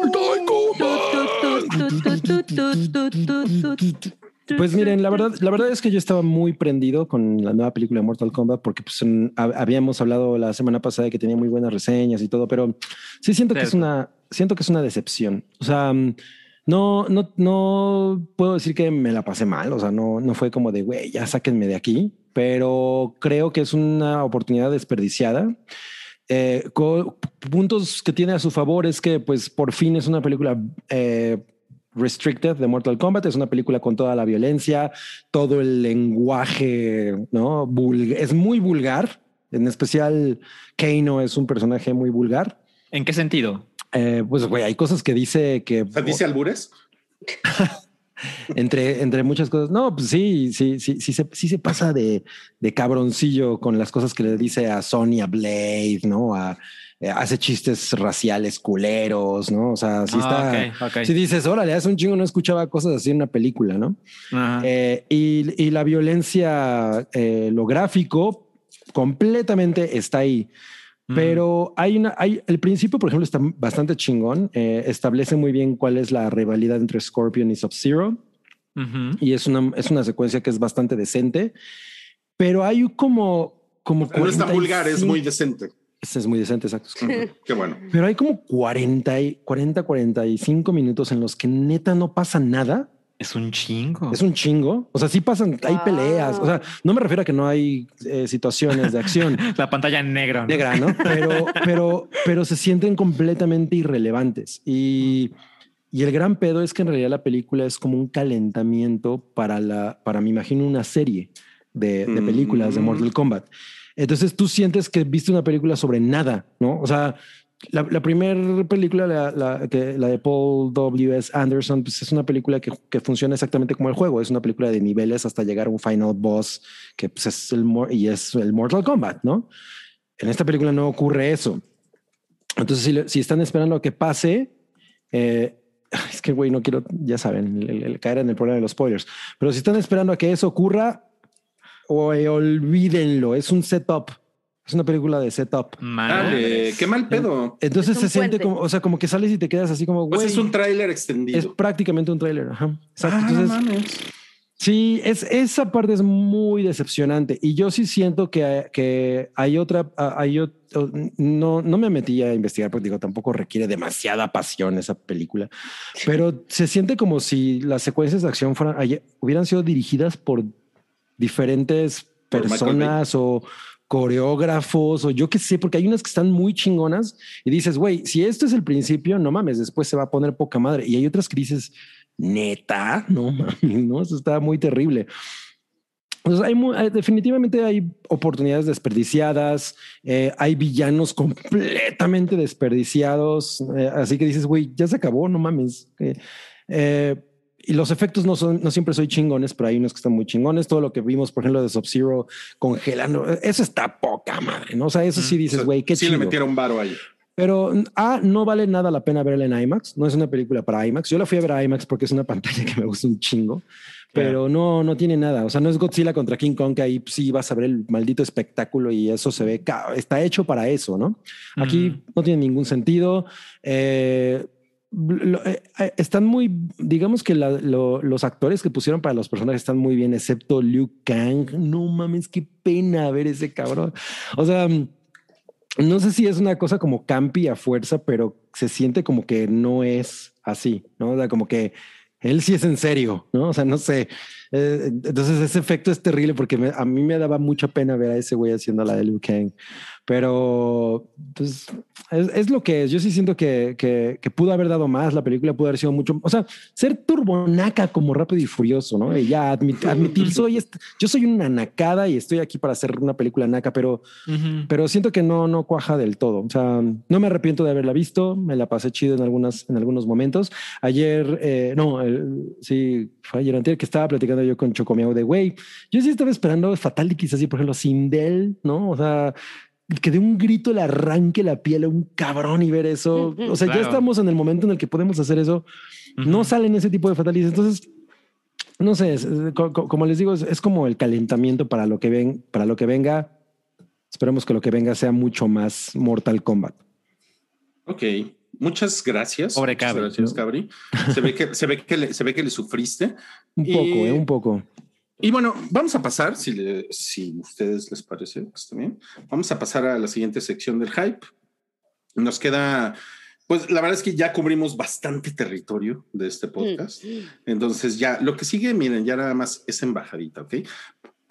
[SPEAKER 3] Mortal
[SPEAKER 4] Kombat. Pues miren, la verdad, la verdad es que yo estaba muy prendido con la nueva película de Mortal Kombat porque pues, habíamos hablado la semana pasada de que tenía muy buenas reseñas y todo, pero sí siento que es una, siento que es una decepción. O sea, no, no, no puedo decir que me la pasé mal. O sea, no, no fue como de güey, ya sáquenme de aquí, pero creo que es una oportunidad desperdiciada. Eh, puntos que tiene a su favor es que, pues, por fin es una película eh, Restricted de Mortal Kombat. Es una película con toda la violencia, todo el lenguaje, ¿no? es muy vulgar. En especial, Kano es un personaje muy vulgar.
[SPEAKER 2] ¿En qué sentido?
[SPEAKER 4] Eh, pues, güey, hay cosas que dice que...
[SPEAKER 3] ¿Dice albures?
[SPEAKER 4] entre, entre muchas cosas. No, pues sí, sí, sí, sí se, sí se pasa de, de cabroncillo con las cosas que le dice a Sonia Blade, ¿no? A, eh, hace chistes raciales culeros, ¿no? O sea, sí ah, está. Si dices, órale, hace un chingo no escuchaba cosas así en una película, ¿no? Eh, y, la violencia, eh, lo gráfico, completamente está ahí. Pero hay una, hay el principio, por ejemplo, está bastante chingón. establece muy bien cuál es la rivalidad entre Scorpion y Sub-Zero. Y es una, es una secuencia que es bastante decente. Pero hay como, como.
[SPEAKER 3] No es tan vulgar, es muy decente.
[SPEAKER 4] Este es muy decente, exacto.
[SPEAKER 3] Qué bueno.
[SPEAKER 4] Pero hay como 40, 40, 45 minutos en los que neta no pasa nada.
[SPEAKER 2] Es un chingo.
[SPEAKER 4] Es un chingo. O sea, sí pasan, hay peleas. O sea, no me refiero a que no hay eh, situaciones de acción.
[SPEAKER 2] La pantalla negra.
[SPEAKER 4] Negra, ¿no? Pero, pero, pero se sienten completamente irrelevantes. Y, y el gran pedo es que en realidad la película es como un calentamiento para la, para me imagino una serie de, de películas de mm. Mortal Kombat. Entonces tú sientes que viste una película sobre nada, ¿no? O sea, la, primera película, la, de Paul W.S. Anderson, pues es una película que, funciona exactamente como el juego. Es una película de niveles hasta llegar a un final boss que pues, es el y es el Mortal Kombat, ¿no? En esta película no ocurre eso. Entonces, si, si están esperando a que pase, eh, es que, güey, no quiero, ya saben, el, caer en el problema de los spoilers, pero si están esperando a que eso ocurra, o olvídenlo, es un setup. Es una película de setup.
[SPEAKER 3] Dale, qué mal pedo.
[SPEAKER 4] Entonces se siente como, o sea, como que sales y te quedas así como,
[SPEAKER 3] pues es un tráiler extendido.
[SPEAKER 4] Es prácticamente un tráiler. Ajá. Exacto. Ah, sí, es, esa parte es muy decepcionante. Y yo sí siento que, que hay otra, hay no, no me metí a investigar porque digo, tampoco requiere demasiada pasión esa película, pero se siente como si las secuencias de acción fueran, hubieran sido dirigidas por diferentes personas o coreógrafos o yo qué sé, porque hay unas que están muy chingonas y dices, güey, si esto es el principio, no mames, después se va a poner poca madre. Y hay otras que dices, neta, no mames, no, eso está muy terrible. Entonces hay eh, definitivamente hay oportunidades desperdiciadas, eh, hay villanos completamente desperdiciados, eh, así que dices, güey, ya se acabó, no mames. Eh, y los efectos no son, no siempre soy chingones, pero hay unos que están muy chingones. Todo lo que vimos, por ejemplo, de Sub-Zero congelando, eso está poca madre, ¿no? O sea, eso sí dices, güey, qué
[SPEAKER 3] Sí le metieron varo ahí.
[SPEAKER 4] Pero A, no vale nada la pena verla en IMAX. No es una película para IMAX. Yo la fui a ver a IMAX porque es una pantalla que me gusta un chingo, pero no, no tiene nada. O sea, no es Godzilla contra King Kong, que ahí sí vas a ver el maldito espectáculo y eso se ve, está hecho para eso, ¿no? Aquí no tiene ningún sentido. Eh, están muy, digamos que los actores que pusieron para los personajes están muy bien, excepto Liu Kang. No mames, qué pena ver ese cabrón. O sea, no sé si es una cosa como campi a fuerza, pero se siente como que no es así, ¿no? O sea, como que él sí es en serio, ¿no? O sea, no sé. Eh, entonces ese efecto es terrible porque a mí me daba mucha pena ver a ese güey haciendo la de Liu Kang. Pero pues es, lo que es. Yo sí siento que, que, pudo haber dado más. La película pudo haber sido mucho, o sea, ser turbonaca como rápido y furioso, ¿no? Y ya admitir, soy, yo soy una nacada y estoy aquí para hacer una película naca, pero, pero siento que no, no cuaja del todo. O sea, no me arrepiento de haberla visto. Me la pasé chido en algunas, en algunos momentos. Ayer, eh, no, sí, fue ayer anterior que estaba platicando yo con Chocomiao de güey. Yo sí estaba esperando Fatalities así, por ejemplo, Sindel, ¿no? O sea, que de un grito le arranque la piel a un cabrón y ver eso. O sea, ya estamos en el momento en el que podemos hacer eso. No salen ese tipo de fatalities. Entonces, no sé, como les digo, es, como el calentamiento para lo que ven, para lo que venga. Esperemos que lo que venga sea mucho más Mortal Kombat.
[SPEAKER 3] Ok, muchas gracias.
[SPEAKER 2] Pobre Cabri.
[SPEAKER 3] Gracias, Cabri. Se ve que, se ve que, le, se ve que le sufriste.
[SPEAKER 4] Un poco, eh, un poco.
[SPEAKER 3] Y bueno, vamos a pasar, si, le, si ustedes les parece, está bien, vamos a pasar a la siguiente sección del hype. Nos queda, pues la verdad es que ya cubrimos bastante territorio de este podcast. Entonces ya, lo que sigue, miren, ya nada más es embajadita, ¿ok?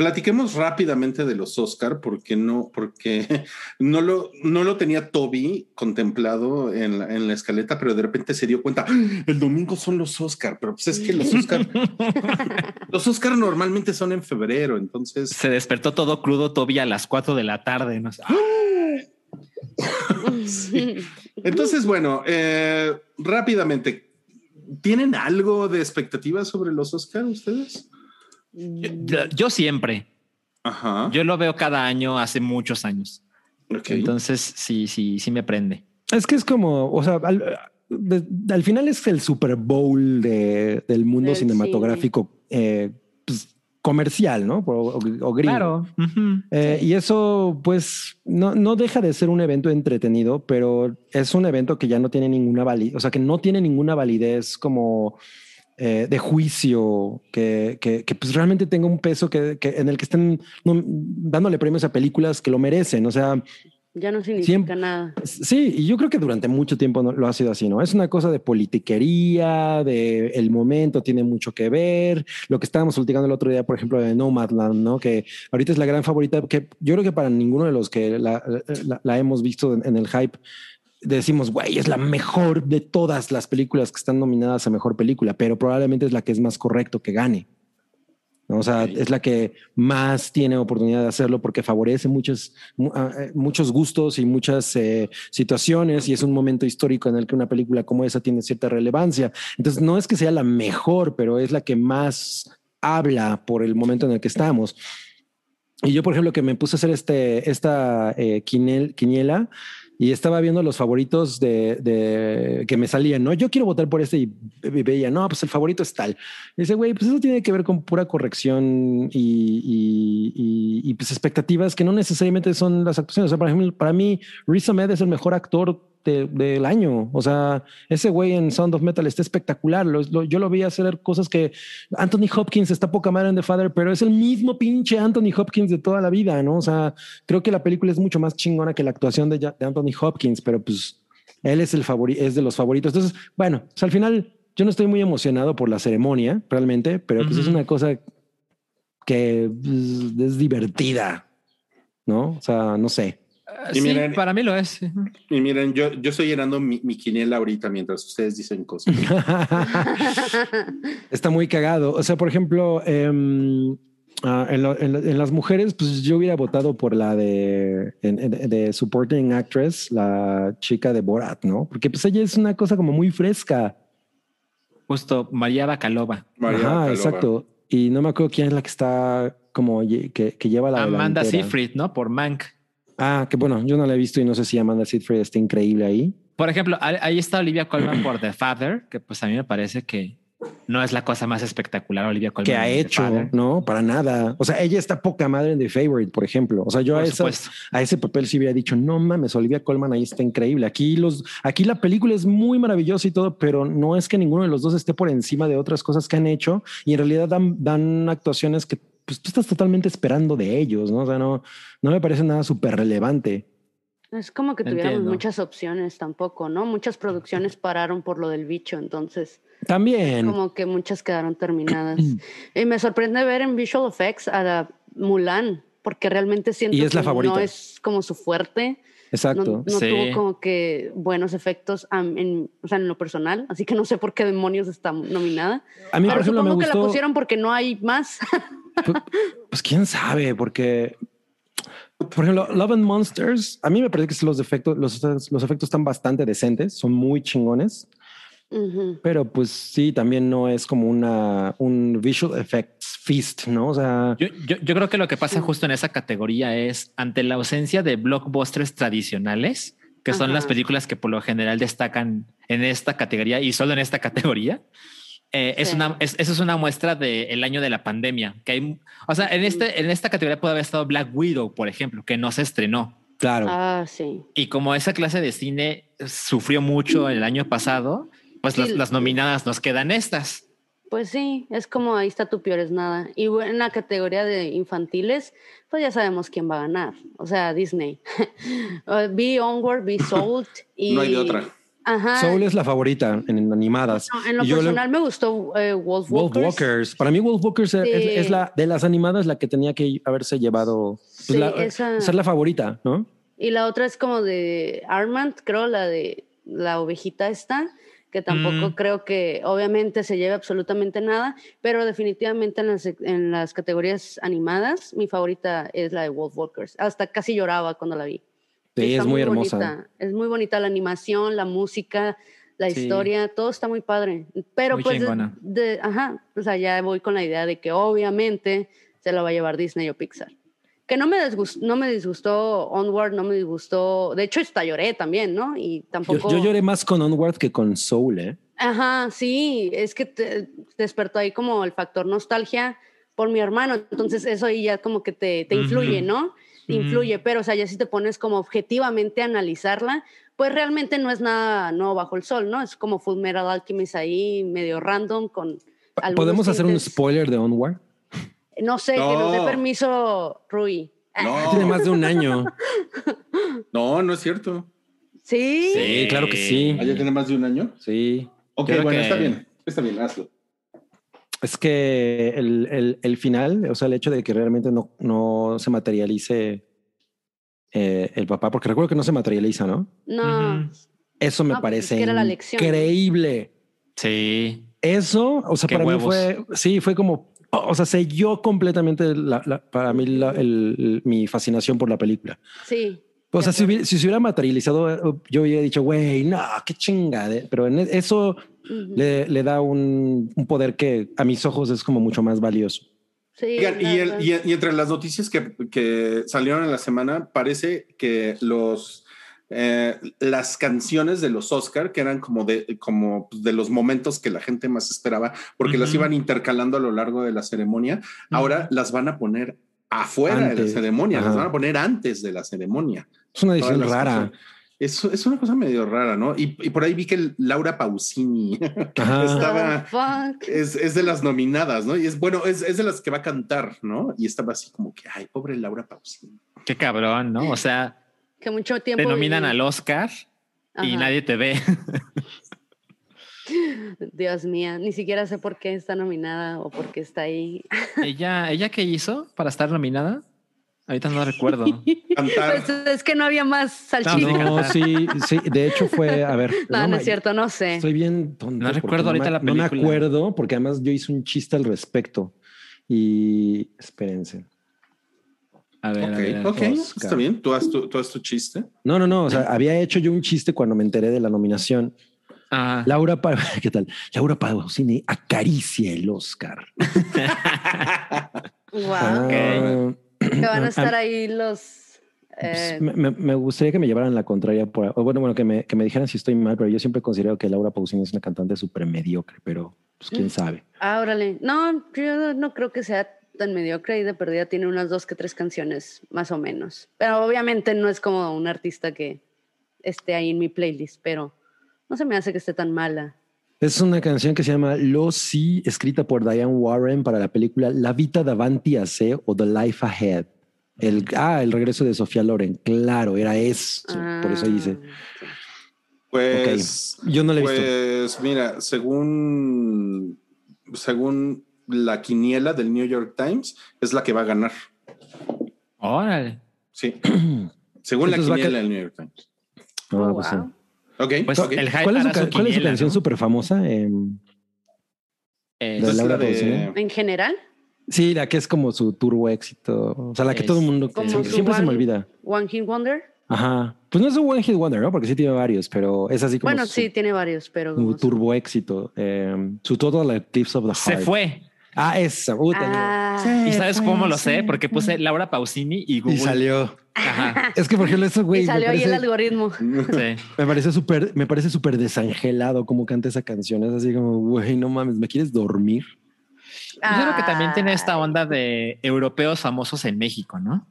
[SPEAKER 3] Platiquemos rápidamente de los Oscar porque no, porque no lo, no lo tenía Toby contemplado en la, en la escaleta, pero de repente se dio cuenta, ¡Ah! el domingo son los Oscar, pero pues es que los Oscar, los Oscar normalmente son en febrero, entonces...
[SPEAKER 2] Se despertó todo crudo Toby a las 4 de la tarde, no sé.
[SPEAKER 3] Entonces, bueno, eh, rápidamente, ¿Tienen algo de expectativas sobre los Oscars ustedes?
[SPEAKER 2] Yo, siempre. Ajá. Yo lo veo cada año hace muchos años. Entonces, sí, sí, sí me aprende.
[SPEAKER 4] Es que es como, o sea, al, final es el Super Bowl del mundo cinematográfico eh, pues, comercial, ¿no? O, Claro. Eh, y eso, pues, no, no deja de ser un evento entretenido, pero es un evento que ya no tiene ninguna validez, o sea, que no tiene ninguna validez como eh, de juicio, que, que, pues realmente tenga un peso que, en el que estén dándole premios a películas que lo merecen. O sea,
[SPEAKER 1] ya no significa nada.
[SPEAKER 4] Sí, y yo creo que durante mucho tiempo lo ha sido así, ¿no? Es una cosa de politiquería, de el momento tiene mucho que ver. Lo que estábamos platicando el otro día, por ejemplo, de Nomadland, ¿no? Que ahorita es la gran favorita, que yo creo que para ninguno de los que la, la, hemos visto en, el hype, decimos, güey, es la mejor de todas las películas que están nominadas a mejor película, pero probablemente es la que es más correcto que gane. O sea, es la que más tiene oportunidad de hacerlo porque favorece muchos, ah, eh, muchos gustos y muchas eh, situaciones y es un momento histórico en el que una película como esa tiene cierta relevancia. Entonces, no es que sea la mejor, pero es la que más habla por el momento en el que estamos. Y yo, por ejemplo, que me puse a hacer este, esta eh, quiniela, y estaba viendo los favoritos de, que me salían, ¿no? Yo quiero votar por este y, veía, no, pues el favorito es tal. Y dice, güey, pues eso tiene que ver con pura corrección y, pues expectativas que no necesariamente son las actuaciones. O sea, por ejemplo, para mí, Riz Ahmed es el mejor actor del año. O sea, ese güey en Sound of Metal está espectacular. yo lo vi hacer cosas que Anthony Hopkins está poca madre en The Father, pero es el mismo pinche Anthony Hopkins de toda la vida, ¿no? O sea, creo que la película es mucho más chingona que la actuación de, Anthony Hopkins, pero pues él es el favorito, es de los favoritos. Entonces, bueno, al final yo no estoy muy emocionado por la ceremonia realmente, pero pues es una cosa que pues, es divertida, ¿no? O sea, no sé.
[SPEAKER 2] Y miren, para mí lo es.
[SPEAKER 3] Y miren, yo, yo estoy llenando mi, mi quiniela ahorita mientras ustedes dicen cosas.
[SPEAKER 4] Está muy cagado. O sea, por ejemplo, em, ah, en, las mujeres, pues yo hubiera votado por la de, de supporting actress, la chica de Borat, ¿no? Porque pues ella es una cosa como muy fresca.
[SPEAKER 2] Justo, María Bacalova.
[SPEAKER 4] María exacto. Y no me acuerdo quién es la que está como que, que lleva la
[SPEAKER 2] Amanda Seyfried, ¿no? Por Mank.
[SPEAKER 4] Ah, que bueno, yo no la he visto y no sé si Amanda Seyfried está increíble ahí.
[SPEAKER 2] Por ejemplo, ahí está Olivia Colman por The Father, que pues a mí me parece que no es la cosa más espectacular Olivia Colman.
[SPEAKER 4] Que ha hecho, no, para nada. O sea, ella está poca madre en The Favorite, por ejemplo. O sea, yo a, a, ese papel sí hubiera dicho, no mames, Olivia Colman ahí está increíble. Aquí los, aquí la película es muy maravillosa y todo, pero no es que ninguno de los dos esté por encima de otras cosas que han hecho y en realidad dan, dan actuaciones que pues tú estás totalmente esperando de ellos, ¿no? O sea, no, no me parece nada súper relevante.
[SPEAKER 1] Es como que tuviéramos muchas opciones tampoco, ¿no? Muchas producciones pararon por lo del bicho, entonces.
[SPEAKER 4] También.
[SPEAKER 1] Como que muchas quedaron terminadas. y me sorprende ver en Visual Effects a la Mulan, porque realmente siento
[SPEAKER 4] y es la favorita.
[SPEAKER 1] no es como su fuerte.
[SPEAKER 4] Exacto.
[SPEAKER 1] No, tuvo como que buenos efectos en, o sea, en lo personal, así que no sé por qué demonios está nominada.
[SPEAKER 4] A mí, por ejemplo, me gustó...
[SPEAKER 1] que la pusieron porque no hay más.
[SPEAKER 4] Pues, pues, quién sabe, porque por ejemplo, Love and Monsters, a mí me parece que los efectos, los, los efectos están bastante decentes, son muy chingones. Pero pues sí, también no es como una un visual effects feast, ¿no? O sea,
[SPEAKER 2] yo, yo, creo que lo que pasa justo en esa categoría es ante la ausencia de blockbusters tradicionales, que son las películas que por lo general destacan en esta categoría y solo en esta categoría. Eh, es una, eso es una muestra del año de la pandemia. Que hay, o sea, en, este, en esta categoría puede haber estado Black Widow, por ejemplo, que no se estrenó.
[SPEAKER 4] Claro.
[SPEAKER 1] Ah, sí.
[SPEAKER 2] Y como esa clase de cine sufrió mucho el año pasado, pues las, nominadas nos quedan estas.
[SPEAKER 1] Pues sí, es como ahí está tu peor es nada. Y en la categoría de infantiles, pues ya sabemos quién va a ganar. O sea, Disney. be Onward, Be Sold. Y...
[SPEAKER 3] No hay de otra.
[SPEAKER 4] Soul es la favorita en animadas.
[SPEAKER 1] en lo personal me gustó eh, Wolf, Walkers.
[SPEAKER 4] Para mí Wolf Walkers es, la de las animadas la que tenía que haberse llevado, pues, ser la favorita, ¿no?
[SPEAKER 1] Y la otra es como de Armand, creo, la de la ovejita esta, que tampoco mm. creo que obviamente se lleve absolutamente nada, pero definitivamente en las, en las categorías animadas, mi favorita es la de Wolf Walkers. Hasta casi lloraba cuando la vi.
[SPEAKER 4] Sí, es muy, hermosa.
[SPEAKER 1] Es muy bonita la animación, la música, la historia, todo está muy padre. Pero pues, de, ajá, o sea, ya voy con la idea de que obviamente se lo va a llevar Disney o Pixar. Que no me, disgustó, no me disgustó Onward, no me disgustó. De hecho, hasta lloré también, ¿no? Y tampoco.
[SPEAKER 4] Yo, lloré más con Onward que con Soul, ¿eh?
[SPEAKER 1] Ajá, sí, es que te despertó ahí como el factor nostalgia por mi hermano. Entonces, eso ahí ya como que te, te influye, ¿no? Influye, pero o sea, ya si te pones como objetivamente a analizarla, pues realmente no es nada nuevo bajo el sol, ¿no? Es como Full Metal Alchemist ahí, medio random con...
[SPEAKER 4] ¿Podemos hacer un spoiler de Onward?
[SPEAKER 1] No sé, que nos dé permiso Rui.
[SPEAKER 4] No. Tiene más de un año.
[SPEAKER 3] no, no es cierto.
[SPEAKER 1] ¿Sí?
[SPEAKER 4] Sí, claro que sí.
[SPEAKER 3] ¿Ah, ya tiene más de un año?
[SPEAKER 4] Sí.
[SPEAKER 3] Ok, bueno, está bien. Está bien, hazlo.
[SPEAKER 4] Es que el, el, final, o sea, el hecho de que realmente no, no se materialice eh, el papá, porque recuerdo que no se materializa, ¿no?
[SPEAKER 1] No.
[SPEAKER 4] Eso me pues, parece increíble.
[SPEAKER 2] Sí.
[SPEAKER 4] Eso, o sea, para mí fue, sí, fue como, o sea, selló completamente para mí mi fascinación por la película.
[SPEAKER 1] Sí.
[SPEAKER 4] O sea, si, si, se hubiera materializado, yo hubiera dicho, güey, no, qué chingada. Pero en le, le, da un, un, poder que a mis ojos es como mucho más valioso.
[SPEAKER 3] Y, entre las noticias que, salieron en la semana, parece que los eh, las canciones de los Oscar, que eran como de, como de los momentos que la gente más esperaba, porque las iban intercalando a lo largo de la ceremonia, ahora las van a poner afuera de la ceremonia, las van a poner antes de la ceremonia.
[SPEAKER 4] Es una edición rara.
[SPEAKER 3] Es, es, una cosa medio rara, ¿no? Y, y por ahí vi que Laura Pausini estaba. Oh, es, es, de las nominadas, ¿no? Y es bueno, es, es, de las que va a cantar, ¿no? Y estaba así como que, ay, pobre Laura Pausini.
[SPEAKER 2] Qué cabrón, ¿no? O sea,
[SPEAKER 1] que mucho tiempo.
[SPEAKER 2] Te nominan al Oscar y nadie te ve.
[SPEAKER 1] Dios mío, ni siquiera sé por qué está nominada o por qué está ahí.
[SPEAKER 2] ¿Ella, ¿Ella qué hizo para estar nominada? Ahorita no recuerdo.
[SPEAKER 1] Pues es que no había más salchicha.
[SPEAKER 4] No, sí, sí. De hecho fue, a ver.
[SPEAKER 1] No, no, es cierto, no sé.
[SPEAKER 4] Estoy bien tonto.
[SPEAKER 2] No recuerdo ahorita la película.
[SPEAKER 4] No me acuerdo porque además yo hice un chiste al respecto. Y espérense.
[SPEAKER 3] A ver, ok, okay. está bien. ¿Tú has tu, tu chiste.
[SPEAKER 4] No, no, no. O sea, había hecho yo un chiste cuando me enteré de la nominación.
[SPEAKER 2] Ah.
[SPEAKER 4] Laura, ¿qué tal? Laura Pausini acaricia el Oscar.
[SPEAKER 1] wow. Que van a estar ahí los...
[SPEAKER 4] Pues, eh, me, gustaría que me llevaran la contraria, por, o bueno, bueno, que me, que me dijeran si estoy mal, pero yo siempre considero que Laura Pausini es una cantante súper mediocre, pero pues quién mm. sabe.
[SPEAKER 1] Ah, órale. No, yo no creo que sea tan mediocre y de perdida tiene unas dos que tres canciones, más o menos. Pero obviamente no es como un artista que esté ahí en mi playlist, pero no se me hace que esté tan mala.
[SPEAKER 4] Es una canción que se llama Lo Si, escrita por Diane Warren para la película La Vita davanti a sé o The Life Ahead. El, ah, el regreso de Sofía Loren. Claro, era eso. por eso dice.
[SPEAKER 3] Ah, pues
[SPEAKER 4] yo no le he
[SPEAKER 3] visto. Pues mira, según, según la quiniela del New York Times, es la que va a ganar.
[SPEAKER 2] Órale.
[SPEAKER 3] Sí. según la quiniela del New York Times.
[SPEAKER 4] Ah, pues
[SPEAKER 3] Ok.
[SPEAKER 2] Pues el hype
[SPEAKER 4] ¿Cuál, es su, ¿Cuál, es su, canción súper famosa? Eh,
[SPEAKER 1] de Laura de... ¿En general?
[SPEAKER 4] Sí, la que es como su turbo éxito. O sea, la que todo el mundo siempre, se me olvida.
[SPEAKER 1] One Hit Wonder.
[SPEAKER 4] Ajá. Pues no es un One Hit Wonder, ¿no? Porque sí tiene varios, pero es así como.
[SPEAKER 1] Bueno, sí, tiene varios, pero.
[SPEAKER 4] Su turbo éxito. Eh, su Total Eclipse of the Heart.
[SPEAKER 2] Se fue.
[SPEAKER 4] Ah, esa.
[SPEAKER 1] ah,
[SPEAKER 2] ¿Y sabes cómo lo sé? Porque puse Laura Pausini y Google.
[SPEAKER 4] Y salió. Es que por ejemplo eso, güey.
[SPEAKER 1] Y salió ahí el algoritmo.
[SPEAKER 2] Sí.
[SPEAKER 4] Me parece súper, me parece súper desangelado cómo canta esa canción. Es así como, güey, no mames, ¿me quieres dormir?
[SPEAKER 2] Yo creo que también tiene esta onda de europeos famosos en México, ¿no?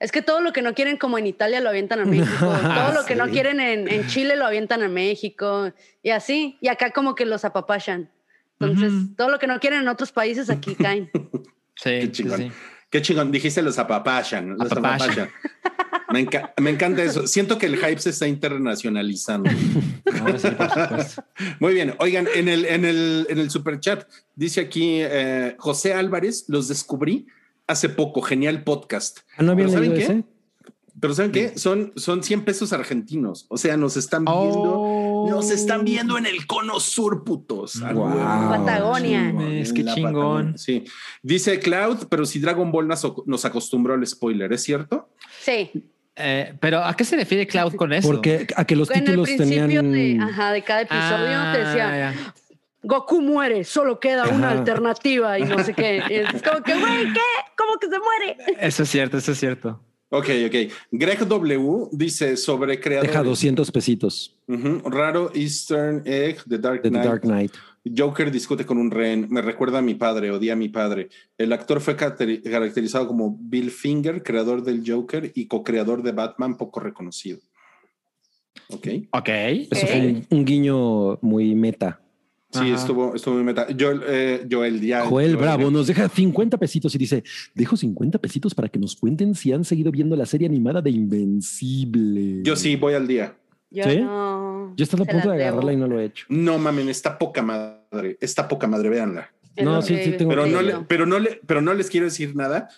[SPEAKER 1] Es que todo lo que no quieren como en Italia lo avientan a México. todo lo que no quieren en, en, Chile lo avientan a México. Y así. Y acá como que los apapachan. Entonces, todo lo que no quieren en otros países aquí caen.
[SPEAKER 2] Sí,
[SPEAKER 3] Qué chingón. Qué chingón. Dijiste los apapachan. Los apapachan. Me, me, encanta eso. Siento que el hype se está internacionalizando. Muy bien. Oigan, en el, en el, en el super chat dice aquí eh, José Álvarez, los descubrí hace poco. Genial podcast.
[SPEAKER 4] Ah, ¿No había leído ese?
[SPEAKER 3] Pero ¿saben qué? Son, son 100 pesos argentinos. O sea, nos están viendo. Oh. Nos están viendo en el cono sur, putos.
[SPEAKER 1] Patagonia.
[SPEAKER 2] Es que chingón.
[SPEAKER 3] Sí. Dice Cloud, pero si Dragon Ball nos, acostumbró al spoiler, ¿es cierto?
[SPEAKER 1] Sí.
[SPEAKER 2] Eh, pero ¿a qué se refiere Cloud con eso?
[SPEAKER 4] Porque a que los títulos tenían.
[SPEAKER 1] De, ajá, de cada episodio te decía. Ah, Goku muere, solo queda una alternativa y no sé qué. Es como que, güey, ¿qué? ¿Cómo que se muere?
[SPEAKER 2] Eso es cierto, eso es cierto.
[SPEAKER 3] Ok, ok. Greg W dice sobre creadores.
[SPEAKER 4] Deja 200 pesitos.
[SPEAKER 3] Raro Eastern Egg, The Dark
[SPEAKER 4] Knight. The Dark Knight.
[SPEAKER 3] Joker discute con un rehén. Me recuerda a mi padre, odia a mi padre. El actor fue caracterizado como Bill Finger, creador del Joker y co-creador de Batman, poco reconocido. Ok.
[SPEAKER 2] Ok.
[SPEAKER 4] Eso fue un guiño muy meta.
[SPEAKER 3] Sí, estuvo, estuvo muy meta. Joel, eh, Joel, ya,
[SPEAKER 4] Joel, Bravo nos deja 50 pesitos y dice: Dejo 50 pesitos para que nos cuenten si han seguido viendo la serie animada de Invencible.
[SPEAKER 3] Yo sí, voy al día.
[SPEAKER 1] Yo ¿Sí? no.
[SPEAKER 4] Yo estoy a punto de agarrarla y no lo he hecho.
[SPEAKER 3] No mamen, está poca madre. Está poca madre, véanla.
[SPEAKER 4] No, sí, sí, tengo
[SPEAKER 3] pero, no le, pero, no le, pero no les quiero decir nada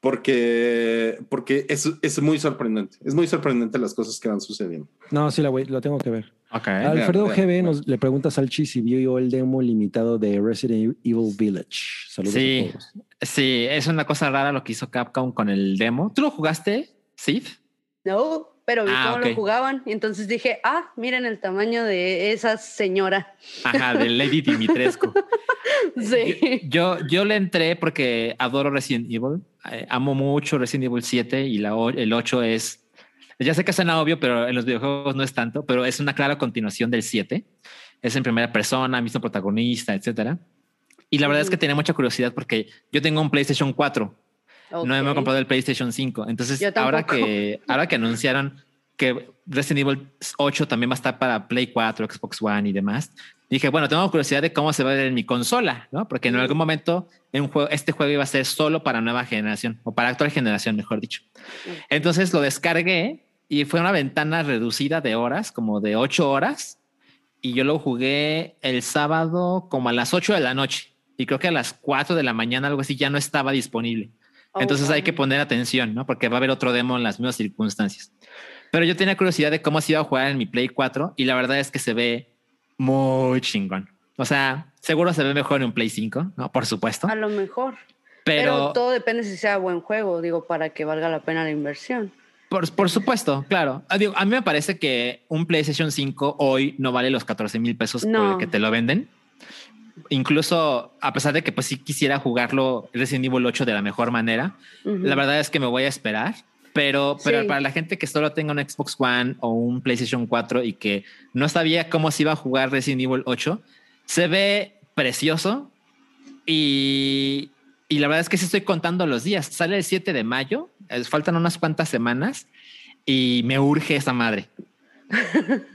[SPEAKER 3] porque, porque es, es, muy sorprendente. Es muy sorprendente las cosas que van sucediendo.
[SPEAKER 4] No, sí, la, lo tengo que ver. Alfredo GB nos le pregunta a Salchi si vio el demo limitado de Resident Evil Village. Saludos
[SPEAKER 2] sí, a todos. Sí, es una cosa rara lo que hizo Capcom con el demo. ¿Tú lo jugaste, Sid?
[SPEAKER 1] No, pero vi ah, cómo lo jugaban y entonces dije, ah, miren el tamaño de esa señora.
[SPEAKER 2] Ajá, de Lady Dimitrescu.
[SPEAKER 1] sí.
[SPEAKER 2] Yo, yo, le entré porque adoro Resident Evil. Eh, amo mucho Resident Evil 7 y la, el 8 es, ya sé que suena obvio, pero en los videojuegos no es tanto, pero es una clara continuación del 7. Es en primera persona, mismo protagonista, etcétera. Y la verdad es que tenía mucha curiosidad porque yo tengo un PlayStation 4 no me he comprado el PlayStation 5. Entonces, ahora que, ahora que anunciaron que Resident Evil 8 también va a estar para Play 4, Xbox One y demás, dije, bueno, tengo curiosidad de cómo se va a ver en mi consola, ¿no? Porque en algún momento en un juego, este juego iba a ser solo para nueva generación o para actual generación, mejor dicho. Entonces lo descargué y fue una ventana reducida de horas, como de 8 horas. Y yo lo jugué el sábado como a las 8 de la noche. Y creo que a las 4 de la mañana, algo así, ya no estaba disponible. Entonces hay que poner atención, ¿no? Porque va a haber otro demo en las mismas circunstancias. Pero yo tenía curiosidad de cómo se iba a jugar en mi Play 4 y la verdad es que se ve muy chingón. O sea, seguro se ve mejor en un Play 5, ¿no? Por supuesto.
[SPEAKER 1] A lo mejor. Pero, todo depende si sea buen juego, digo, para que valga la pena la inversión.
[SPEAKER 2] Por, por supuesto, claro. Ah, a mí me parece que un PlayStation 5 hoy no vale los 14 mil pesos por el que te lo venden incluso a pesar de que pues sí quisiera jugarlo Resident Evil 8 de la mejor manera, la verdad es que me voy a esperar. Pero, pero para la gente que solo tenga un Xbox One o un PlayStation 4 y que no sabía cómo se iba a jugar Resident Evil 8, se ve precioso y, y la verdad es que sí estoy contando los días. Sale el 7 de mayo, faltan unas cuantas semanas y me urge esa madre.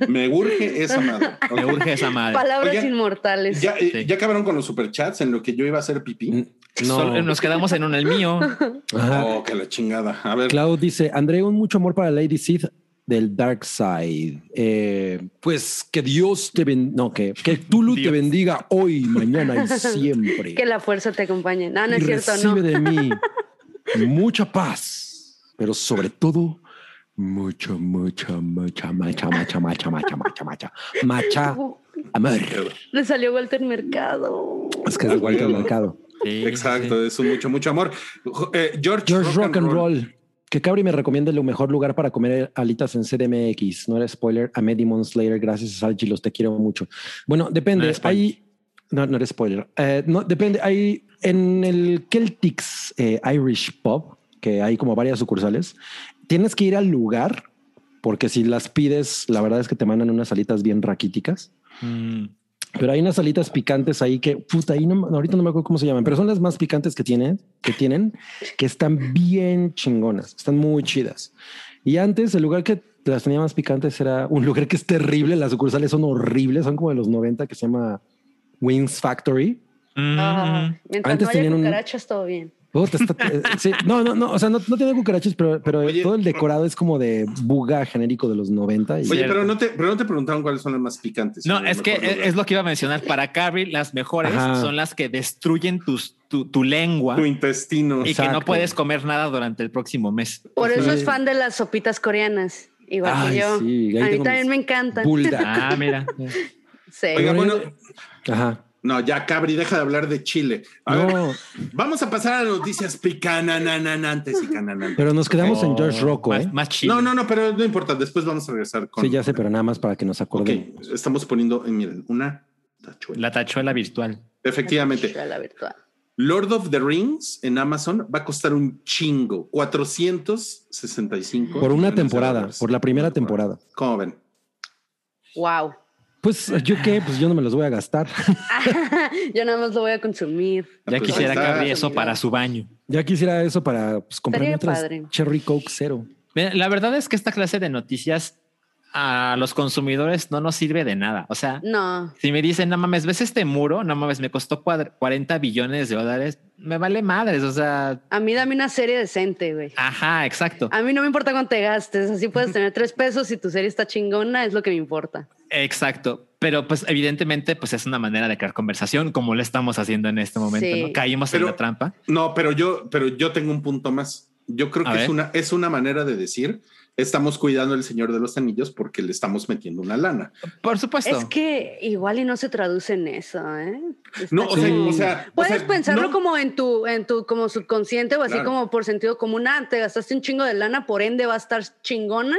[SPEAKER 3] Me urge esa madre.
[SPEAKER 2] Me urge esa madre.
[SPEAKER 1] Palabras inmortales.
[SPEAKER 3] Ya, eh, ya, acabaron con los superchats en lo que yo iba a hacer pipí. Mm,
[SPEAKER 2] no. nos quedamos en un el mío.
[SPEAKER 3] Oh, que la chingada. A ver.
[SPEAKER 4] Cloud dice: André, un mucho amor para Lady Sith del Dark Side. Eh, pues que Dios te bendiga, no, que, que Tulu te bendiga hoy, mañana y siempre.
[SPEAKER 1] que la fuerza te acompañe. No, no es cierto,
[SPEAKER 4] recibe de mí mucha paz, pero sobre todo mucho, mucho, mucha, macha, macha, macha, macha, macha, macha, macha, amor.
[SPEAKER 1] Le salió Walter Mercado.
[SPEAKER 4] Es que es Walter Mercado.
[SPEAKER 3] Exacto, es un mucho, mucho amor. Eh, George,
[SPEAKER 4] George Rock, and Roll. Que Cabri me recomienda el mejor lugar para comer alitas en CDMX. No era spoiler. A Demon Slayer, gracias a Salchi, los te quiero mucho. Bueno, depende. No hay, no, no eres spoiler. Eh, no, depende. Hay en el Celtics eh, Irish Pub, que hay como varias sucursales tienes que ir al lugar, porque si las pides, la verdad es que te mandan unas salitas bien raquíticas. Mm. Pero hay unas salitas picantes ahí que, puta, ahí no, ahorita no me acuerdo cómo se llaman, pero son las más picantes que tienen, que tienen, que están bien chingonas, están muy chidas. Y antes el lugar que las tenía más picantes era un lugar que es terrible, las sucursales son horribles, son como de los 90 que se llama Wings Factory.
[SPEAKER 1] Mm. antes no tenían cucarachas, todo bien.
[SPEAKER 4] Eh, sí, no, no, no, o sea, no, no tiene cucarachas, pero, pero todo el decorado es como de buga genérico de los 90.
[SPEAKER 3] Oye, pero no, te, pero no te preguntaron cuáles son las más picantes.
[SPEAKER 2] No, es que es, lo que iba a mencionar. Para Carrie, las mejores son las que destruyen tus, tu, lengua,
[SPEAKER 3] tu intestino
[SPEAKER 2] y que no puedes comer nada durante el próximo mes.
[SPEAKER 1] Por eso es fan de las sopitas coreanas, igual que yo. Sí, a mí también me encantan.
[SPEAKER 2] Ah, mira.
[SPEAKER 1] sí.
[SPEAKER 3] Oiga, bueno,
[SPEAKER 4] Ajá.
[SPEAKER 3] No, ya, Cabri, deja de hablar de Chile. no. vamos a pasar a las noticias picanananantes y cananantes.
[SPEAKER 4] Pero nos quedamos en George Rocco,
[SPEAKER 3] más,
[SPEAKER 4] ¿eh?
[SPEAKER 3] Más Chile. No, no, no, pero no importa. Después vamos a regresar con.
[SPEAKER 4] Sí, ya sé, pero nada más para que nos acordemos.
[SPEAKER 3] Estamos poniendo, eh, miren, una
[SPEAKER 2] tachuela. La tachuela virtual.
[SPEAKER 3] Efectivamente. La tachuela virtual. Lord of the Rings en Amazon va a costar un chingo, 465.
[SPEAKER 4] Por una temporada, por la primera temporada.
[SPEAKER 3] ¿Cómo ven?
[SPEAKER 1] Wow.
[SPEAKER 4] Pues yo qué, pues yo no me los voy a gastar.
[SPEAKER 1] yo nada más lo voy a consumir.
[SPEAKER 2] Ya pues quisiera que eso para su baño.
[SPEAKER 4] Ya quisiera eso para pues, comprar otras Cherry Coke cero.
[SPEAKER 2] La verdad es que esta clase de noticias a los consumidores no nos sirve de nada. O sea,
[SPEAKER 1] no.
[SPEAKER 2] Si me dicen, no mames, ves este muro, no mames, me costó 40 billones de dólares, me vale madres. O sea,
[SPEAKER 1] a mí dame una serie decente, güey.
[SPEAKER 2] Ajá, exacto.
[SPEAKER 1] A mí no me importa cuánto te gastes. Así puedes tener tres pesos y tu serie está chingona, es lo que me importa.
[SPEAKER 2] Exacto. Pero pues evidentemente pues es una manera de crear conversación como lo estamos haciendo en este momento. ¿no? Caímos en la trampa.
[SPEAKER 3] No, pero yo, pero yo tengo un punto más. Yo creo que es una, es una manera de decir estamos cuidando el Señor de los Anillos porque le estamos metiendo una lana.
[SPEAKER 2] Por supuesto.
[SPEAKER 1] Es que igual y no se traduce en eso, ¿eh?
[SPEAKER 3] no, o sea,
[SPEAKER 1] puedes pensarlo como en tu, en tu, como subconsciente o así como por sentido común. Ah, te gastaste un chingo de lana, por ende va a estar chingona.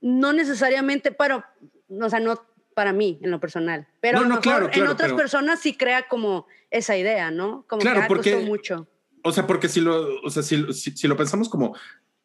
[SPEAKER 1] No necesariamente, pero, o sea, no para mí en lo personal, pero a lo mejor en otras personas sí crea como esa idea, ¿no? Como
[SPEAKER 3] claro,
[SPEAKER 1] que
[SPEAKER 3] porque,
[SPEAKER 1] mucho.
[SPEAKER 3] O sea, porque si lo, o sea, si, si lo pensamos como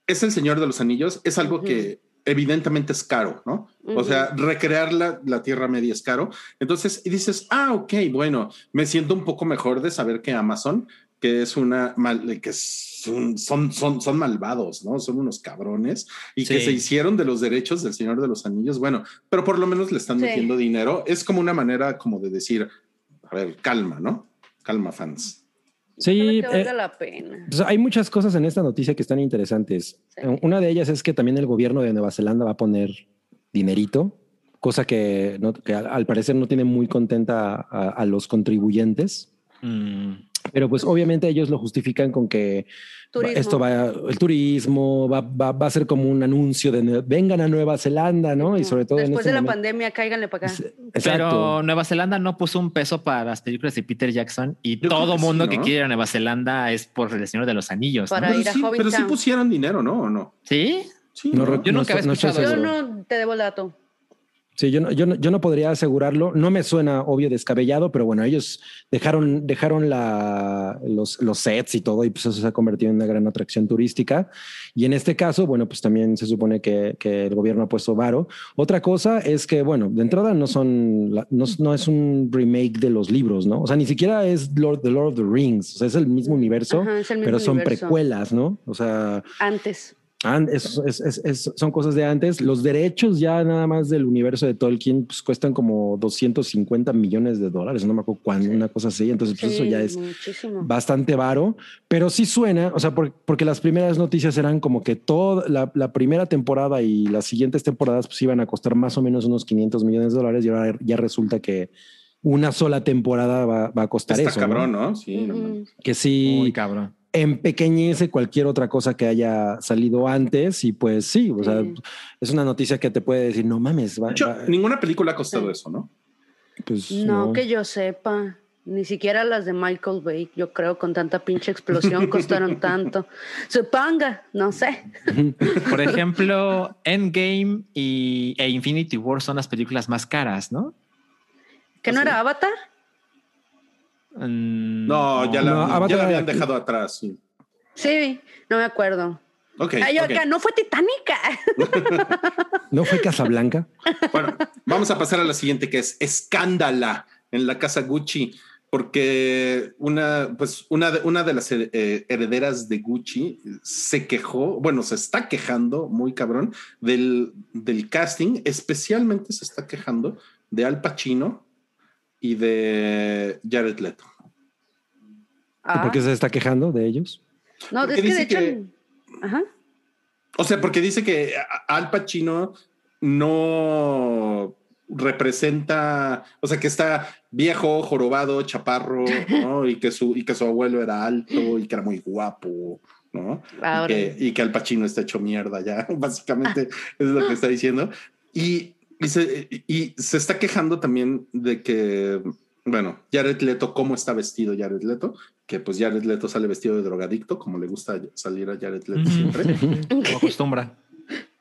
[SPEAKER 3] es el Señor de los Anillos, es algo que evidentemente es caro, ¿no? O sea, recrear la, la, Tierra Media es caro. Entonces, y dices, ah, ok, bueno, me siento un poco mejor de saber que Amazon, que es una, mal, que son, son, son, son malvados, ¿no? Son unos cabrones y que se hicieron de los derechos del Señor de los Anillos. Bueno, pero por lo menos le están metiendo dinero. Es como una manera como de decir, a ver, calma, ¿no? Calma, fans.
[SPEAKER 4] Sí,
[SPEAKER 1] eh, la pena.
[SPEAKER 4] hay muchas cosas en esta noticia que están interesantes. Una de ellas es que también el gobierno de Nueva Zelanda va a poner dinerito, cosa que, al, parecer no tiene muy contenta a, los contribuyentes. Mm. Pero pues obviamente ellos lo justifican con que esto va, el turismo va, va, a ser como un anuncio de vengan a Nueva Zelanda, ¿no? Y sobre todo
[SPEAKER 1] después
[SPEAKER 4] este
[SPEAKER 1] de la pandemia, cáiganle para acá.
[SPEAKER 2] Pero Nueva Zelanda no puso un peso para las películas de Peter Jackson y todo mundo que quiere ir a Nueva Zelanda es por el Señor de los Anillos.
[SPEAKER 1] Para ir a
[SPEAKER 3] sí, Pero sí pusieron dinero, ¿no? ¿O no?
[SPEAKER 2] Sí.
[SPEAKER 3] Sí,
[SPEAKER 2] yo nunca había escuchado.
[SPEAKER 1] Yo no te debo el dato.
[SPEAKER 4] Sí, yo no, yo, no, yo no podría asegurarlo. No me suena obvio descabellado, pero bueno, ellos dejaron, dejaron la, los, los sets y todo, y pues eso se ha convertido en una gran atracción turística. Y en este caso, bueno, pues también se supone que, que el gobierno ha puesto varo. Otra cosa es que, bueno, de entrada no son, no, no, es un remake de los libros, ¿no? O sea, ni siquiera es Lord, The Lord of the Rings. O sea, es el mismo universo, pero son precuelas, ¿no? O sea.
[SPEAKER 1] Antes
[SPEAKER 4] son cosas de antes. Los derechos ya nada más del universo de Tolkien pues, cuestan como 250 millones de dólares, no me acuerdo cuándo, una cosa así. Entonces, pues, eso ya es bastante varo, pero sí suena, o sea, porque las primeras noticias eran como que toda la, primera temporada y las siguientes temporadas pues iban a costar más o menos unos 500 millones de dólares y ahora ya resulta que una sola temporada va, a costar
[SPEAKER 3] Está
[SPEAKER 4] eso.
[SPEAKER 3] cabrón, ¿no? Sí.
[SPEAKER 4] Que sí.
[SPEAKER 2] Muy cabrón
[SPEAKER 4] empequeñece cualquier otra cosa que haya salido antes y pues sí, o sea, es una noticia que te puede decir, no mames.
[SPEAKER 3] ninguna película ha costado eso, ¿no?
[SPEAKER 1] Pues no, que yo sepa. Ni siquiera las de Michael Bay, yo creo, con tanta pinche explosión costaron tanto. Suponga, no sé.
[SPEAKER 2] Por ejemplo, Endgame y, e Infinity War son las películas más caras, ¿no?
[SPEAKER 1] ¿Que no era Avatar?
[SPEAKER 3] Mm, no, ya la, habían dejado atrás.
[SPEAKER 1] Sí. no me acuerdo.
[SPEAKER 3] Okay,
[SPEAKER 1] acá no fue Titánica.
[SPEAKER 4] ¿No fue Casablanca?
[SPEAKER 3] Bueno, vamos a pasar a la siguiente que es Escándala en la casa Gucci, porque una, pues una, de, una de las eh, herederas de Gucci se quejó, bueno, se está quejando muy cabrón del, del casting, especialmente se está quejando de Al Pacino y de Jared Leto.
[SPEAKER 4] ¿Por qué se está quejando de ellos?
[SPEAKER 1] No, es que de hecho. Ajá.
[SPEAKER 3] O sea, porque dice que Al Pacino no representa, o sea, que está viejo, jorobado, chaparro, ¿no? Y que su, y que su abuelo era alto y que era muy guapo, ¿no? Y que, y que Al Pacino está hecho mierda ya, básicamente es lo que está diciendo. Y y se, y se está quejando también de que Bueno, Jared Leto, ¿cómo está vestido Jared Leto? Que pues Jared Leto sale vestido de drogadicto, como le gusta salir a Jared Leto siempre.
[SPEAKER 2] Como acostumbra.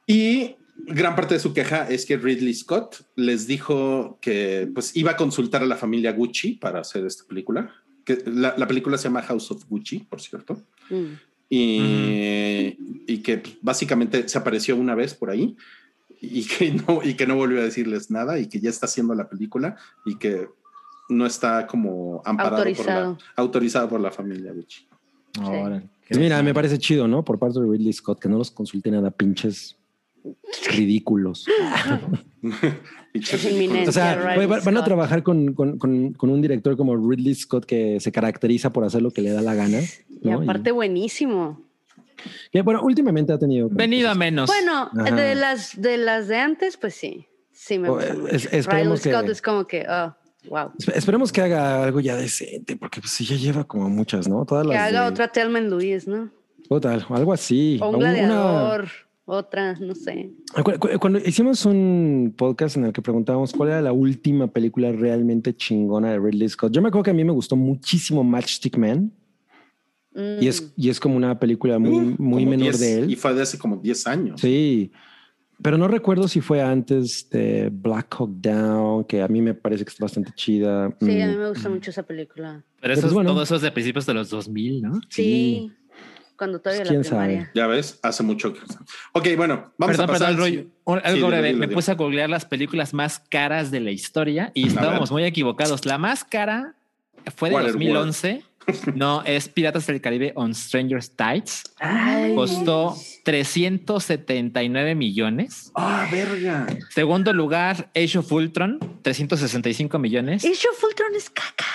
[SPEAKER 3] Y gran parte de su queja es que Ridley Scott les dijo que pues iba a consultar a la familia Gucci para hacer esta película. Que la, película se llama House of Gucci, por cierto. Mm. Y, y, que básicamente se apareció una vez por ahí y que no y que no volvió a decirles nada y que ya está haciendo la película y que no está como amparado autorizado por la, autorizado por la familia Gucci.
[SPEAKER 4] Pues mira, me parece chido, ¿no? Por parte de Ridley Scott, que no los consulte nada pinches ridículos. o sea, van a trabajar con, con, con, un director como Ridley Scott que se caracteriza por hacer lo que le da la gana.
[SPEAKER 1] Y aparte buenísimo.
[SPEAKER 4] Que bueno, últimamente ha tenido...
[SPEAKER 2] Venido a menos.
[SPEAKER 1] Bueno, de las, de las de antes, pues sí. Sí me gusta. Ridley Scott es como que... Oh. Wow.
[SPEAKER 4] Esperemos que haga algo ya decente, porque pues sí ya lleva como muchas, ¿no?
[SPEAKER 1] Todas que haga otra Telman Luis, ¿no?
[SPEAKER 4] Total, algo así.
[SPEAKER 1] O un gladiador, otra, no sé.
[SPEAKER 4] Cuando hicimos un podcast en el que preguntábamos cuál era la última película realmente chingona de Ridley Scott, yo me acuerdo que a mí me gustó muchísimo Matchstick Man. Y, es, mm. y es como una película muy, muy menor de él.
[SPEAKER 3] Y fue de hace como 10 años.
[SPEAKER 4] Sí. Pero no recuerdo si fue antes de Black Hawk Down, que a mí me parece que está bastante chida.
[SPEAKER 1] Sí, a mí mm. me gusta mucho esa película.
[SPEAKER 2] Pero eso, bueno, todo eso es de principios de los 2000, ¿no?
[SPEAKER 1] Sí. Cuando todavía pues, la primaria.
[SPEAKER 3] Ya ves, hace mucho que... Ok, bueno, vamos a pasar...
[SPEAKER 2] Perdón, algo breve. Me puse a googlear las películas más caras de la historia y estábamos muy equivocados. La más cara fue de 2011. No, es Piratas del Caribe on Stranger Tides. Costó 379 millones.
[SPEAKER 3] Ah, verga.
[SPEAKER 2] Segundo lugar, Age of Ultron, 365 millones.
[SPEAKER 1] Age of Ultron es caca.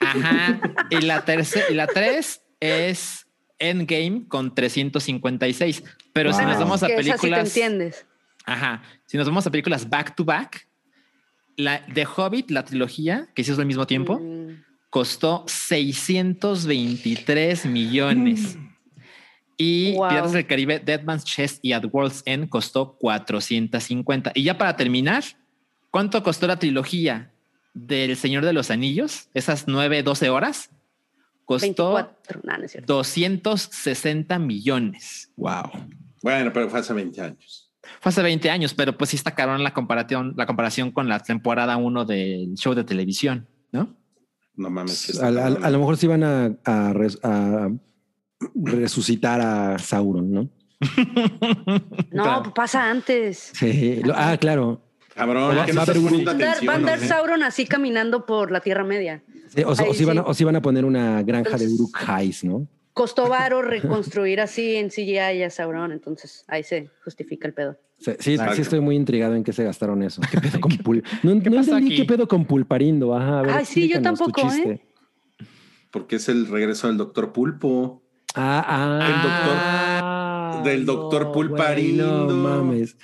[SPEAKER 2] Ajá. Y la tercera, y la tres es Endgame con 356. Pero si nos vamos a películas.
[SPEAKER 1] entiendes.
[SPEAKER 2] Ajá. Si nos vamos a películas back to back, la de Hobbit, la trilogía, que hicimos al mismo tiempo. Mm costó 623 millones. Y Piratas del Caribe, Dead Man's Chest y At World's End costó 450. Y ya para terminar, ¿cuánto costó la trilogía del Señor de los Anillos? Esas 9, 12 horas. Costó 260 millones.
[SPEAKER 3] Wow. Bueno, pero fue hace 20 años.
[SPEAKER 2] Fue hace 20 años, pero pues sí está caro la comparación, la comparación con la temporada 1 del show de televisión, ¿no?
[SPEAKER 3] No mames.
[SPEAKER 4] A, lo mejor sí van a, a, resucitar a Sauron, ¿no?
[SPEAKER 1] no, pasa antes.
[SPEAKER 4] Sí. ah, claro.
[SPEAKER 3] Cabrón, va,
[SPEAKER 1] a andar Sauron así caminando por la Tierra Media.
[SPEAKER 4] o, si van a, o, si van a, poner una granja de Uruk ¿no?
[SPEAKER 1] Costó varo reconstruir así en CGI a Sauron, entonces ahí se justifica el pedo.
[SPEAKER 4] Sí, sí, estoy muy intrigado en qué se gastaron eso. ¿Qué pedo con Pul No, ¿Qué no entendí qué pedo con Pulparindo. Ajá,
[SPEAKER 1] Ay, sí, yo tampoco, ¿eh?
[SPEAKER 3] Porque es el regreso del doctor Pulpo.
[SPEAKER 4] Ah, ah.
[SPEAKER 3] El doctor. Ah, del doctor Pulparindo.
[SPEAKER 4] no mames.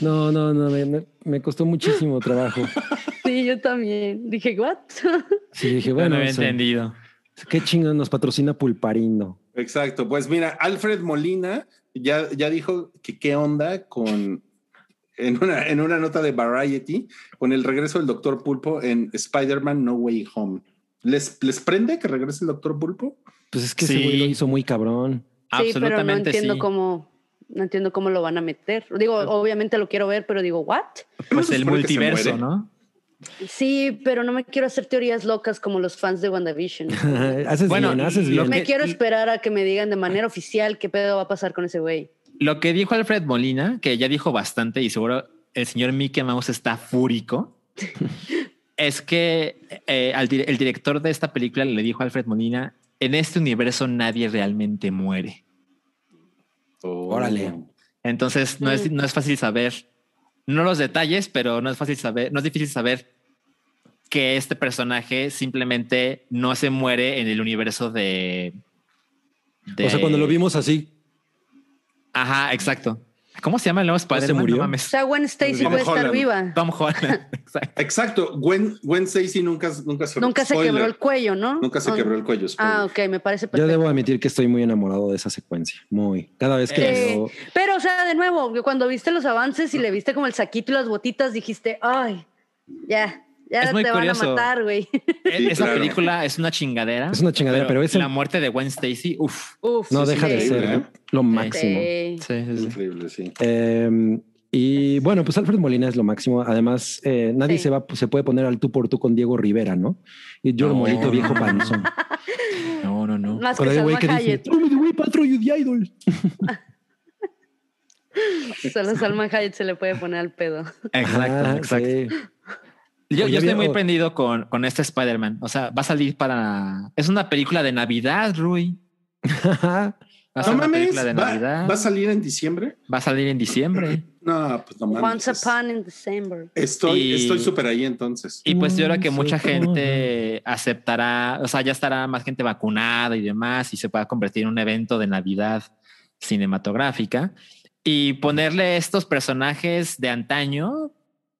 [SPEAKER 4] No, no, no, me, me, costó muchísimo trabajo.
[SPEAKER 1] Sí, yo también. Dije, ¿what?
[SPEAKER 4] Sí, dije, bueno.
[SPEAKER 2] No había entendido.
[SPEAKER 4] Qué chingón nos patrocina Pulparindo.
[SPEAKER 3] Exacto. Pues mira, Alfred Molina ya, ya dijo que qué onda con en una, en una nota de Variety con el regreso del Doctor Pulpo en Spider-Man No Way Home. ¿Les, ¿Les prende que regrese el Doctor Pulpo?
[SPEAKER 4] Pues es que ese güey lo hizo muy cabrón.
[SPEAKER 1] Sí, pero no entiendo cómo no entiendo cómo lo van a meter. Digo, obviamente lo quiero ver, pero digo, ¿what?
[SPEAKER 2] Pues el multiverso, ¿no?
[SPEAKER 1] Sí, pero no me quiero hacer teorías locas como los fans de WandaVision.
[SPEAKER 4] haces bueno, bien, haces bien.
[SPEAKER 1] Me quiero esperar a que me digan de manera oficial qué pedo va a pasar con ese güey.
[SPEAKER 2] Lo que dijo Alfred Molina, que ya dijo bastante y seguro el señor Mickey Mouse está fúrico, es que eh, el director de esta película le dijo a Alfred Molina, en este universo nadie realmente muere.
[SPEAKER 4] Órale.
[SPEAKER 2] Entonces no, es, mm. no es fácil saber, no los detalles, pero no es fácil saber, no es difícil saber que este personaje simplemente no se muere en el universo de,
[SPEAKER 4] O sea, cuando lo vimos así.
[SPEAKER 2] Ajá, exacto. ¿Cómo se llama el nuevo Spider-Man?
[SPEAKER 4] ¿Se murió?
[SPEAKER 1] o sea, Gwen Stacy puede estar viva.
[SPEAKER 2] Tom Holland.
[SPEAKER 3] Exacto. Exacto. Gwen, Gwen Stacy nunca, nunca se
[SPEAKER 1] Nunca se quebró el cuello, ¿no?
[SPEAKER 3] Nunca se quebró el cuello.
[SPEAKER 1] Ah, ok, me parece
[SPEAKER 4] perfecto. Yo debo admitir que estoy muy enamorado de esa secuencia. Muy. Cada vez que eh, veo...
[SPEAKER 1] Pero, o sea, de nuevo, cuando viste los avances y le viste como el saquito y las botitas, dijiste, ay, ya, Ya te van a matar, güey.
[SPEAKER 2] E-, esa película es una chingadera.
[SPEAKER 4] Es una chingadera, pero, es
[SPEAKER 2] la muerte de Gwen Stacy, uff.
[SPEAKER 4] no deja de ser lo máximo.
[SPEAKER 3] Sí, sí, Increíble, sí.
[SPEAKER 4] Eh, y bueno, pues Alfred Molina es lo máximo. Además, eh, nadie se va, se puede poner al tú por tú con Diego Rivera, ¿no? Y yo no. el viejo panzón.
[SPEAKER 2] No, no, no.
[SPEAKER 1] Más con el güey que dice,
[SPEAKER 4] güey, patro you the idol.
[SPEAKER 1] Solo Salman Hayek se le puede poner al pedo.
[SPEAKER 2] Exacto, ah, exacto. Yo, yo estoy muy prendido con, con este Spider-Man. O sea, va a salir para. Es una película de Navidad, Rui.
[SPEAKER 3] no mames, ¿Va, ¿Va a salir en diciembre?
[SPEAKER 2] Va a salir en diciembre.
[SPEAKER 3] No, pues no mames.
[SPEAKER 1] Once upon in December.
[SPEAKER 3] Estoy, estoy súper ahí entonces.
[SPEAKER 2] Y pues yo creo que mucha gente aceptará, o sea, ya estará más gente vacunada y demás y se pueda convertir en un evento de Navidad cinematográfica y ponerle estos personajes de antaño.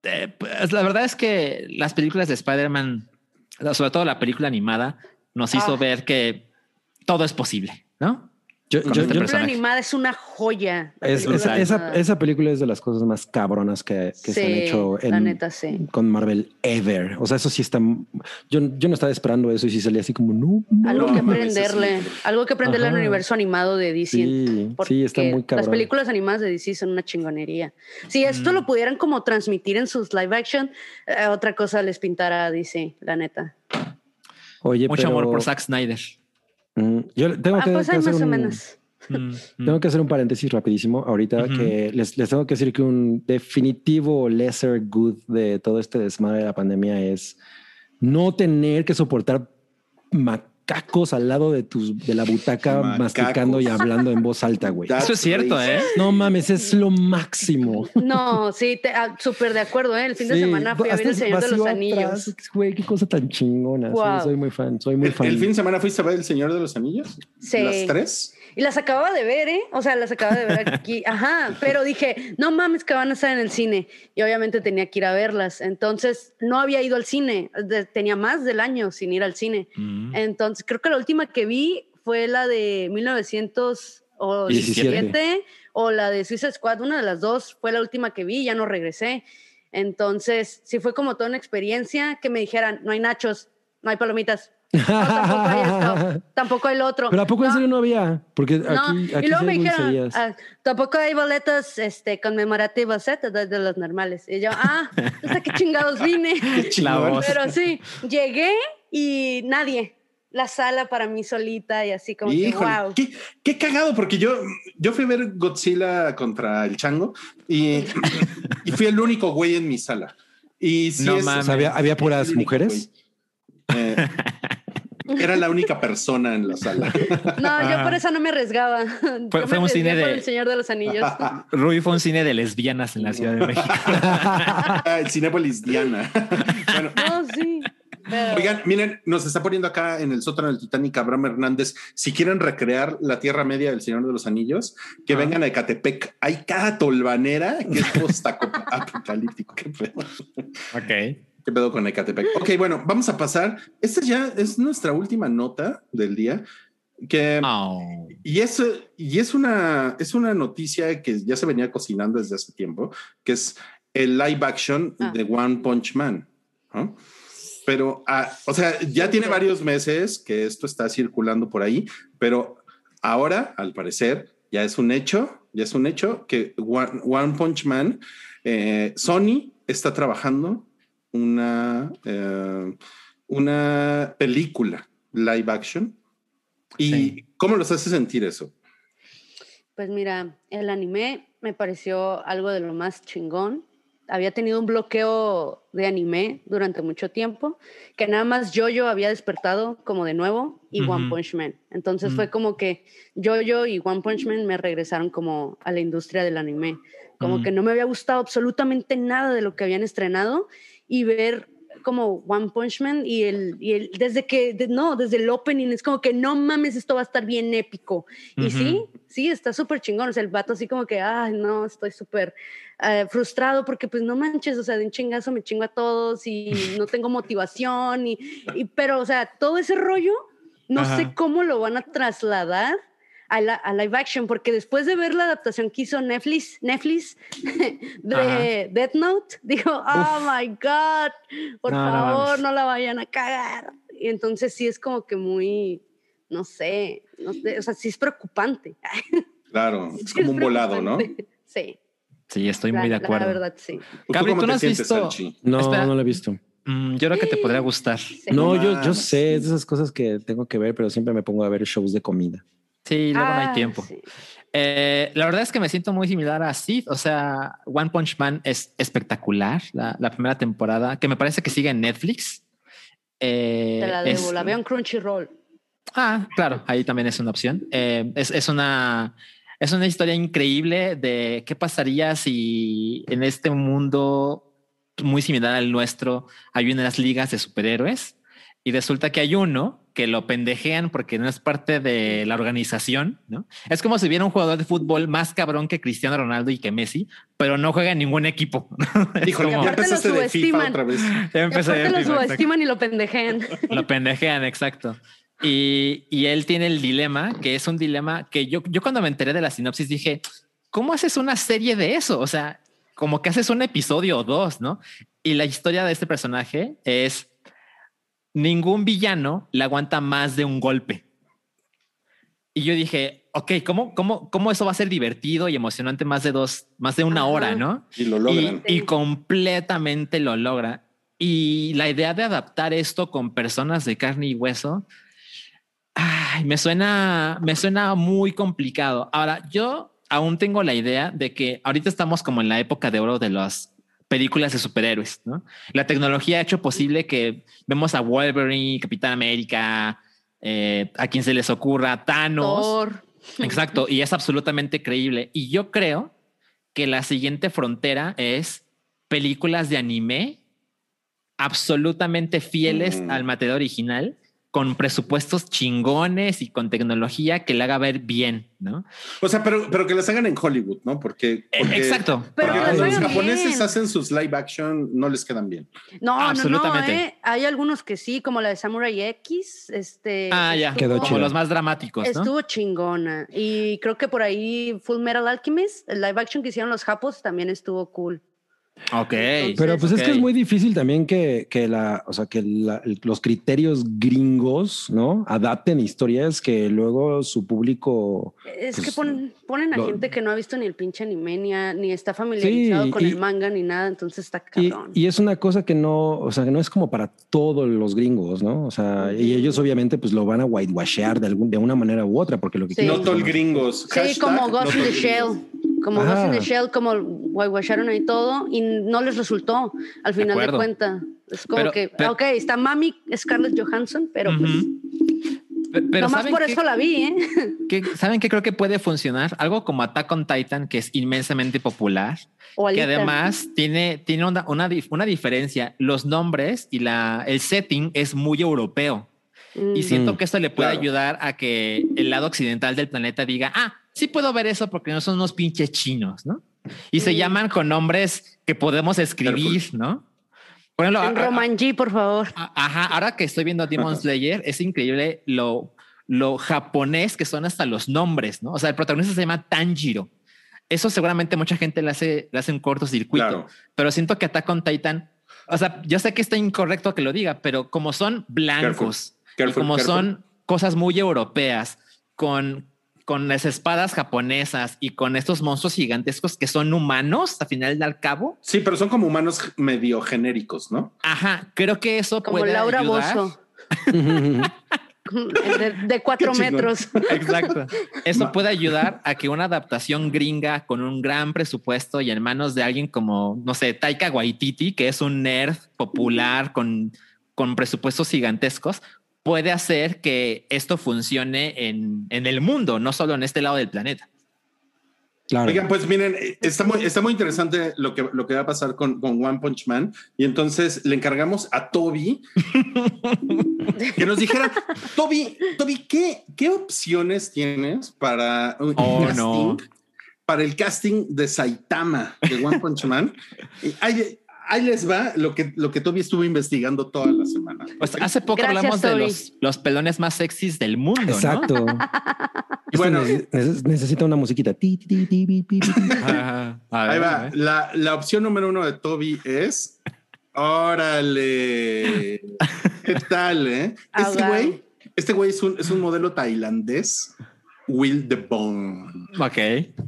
[SPEAKER 2] Eh, pues la verdad es que las películas de Spider-Man, sobre todo la película animada, nos hizo ah. ver que todo es posible, ¿no?
[SPEAKER 1] Yo, yo, este animada es una joya.
[SPEAKER 4] esa, película es de las cosas más cabronas que, se han hecho con Marvel ever. O sea, eso sí está. Yo, yo no estaba esperando eso y sí salía así como no.
[SPEAKER 1] algo que aprenderle, algo que aprenderle al universo animado de DC.
[SPEAKER 4] Sí, está muy cabrón.
[SPEAKER 1] Las películas animadas de DC son una chingonería. Si esto lo pudieran como transmitir en sus live action, eh, otra cosa les pintara a DC, la neta.
[SPEAKER 2] Oye, mucho amor por Zack Snyder.
[SPEAKER 4] Mm, yo tengo que, hacer un, tengo que hacer un paréntesis rapidísimo ahorita que les, les, tengo que decir que un definitivo lesser good de todo este desmadre de la pandemia es no tener que soportar cacos al lado de tu de la butaca masticando y hablando en voz alta, güey.
[SPEAKER 2] Eso es cierto, ¿eh?
[SPEAKER 4] No mames, es lo máximo.
[SPEAKER 1] No, sí, ah, súper de acuerdo, ¿eh? El fin de semana fui a ver El Señor de los Anillos.
[SPEAKER 4] Güey, qué cosa tan chingona. Soy, muy fan, soy muy fan.
[SPEAKER 3] ¿El, fin de semana fuiste a ver El Señor de los Anillos?
[SPEAKER 1] Sí.
[SPEAKER 3] ¿Las tres?
[SPEAKER 1] Y las acababa de ver, ¿eh? O sea, las acababa de ver aquí. Ajá, pero dije, no mames que van a estar en el cine. Y obviamente tenía que ir a verlas. Entonces, no había ido al cine. tenía más del año sin ir al cine. Mm. Entonces, creo que la última que vi fue la de 1917 o la de Suicide Squad. Una de las dos fue la última que vi ya no regresé. Entonces, sí fue como toda una experiencia que me dijeran, no hay nachos, no hay palomitas, tampoco hay esto, tampoco el otro.
[SPEAKER 4] Pero ¿a poco en serio no había? Porque aquí, aquí
[SPEAKER 1] y luego me dijeron, ah, tampoco hay boletos este, conmemorativos ¿eh? de, los normales. Y yo, ah, ¿hasta qué chingados vine? Pero sí, llegué y nadie. La sala para mí solita y así como que, wow.
[SPEAKER 3] Qué, qué, cagado, porque yo, yo fui a ver Godzilla contra el chango y, y fui el único güey en mi sala. Y si
[SPEAKER 4] no, ¿había, ¿había puras mujeres?
[SPEAKER 3] Eh, era la única persona en la sala.
[SPEAKER 1] No, yo por eso no me arriesgaba.
[SPEAKER 2] Fue, un cine de.
[SPEAKER 1] El Señor de los Anillos.
[SPEAKER 2] Rui fue un cine de lesbianas en la Ciudad de México.
[SPEAKER 3] el cine Diana.
[SPEAKER 1] bueno. No, sí.
[SPEAKER 3] Oigan, miren, nos está poniendo acá en el sótano del Titanic Abraham Hernández. Si quieren recrear la Tierra Media del Señor de los Anillos, que vengan a Ecatepec. Hay cada tolvanera que es post-apocalíptico. Qué pedo.
[SPEAKER 2] Ok.
[SPEAKER 3] ¿Qué pedo con Ecatepec? Ok, bueno, vamos a pasar. Esta ya es nuestra última nota del día. Que, oh. y, es, y es, una, es una noticia que ya se venía cocinando desde hace tiempo, que es el live action ah. de One Punch Man. Pero, ah, o sea, ya tiene varios meses que esto está circulando por ahí, pero ahora, al parecer, ya es un hecho, ya es un hecho que One, Punch Man, eh, Sony está trabajando una, eh, una película live action. ¿Y cómo los hace sentir eso?
[SPEAKER 1] Pues mira, el anime me pareció algo de lo más chingón. Había tenido un bloqueo de anime durante mucho tiempo, que nada más Jojo había despertado como de nuevo y One Punch Man. Entonces fue como que Jojo y One Punch Man me regresaron como a la industria del anime. Como que no me había gustado absolutamente nada de lo que habían estrenado y ver como One Punch Man y el, y el desde que, no, desde el opening es como que no mames, esto va a estar bien épico. Y sí, sí, está súper chingón. O sea, el vato así como que, ay, no, estoy súper eh, frustrado porque pues no manches, o sea, de un chingazo me chingo a todos y no tengo motivación. Y, y pero, o sea, todo ese rollo, no sé cómo lo van a trasladar a, live action, porque después de ver la adaptación que hizo Netflix, Netflix de Death Note, dijo, oh my God, por favor, no, la vayan a cagar. Y entonces sí es como que muy, no sé, no sé o sea, sí es preocupante.
[SPEAKER 3] Claro, es como un volado, ¿no?
[SPEAKER 1] Sí.
[SPEAKER 2] Sí, estoy muy de acuerdo.
[SPEAKER 1] La verdad, sí.
[SPEAKER 2] Cabri, ¿tú no has visto?
[SPEAKER 4] No, no lo he visto.
[SPEAKER 2] Mm, yo creo que te podría gustar.
[SPEAKER 4] No, yo, yo sé, es esas cosas que tengo que ver, pero siempre me pongo a ver shows de comida.
[SPEAKER 2] Sí, luego no hay ah, tiempo. Eh, la verdad es que me siento muy similar a Sid. O sea, One Punch Man es espectacular. La, primera temporada, que me parece que sigue en Netflix.
[SPEAKER 1] Eh, Te la debo, la veo en Crunchyroll.
[SPEAKER 2] Ah, claro, ahí también es una opción. Eh, es, es, una, es una historia increíble de qué pasaría si en este mundo muy similar al nuestro hay unas ligas de superhéroes y resulta que hay uno que lo pendejean porque no es parte de la organización, ¿no? Es como si hubiera un jugador de fútbol más cabrón que Cristiano Ronaldo y que Messi, pero no juega en ningún equipo.
[SPEAKER 3] Híjole, ya empezaste de FIFA otra vez.
[SPEAKER 1] Ya lo subestiman y lo pendejean.
[SPEAKER 2] Lo pendejean, exacto. Y, y, él tiene el dilema, que es un dilema que yo, yo cuando me enteré de la sinopsis dije, ¿cómo haces una serie de eso? O sea, como que haces un episodio o dos, ¿no? Y la historia de este personaje es ningún villano le aguanta más de un golpe. Y yo dije, ok, ¿cómo, cómo, cómo eso va a ser divertido y emocionante más de dos, más de una hora, no?
[SPEAKER 3] Y lo logran.
[SPEAKER 2] Y, completamente lo logra. Y la idea de adaptar esto con personas de carne y hueso, ay, me suena, me suena muy complicado. Ahora, yo aún tengo la idea de que ahorita estamos como en la época de oro de los películas de superhéroes, ¿no? La tecnología ha hecho posible que vemos a Wolverine, Capitán América, eh, a quien se les ocurra, Thanos. Exacto, y es absolutamente creíble. Y yo creo que la siguiente frontera es películas de anime absolutamente fieles mm. al material original con presupuestos chingones y con tecnología que le haga ver bien, ¿no?
[SPEAKER 3] O sea, pero, pero que las hagan en Hollywood, ¿no? Porque,
[SPEAKER 2] eh, exacto.
[SPEAKER 3] Pero los japoneses hacen sus live action, no les quedan bien.
[SPEAKER 1] No, Absolutamente. no, no, ¿eh? hay algunos que sí, como la de Samurai X, este.
[SPEAKER 2] Ah, ya, quedó como los más dramáticos.
[SPEAKER 1] ¿no? Estuvo chingona y creo que por ahí Full Metal Alchemist, el live action que hicieron los japos también estuvo cool.
[SPEAKER 2] Ok.
[SPEAKER 4] Pero pues es que es muy difícil también que, que la, o sea, que los criterios gringos, ¿no? Adapten historias que luego su público.
[SPEAKER 1] Es que pues, ponen, ponen a gente que no ha visto ni el pinche anime, ni, ni está familiarizado con el manga, ni nada, entonces está cabrón.
[SPEAKER 4] Y, es una cosa que no, o sea, que no es como para todos los gringos, ¿no? O sea, y ellos obviamente pues lo van a whitewashear de, algún, de una manera u otra, porque lo que
[SPEAKER 3] No todos gringos.
[SPEAKER 1] Sí, como Ghost in the Shell como Ghost in the Shell, como guayguacharon ahí todo y no les resultó al final de, cuenta. Es como que, ok, está Mami Scarlett Johansson, pero pues. Pero Nomás por eso la vi, ¿eh?
[SPEAKER 2] Que, ¿Saben qué creo que puede funcionar? Algo como Attack on Titan, que es inmensamente popular. que además tiene, tiene una, una, una, diferencia. Los nombres y la, el setting es muy europeo. Y siento que esto le puede ayudar a que el lado occidental del planeta diga, ah, sí puedo ver eso porque no son unos pinches chinos, ¿no? Y se llaman con nombres que podemos escribir, ¿no?
[SPEAKER 1] Por en Romanji, por favor.
[SPEAKER 2] Ajá, ahora que estoy viendo Demon Slayer, es increíble lo, lo japonés que son hasta los nombres, ¿no? O sea, el protagonista se llama Tanjiro. Eso seguramente mucha gente le hace, le hace un cortocircuito, pero siento que Attack on Titan, o sea, yo sé que está incorrecto que lo diga, pero como son blancos, y como son cosas muy europeas, con con las espadas japonesas y con estos monstruos gigantescos que son humanos a final al cabo.
[SPEAKER 3] Sí, pero son como humanos medio genéricos, ¿no?
[SPEAKER 2] Ajá, creo que eso
[SPEAKER 1] como
[SPEAKER 2] puede
[SPEAKER 1] Laura
[SPEAKER 2] ayudar.
[SPEAKER 1] Bozo. de, cuatro metros.
[SPEAKER 2] Exacto. Eso puede ayudar a que una adaptación gringa con un gran presupuesto y en manos de alguien como, no sé, Taika Waititi, que es un nerd popular con, con presupuestos gigantescos, puede hacer que esto funcione en, el mundo, no solo en este lado del planeta.
[SPEAKER 3] Claro. Oigan, pues miren, está muy, está muy interesante lo que, lo que va a pasar con, con One Punch Man. Y entonces le encargamos a Toby que nos dijera, Toby, Toby, ¿qué, qué opciones tienes para un
[SPEAKER 2] oh, casting?
[SPEAKER 3] Para el casting de Saitama de One Punch Man. Hay, ahí les va lo que, lo que Toby estuvo investigando toda la semana.
[SPEAKER 2] Pues hace poco hablamos de los, los, pelones más sexys del mundo.
[SPEAKER 4] Exacto. bueno, necesita una musiquita. Ahí
[SPEAKER 3] va. La, la opción número uno de Toby es Órale. ¿Qué tal, eh? Este güey, este güey es un, es un modelo tailandés. Will the Bone.
[SPEAKER 2] Ok.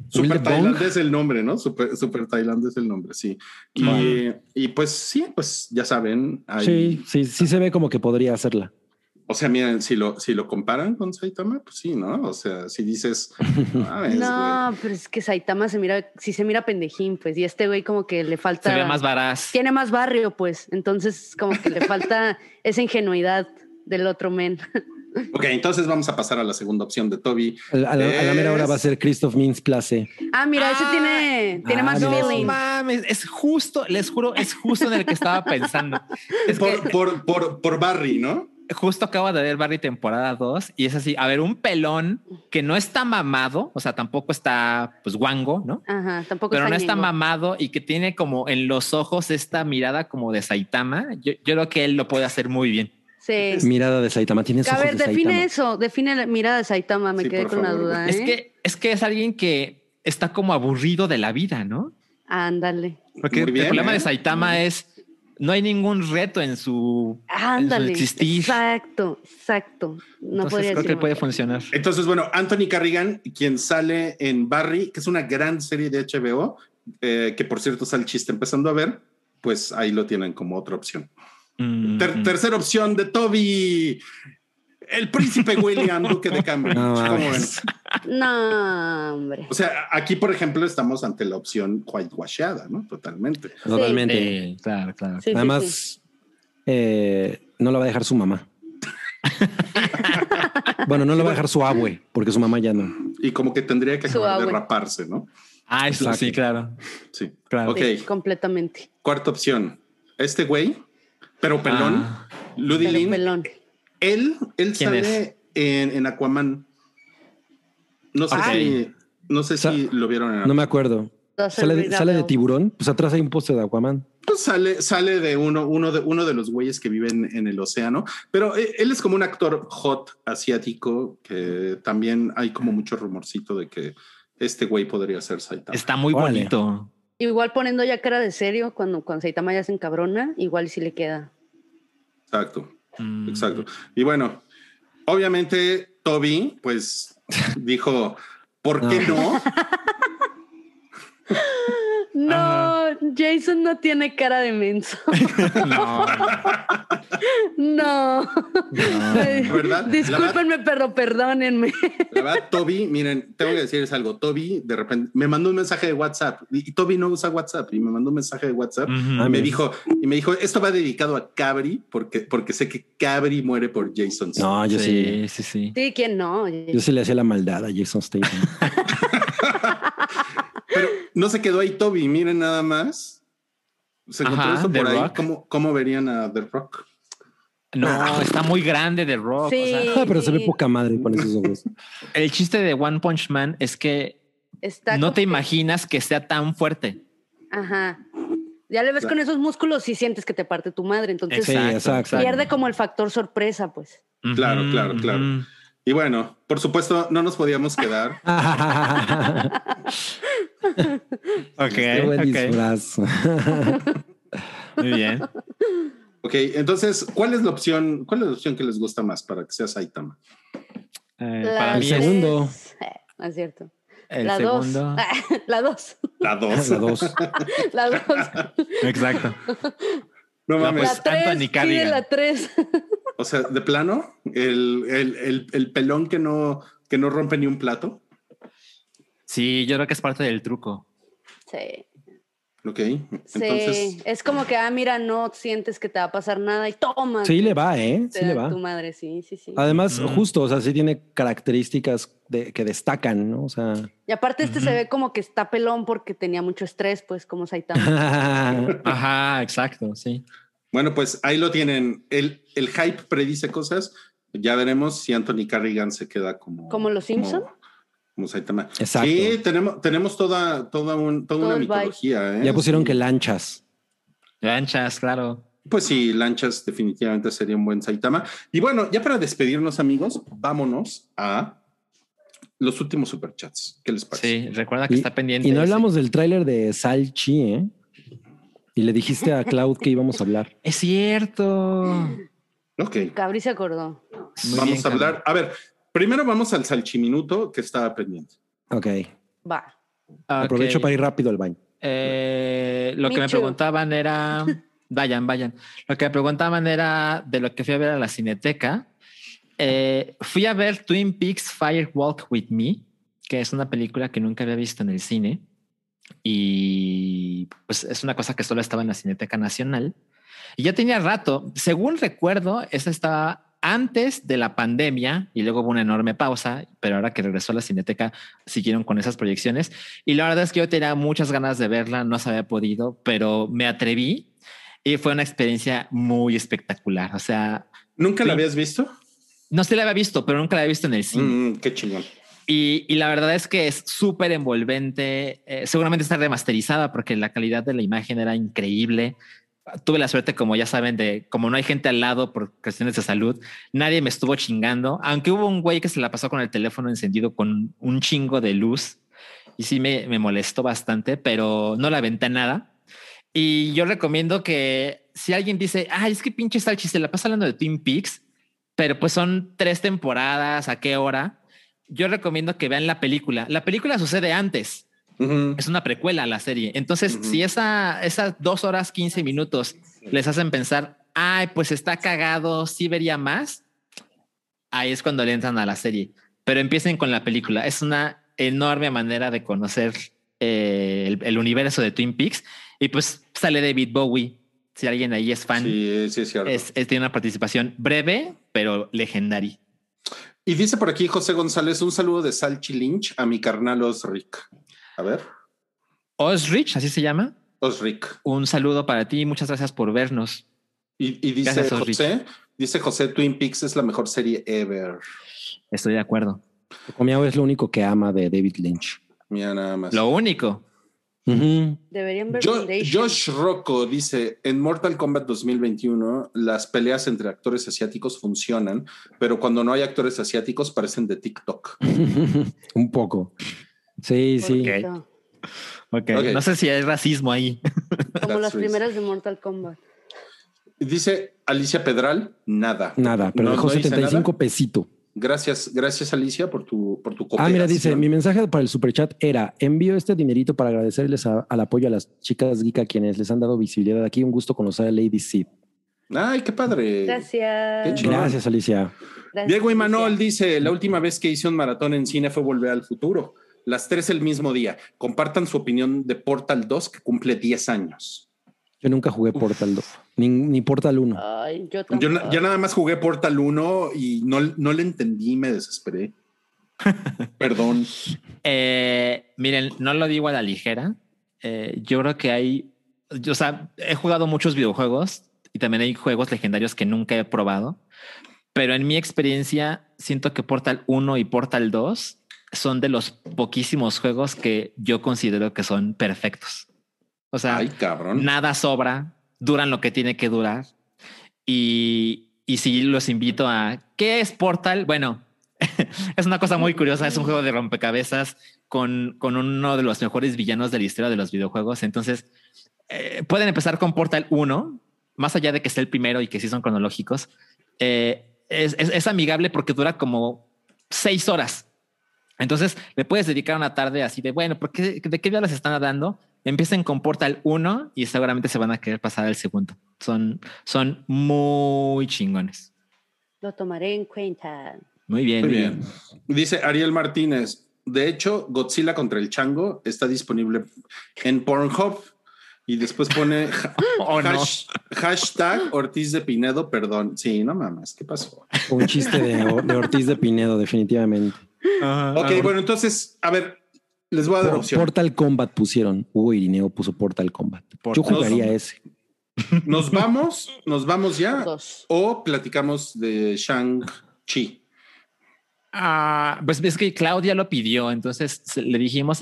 [SPEAKER 3] Super tailandés el nombre, ¿no? Super, super tailandés el nombre, sí. Y, y, pues sí, pues ya saben.
[SPEAKER 4] Sí, sí, sí se ve como que podría hacerla.
[SPEAKER 3] O sea, miren, si lo, si lo comparan con Saitama, pues sí, ¿no? O sea, si dices.
[SPEAKER 1] no, pero es que Saitama se mira, si se mira pendejín, pues, y este güey como que le falta.
[SPEAKER 2] Se ve más varaz.
[SPEAKER 1] Tiene más barrio, pues. Entonces, como que le falta esa ingenuidad del otro men.
[SPEAKER 3] Ok, entonces vamos a pasar a la segunda opción de Toby.
[SPEAKER 4] A la, mera hora va a ser Christoph Mintz Place.
[SPEAKER 1] Ah, mira, ese tiene, tiene más
[SPEAKER 2] no, mames, es justo, les juro, es justo en el que estaba pensando.
[SPEAKER 3] Es por, por, por, por Barry, ¿no?
[SPEAKER 2] justo acabo de ver Barry temporada 2 y es así, a ver, un pelón que no está mamado, o sea, tampoco está pues guango, ¿no?
[SPEAKER 1] Ajá, tampoco
[SPEAKER 2] Pero no está mamado y que tiene como en los ojos esta mirada como de Saitama. Yo, creo que él lo puede hacer muy bien.
[SPEAKER 1] Sí.
[SPEAKER 4] Mirada de Saitama, tienes
[SPEAKER 1] A ver, define eso, define la mirada de Saitama, me quedé con la duda.
[SPEAKER 2] Es ¿eh? que es que es alguien que está como aburrido de la vida, ¿no?
[SPEAKER 1] Ándale.
[SPEAKER 2] Porque el problema de ¿eh? Saitama es no hay ningún reto en su,
[SPEAKER 1] Ándale, existir. Exacto, exacto. No
[SPEAKER 2] Entonces, creo que puede funcionar.
[SPEAKER 3] Entonces, bueno, Anthony Carrigan, quien sale en Barry, que es una gran serie de HBO, eh, que por cierto sale chiste empezando a ver, pues ahí lo tienen como otra opción. Mm. tercera opción de Toby. El príncipe William, duque de Cambridge.
[SPEAKER 1] No, hombre.
[SPEAKER 3] O sea, aquí, por ejemplo, estamos ante la opción whitewashada, ¿no? Totalmente.
[SPEAKER 4] Totalmente. claro, claro. Además, eh, no lo va a dejar su mamá. bueno, no lo va a dejar su abue, porque su mamá ya no.
[SPEAKER 3] Y como que tendría que acabar de raparse, ¿no?
[SPEAKER 2] Ah, eso sí, claro.
[SPEAKER 3] Sí, claro. Ok.
[SPEAKER 1] completamente.
[SPEAKER 3] Cuarta opción. Este güey, pero pelón, ah. Pelón. Él, él sale en, en, Aquaman. No sé si, no sé si lo vieron. En
[SPEAKER 4] no me acuerdo. Sale de, sale de, tiburón. Pues atrás hay un poste de Aquaman.
[SPEAKER 3] Pues sale, sale de uno, uno de uno de los güeyes que viven en el océano. Pero eh, él es como un actor hot asiático que también hay como mucho rumorcito de que este güey podría ser Saitama.
[SPEAKER 2] Está muy bonito.
[SPEAKER 1] Igual poniendo ya cara de serio cuando, cuando Saitama ya se encabrona, igual si le queda.
[SPEAKER 3] Exacto. Mm. Exacto. Y bueno, obviamente Toby, pues dijo, ¿por qué no?
[SPEAKER 1] No, Jason no tiene cara de menso. no. no. ¿Verdad? Discúlpenme, pero perdónenme.
[SPEAKER 3] La verdad, Toby, miren, tengo que decirles algo. Toby de repente me mandó un mensaje de WhatsApp y Toby no usa WhatsApp y me mandó un mensaje de WhatsApp y me dijo, y me dijo, esto va dedicado a Cabri porque, porque sé que Cabri muere por Jason.
[SPEAKER 4] No, yo sí.
[SPEAKER 2] Sí, sí,
[SPEAKER 1] sí. ¿quién no?
[SPEAKER 4] Yo sí le hacía la maldad a Jason Statham.
[SPEAKER 3] No se quedó ahí Toby, miren nada más. Se encontró esto por ahí. ¿Cómo, verían a The Rock?
[SPEAKER 2] No, está muy grande The Rock.
[SPEAKER 4] pero se ve poca madre con esos ojos.
[SPEAKER 2] El chiste de One Punch Man es que no te imaginas que sea tan fuerte.
[SPEAKER 1] Ajá. Ya le ves con esos músculos y sientes que te parte tu madre. Entonces pierde como el factor sorpresa, pues.
[SPEAKER 3] Claro, claro, claro. Y bueno, por supuesto, no nos podíamos quedar.
[SPEAKER 2] ok, Muy bien.
[SPEAKER 3] Ok, entonces, ¿cuál es la opción? ¿Cuál es la opción que les gusta más para que sea Saitama?
[SPEAKER 2] Eh, para
[SPEAKER 4] el segundo.
[SPEAKER 1] Es cierto.
[SPEAKER 2] El la segundo. Dos.
[SPEAKER 1] la dos.
[SPEAKER 3] La dos.
[SPEAKER 4] La dos.
[SPEAKER 1] la dos.
[SPEAKER 2] Exacto.
[SPEAKER 3] No mames.
[SPEAKER 1] La tres, la tres.
[SPEAKER 3] O sea, de plano, el, el, el, pelón que no, que no rompe ni un plato.
[SPEAKER 2] Sí, yo creo que es parte del truco.
[SPEAKER 1] Sí.
[SPEAKER 3] Ok. Entonces... Sí,
[SPEAKER 1] es como que, ah, mira, no sientes que te va a pasar nada y toma.
[SPEAKER 4] Sí, le va, ¿eh? Sí, le va.
[SPEAKER 1] Tu madre, sí, sí, sí.
[SPEAKER 4] Además, justo, o sea, sí tiene características de, que destacan, ¿no? O sea.
[SPEAKER 1] Y aparte, este se ve como que está pelón porque tenía mucho estrés, pues, como Saitama.
[SPEAKER 2] Ajá, exacto, sí.
[SPEAKER 3] Bueno, pues ahí lo tienen. El, el hype predice cosas. Ya veremos si Anthony Carrigan se queda como.
[SPEAKER 1] Como los Simpson.
[SPEAKER 3] Como, Saitama. Exacto. Sí, tenemos, tenemos toda, toda, un, toda una mitología. ¿eh?
[SPEAKER 4] Ya pusieron que lanchas.
[SPEAKER 2] Lanchas, claro.
[SPEAKER 3] Pues sí, lanchas definitivamente sería un buen Saitama. Y bueno, ya para despedirnos, amigos, vámonos a los últimos superchats. ¿Qué les parece?
[SPEAKER 2] Sí, recuerda que está pendiente.
[SPEAKER 4] Y no hablamos del tráiler de Salchi, ¿eh? Y le dijiste a Cloud que íbamos a hablar.
[SPEAKER 2] Es cierto.
[SPEAKER 3] Ok.
[SPEAKER 1] Cabri se acordó.
[SPEAKER 3] vamos a hablar. A ver, primero vamos al salchiminuto que estaba pendiente.
[SPEAKER 4] Ok.
[SPEAKER 1] Va.
[SPEAKER 4] Aprovecho para ir rápido al baño.
[SPEAKER 2] Eh, lo que me preguntaban era. Vayan, vayan. Lo que me preguntaban era de lo que fui a ver a la cineteca. Eh, fui a ver Twin Peaks Fire Walk with Me, que es una película que nunca había visto en el cine. Y pues es una cosa que solo estaba en la Cineteca Nacional. Y ya tenía rato, según recuerdo, esa estaba antes de la pandemia y luego hubo una enorme pausa, pero ahora que regresó a la Cineteca siguieron con esas proyecciones. Y la verdad es que yo tenía muchas ganas de verla, no se había podido, pero me atreví y fue una experiencia muy espectacular. O sea,
[SPEAKER 3] ¿nunca la habías visto?
[SPEAKER 2] No se la había visto, pero nunca la había visto en el cine.
[SPEAKER 3] Mm, qué chingón.
[SPEAKER 2] Y, la verdad es que es súper envolvente. Eh, seguramente está remasterizada porque la calidad de la imagen era increíble. Tuve la suerte, como ya saben, de como no hay gente al lado por cuestiones de salud, nadie me estuvo chingando. Aunque hubo un güey que se la pasó con el teléfono encendido con un chingo de luz y sí me, me molestó bastante, pero no la aventé nada. Y yo recomiendo que si alguien dice, ay, es que pinche Salchi se la pasa hablando de Twin Peaks, pero pues son tres temporadas, ¿a qué hora? Yo recomiendo que vean la película. La película sucede antes. Es una precuela a la serie. Entonces, si esa, esas dos horas, 15 minutos les hacen pensar, ay, pues está cagado, sí vería más, ahí es cuando le entran a la serie. Pero empiecen con la película. Es una enorme manera de conocer eh, el, universo de Twin Peaks. Y pues sale David Bowie. Si alguien ahí es fan,
[SPEAKER 3] sí, sí, es, cierto.
[SPEAKER 2] es, tiene una participación breve, pero legendaria.
[SPEAKER 3] Y dice por aquí José González, un saludo de Salchi Lynch a mi carnal Osric. A ver.
[SPEAKER 2] Osrich, así se llama.
[SPEAKER 3] Osric.
[SPEAKER 2] Un saludo para ti, muchas gracias por vernos.
[SPEAKER 3] Y, dice José, dice José, Twin Peaks es la mejor serie ever.
[SPEAKER 2] Estoy de acuerdo.
[SPEAKER 4] Comiao es lo único que ama de David Lynch.
[SPEAKER 3] Mira nada más.
[SPEAKER 2] Lo único.
[SPEAKER 1] Deberían ver
[SPEAKER 3] Josh Rocco dice, en Mortal Kombat 2021 las peleas entre actores asiáticos funcionan, pero cuando no hay actores asiáticos parecen de TikTok.
[SPEAKER 4] Un poco. Sí, sí.
[SPEAKER 2] Okay. No sé si hay racismo ahí.
[SPEAKER 1] Como las primeras de Mortal Kombat.
[SPEAKER 3] Dice Alicia Pedral, nada.
[SPEAKER 4] Nada, pero dejó 75 pesito.
[SPEAKER 3] Gracias, gracias Alicia por tu, por tu
[SPEAKER 4] Ah, mira, dice, mi mensaje para el superchat era, envío este dinerito para agradecerles al apoyo a las chicas geek a quienes les han dado visibilidad aquí. Un gusto conocer a Lady Sid.
[SPEAKER 3] Ay, qué padre.
[SPEAKER 1] Gracias.
[SPEAKER 4] gracias, Alicia.
[SPEAKER 3] Diego Imanol dice, la última vez que hice un maratón en cine fue Volver al Futuro. Las tres el mismo día. Compartan su opinión de Portal 2 que cumple 10 años.
[SPEAKER 4] Yo nunca jugué Portal 2, ni, Portal 1.
[SPEAKER 1] yo,
[SPEAKER 3] ya nada más jugué Portal 1 y no, no le entendí, me desesperé. Perdón.
[SPEAKER 2] Eh, miren, no lo digo a la ligera. Eh, yo creo que hay, o sea, he jugado muchos videojuegos y también hay juegos legendarios que nunca he probado, pero en mi experiencia siento que Portal 1 y Portal 2 son de los poquísimos juegos que yo considero que son perfectos. O sea, nada sobra, duran lo que tiene que durar. Y, y si los invito a ¿qué es Portal? Bueno, es una cosa muy curiosa. Es un juego de rompecabezas con, con uno de los mejores villanos de la historia de los videojuegos. Entonces, eh, pueden empezar con Portal 1, más allá de que sea el primero y que sí son cronológicos. Eh, es, es, amigable porque dura como seis horas. Entonces le puedes dedicar una tarde así de bueno, porque de qué les están dando empiecen con Portal 1 y seguramente se van a querer pasar al segundo. Son, son muy chingones.
[SPEAKER 1] Lo tomaré en cuenta.
[SPEAKER 2] Muy bien.
[SPEAKER 3] Muy bien. Dice Ariel Martínez. De hecho, Godzilla contra el Chango está disponible en Pornhub y después pone oh, hashtag Ortiz de Pinedo, perdón. Sí, no mames, ¿qué pasó?
[SPEAKER 4] Un chiste de, Ortiz de Pinedo, definitivamente.
[SPEAKER 3] ok, bueno, entonces, a ver, les voy a dar opción.
[SPEAKER 4] Portal Combat pusieron. Hugo Irineo puso Portal Combat. Yo jugaría ese.
[SPEAKER 3] ¿Nos vamos? ¿Nos vamos ya? ¿O platicamos de Shang-Chi?
[SPEAKER 2] Ah, pues es que Claudia lo pidió, entonces le dijimos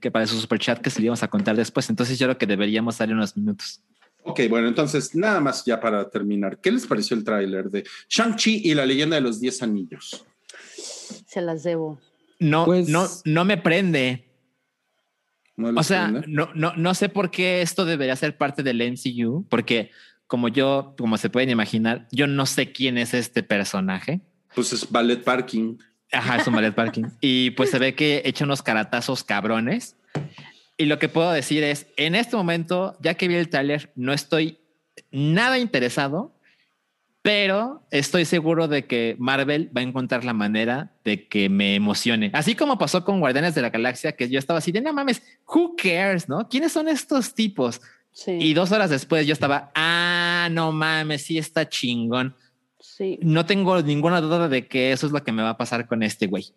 [SPEAKER 2] que para su super chat que se le íbamos a contar después, entonces yo creo que deberíamos darle unos minutos.
[SPEAKER 3] Ok, bueno, entonces nada más ya para terminar, ¿qué les pareció el tráiler de Shang-Chi y la leyenda de los 10 anillos?
[SPEAKER 1] Se las debo.
[SPEAKER 2] no, pues no, no me prende. O sea, no, no, no sé por qué esto debería ser parte del MCU, porque como yo, como se pueden imaginar, yo no sé quién es este personaje.
[SPEAKER 3] Pues es ballet parking.
[SPEAKER 2] Ajá, es un ballet parking. Y pues se ve que echa unos caratazos cabrones. Y lo que puedo decir es, en este momento, ya que vi el tráiler, no estoy nada interesado, pero estoy seguro de que Marvel va a encontrar la manera de que me emocione. Así como pasó con Guardianes de la Galaxia, que yo estaba así de, no mames, who cares, ¿no? ¿Quiénes son estos tipos? Y dos horas después yo estaba, ah, no mames, sí está chingón. Sí. No tengo ninguna duda de que eso es lo que me va a pasar con este güey.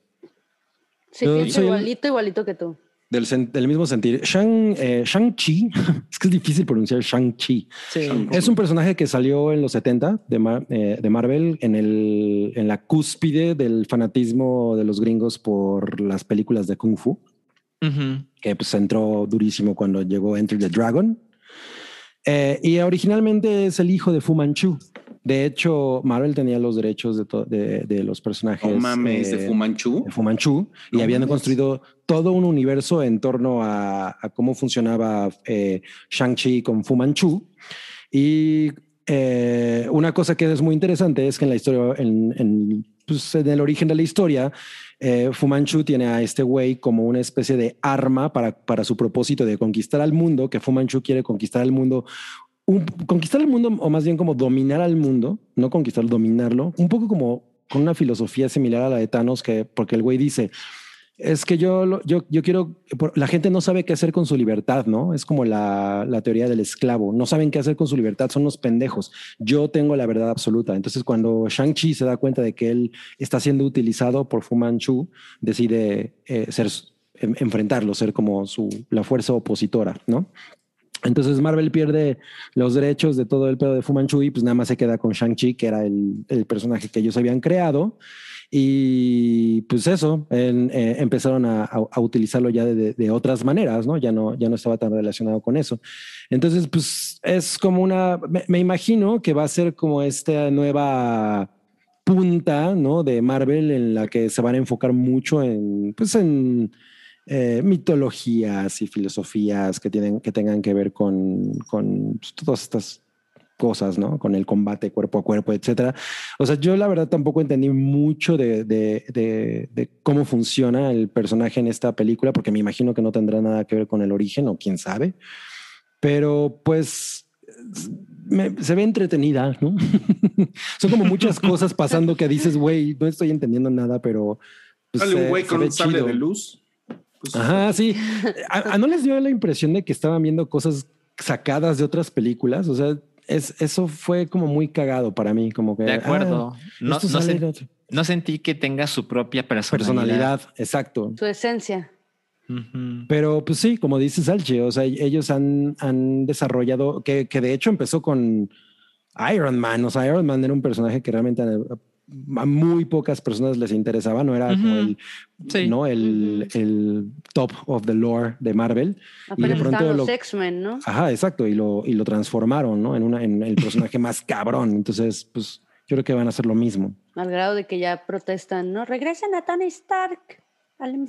[SPEAKER 1] Sí, igualito, igualito que tú.
[SPEAKER 4] Del, del mismo sentir. Shang, eh, Shang-Chi, es que es difícil pronunciar Shang-Chi. Es un personaje que salió en los 70 de, eh, de Marvel, en, el, en la cúspide del fanatismo de los gringos por las películas de Kung Fu, que pues entró durísimo cuando llegó Enter the Dragon. Eh, y originalmente es el hijo de Fu Manchu. De hecho, Marvel tenía los derechos de, de, los personajes.
[SPEAKER 3] mames, de Fu Manchu.
[SPEAKER 4] De y habían construido todo un universo en torno a, cómo funcionaba eh, Shang-Chi con Fu Manchu. Y eh, una cosa que es muy interesante es que en la historia, en, en, pues, en el origen de la historia, eh, Fu Manchu tiene a este güey como una especie de arma para, para su propósito de conquistar al mundo, que Fu Manchu quiere conquistar al mundo conquistar el mundo, o más bien como dominar al mundo, no conquistar, dominarlo, un poco como con una filosofía similar a la de Thanos, que porque el güey dice, es que yo, yo, yo quiero, la gente no sabe qué hacer con su libertad, ¿no? Es como la, la, teoría del esclavo, no saben qué hacer con su libertad, son unos pendejos. Yo tengo la verdad absoluta. Entonces, cuando Shang-Chi se da cuenta de que él está siendo utilizado por Fu Manchu, decide eh, ser, enfrentarlo, ser como su, la fuerza opositora, ¿no? Entonces Marvel pierde los derechos de todo el pedo de Fu Manchu y pues nada más se queda con Shang-Chi, que era el, el personaje que ellos habían creado. Y pues eso, eh, empezaron a, utilizarlo ya de, otras maneras, ¿no? Ya, ¿no? ya no estaba tan relacionado con eso. Entonces, pues es como una, me, imagino que va a ser como esta nueva punta, ¿no? De Marvel en la que se van a enfocar mucho en, pues en eh, mitologías y filosofías que, tienen, que tengan que ver con, con pues, todas estas cosas, ¿no? Con el combate cuerpo a cuerpo, etcétera. O sea, yo la verdad tampoco entendí mucho de, de, de, cómo funciona el personaje en esta película, porque me imagino que no tendrá nada que ver con el origen o quién sabe. Pero pues se ve entretenida, ¿no? Son como muchas cosas pasando que dices, güey, no estoy entendiendo nada, pero.
[SPEAKER 3] Pues, un güey con un sable de luz.
[SPEAKER 4] Pues, Ajá, sí. ¿A, ¿No les dio la impresión de que estaban viendo cosas sacadas de otras películas? O sea, es, eso fue como muy cagado para mí, como que...
[SPEAKER 2] De acuerdo. Ah, no, no, sentí que tenga su propia personalidad. Personalidad,
[SPEAKER 4] exacto.
[SPEAKER 1] Su esencia.
[SPEAKER 4] Pero pues sí, como dice Salche, o sea, ellos han, han desarrollado, que, que, de hecho empezó con Iron Man, o sea, Iron Man era un personaje que realmente a muy pocas personas les interesaba, no era como el, ¿no? El, el, top of the lore de Marvel.
[SPEAKER 1] y de pronto los X-Men, ¿no?
[SPEAKER 4] Ajá, exacto, y lo, y lo transformaron, ¿no? En, una, en el personaje más cabrón. Entonces, pues yo creo que van a hacer lo mismo.
[SPEAKER 1] Al grado de que ya protestan, no, regresen a Tony Stark.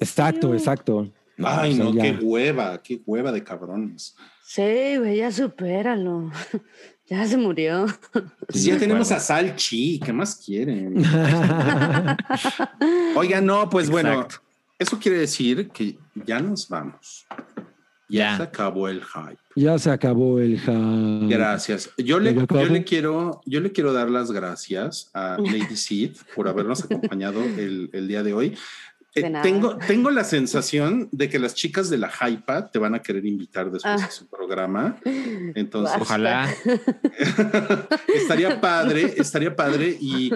[SPEAKER 4] exacto, exacto.
[SPEAKER 3] Ay, no, qué hueva, qué hueva de cabrones.
[SPEAKER 1] Sí, güey, ya supéralo. Ya se murió.
[SPEAKER 3] Pues ya tenemos a Salchi, ¿qué más quieren? Oiga, no, pues bueno, eso quiere decir que ya nos vamos. Ya, se acabó el hype.
[SPEAKER 4] Ya se acabó el hype.
[SPEAKER 3] Gracias. Yo le, yo le, quiero, yo le quiero dar las gracias a Lady Sid por habernos acompañado el, el día de hoy. Eh, tengo, tengo la sensación de que las chicas de la Hypa te van a querer invitar después a ah. su programa. Entonces,
[SPEAKER 2] ojalá.
[SPEAKER 3] estaría padre, estaría padre. Y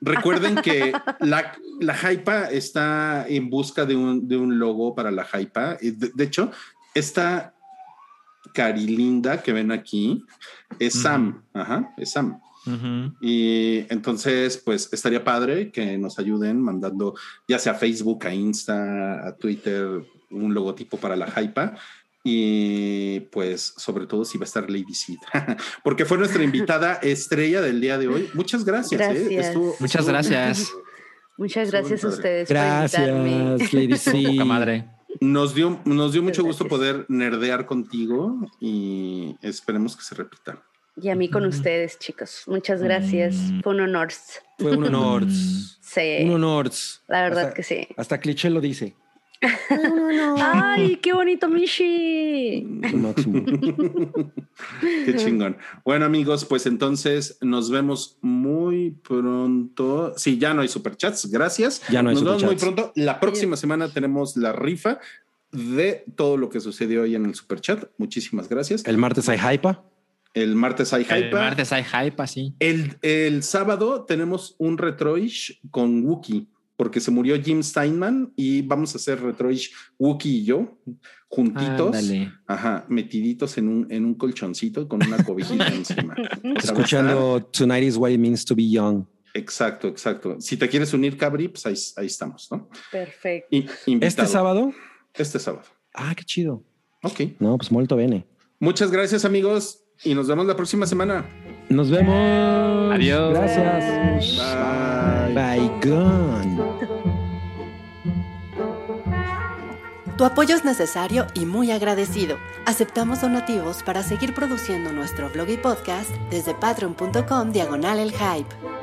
[SPEAKER 3] recuerden que la, la Hypa está en busca de un, de un logo para la Hypa. De, de hecho, esta carilinda que ven aquí es Sam. Ajá, es Sam. Y entonces, pues estaría padre que nos ayuden mandando ya sea a Facebook, a Insta, a Twitter, un logotipo para la Hypa. Y pues, sobre todo, si va a estar Lady Sid, porque fue nuestra invitada estrella del día de hoy. Muchas gracias. ¿eh?
[SPEAKER 2] Muchas gracias.
[SPEAKER 1] Muchas gracias a ustedes.
[SPEAKER 4] Gracias, Lady C.
[SPEAKER 2] madre.
[SPEAKER 3] Nos dio, nos dio mucho gusto poder nerdear contigo y esperemos que se repita.
[SPEAKER 1] Y a mí con ustedes, chicos. Muchas gracias. Mm. Fue un honor.
[SPEAKER 4] Fue un honor.
[SPEAKER 1] sí.
[SPEAKER 4] Un honor.
[SPEAKER 1] La verdad que sí.
[SPEAKER 4] Hasta cliché lo dice.
[SPEAKER 1] ¡Ay, qué bonito, Mishi!
[SPEAKER 3] qué chingón. Bueno, amigos, pues entonces nos vemos muy pronto. Sí, ya no hay superchats, gracias.
[SPEAKER 4] Ya no hay
[SPEAKER 3] Nos
[SPEAKER 4] vemos
[SPEAKER 3] muy pronto. La próxima semana tenemos la rifa de todo lo que sucedió hoy en el superchat. Muchísimas gracias.
[SPEAKER 4] El martes hay hype.
[SPEAKER 3] El martes hay hype. El
[SPEAKER 2] martes hay hype, sí.
[SPEAKER 3] El, el sábado tenemos un retroish con Wookie porque se murió Jim Steinman y vamos a hacer Retroish Wookie y yo juntitos, ajá, metiditos en un, en un colchoncito con una cobijita encima.
[SPEAKER 4] Escuchando Tonight is what it means to be young.
[SPEAKER 3] Exacto, exacto. Si te quieres unir, Cabri, pues ahí, estamos, ¿no?
[SPEAKER 1] Perfecto.
[SPEAKER 4] ¿Este sábado?
[SPEAKER 3] Este sábado.
[SPEAKER 4] Ah, qué chido.
[SPEAKER 3] Ok.
[SPEAKER 4] No, pues molto bene.
[SPEAKER 3] Muchas gracias, amigos, y nos vemos la próxima semana.
[SPEAKER 4] Nos vemos.
[SPEAKER 2] Adiós.
[SPEAKER 4] Gracias.
[SPEAKER 3] Bye.
[SPEAKER 4] Bye. Gone.
[SPEAKER 5] Tu apoyo es necesario y muy agradecido. Aceptamos donativos para seguir produciendo nuestro blog y podcast desde patreon.com diagonal el hype.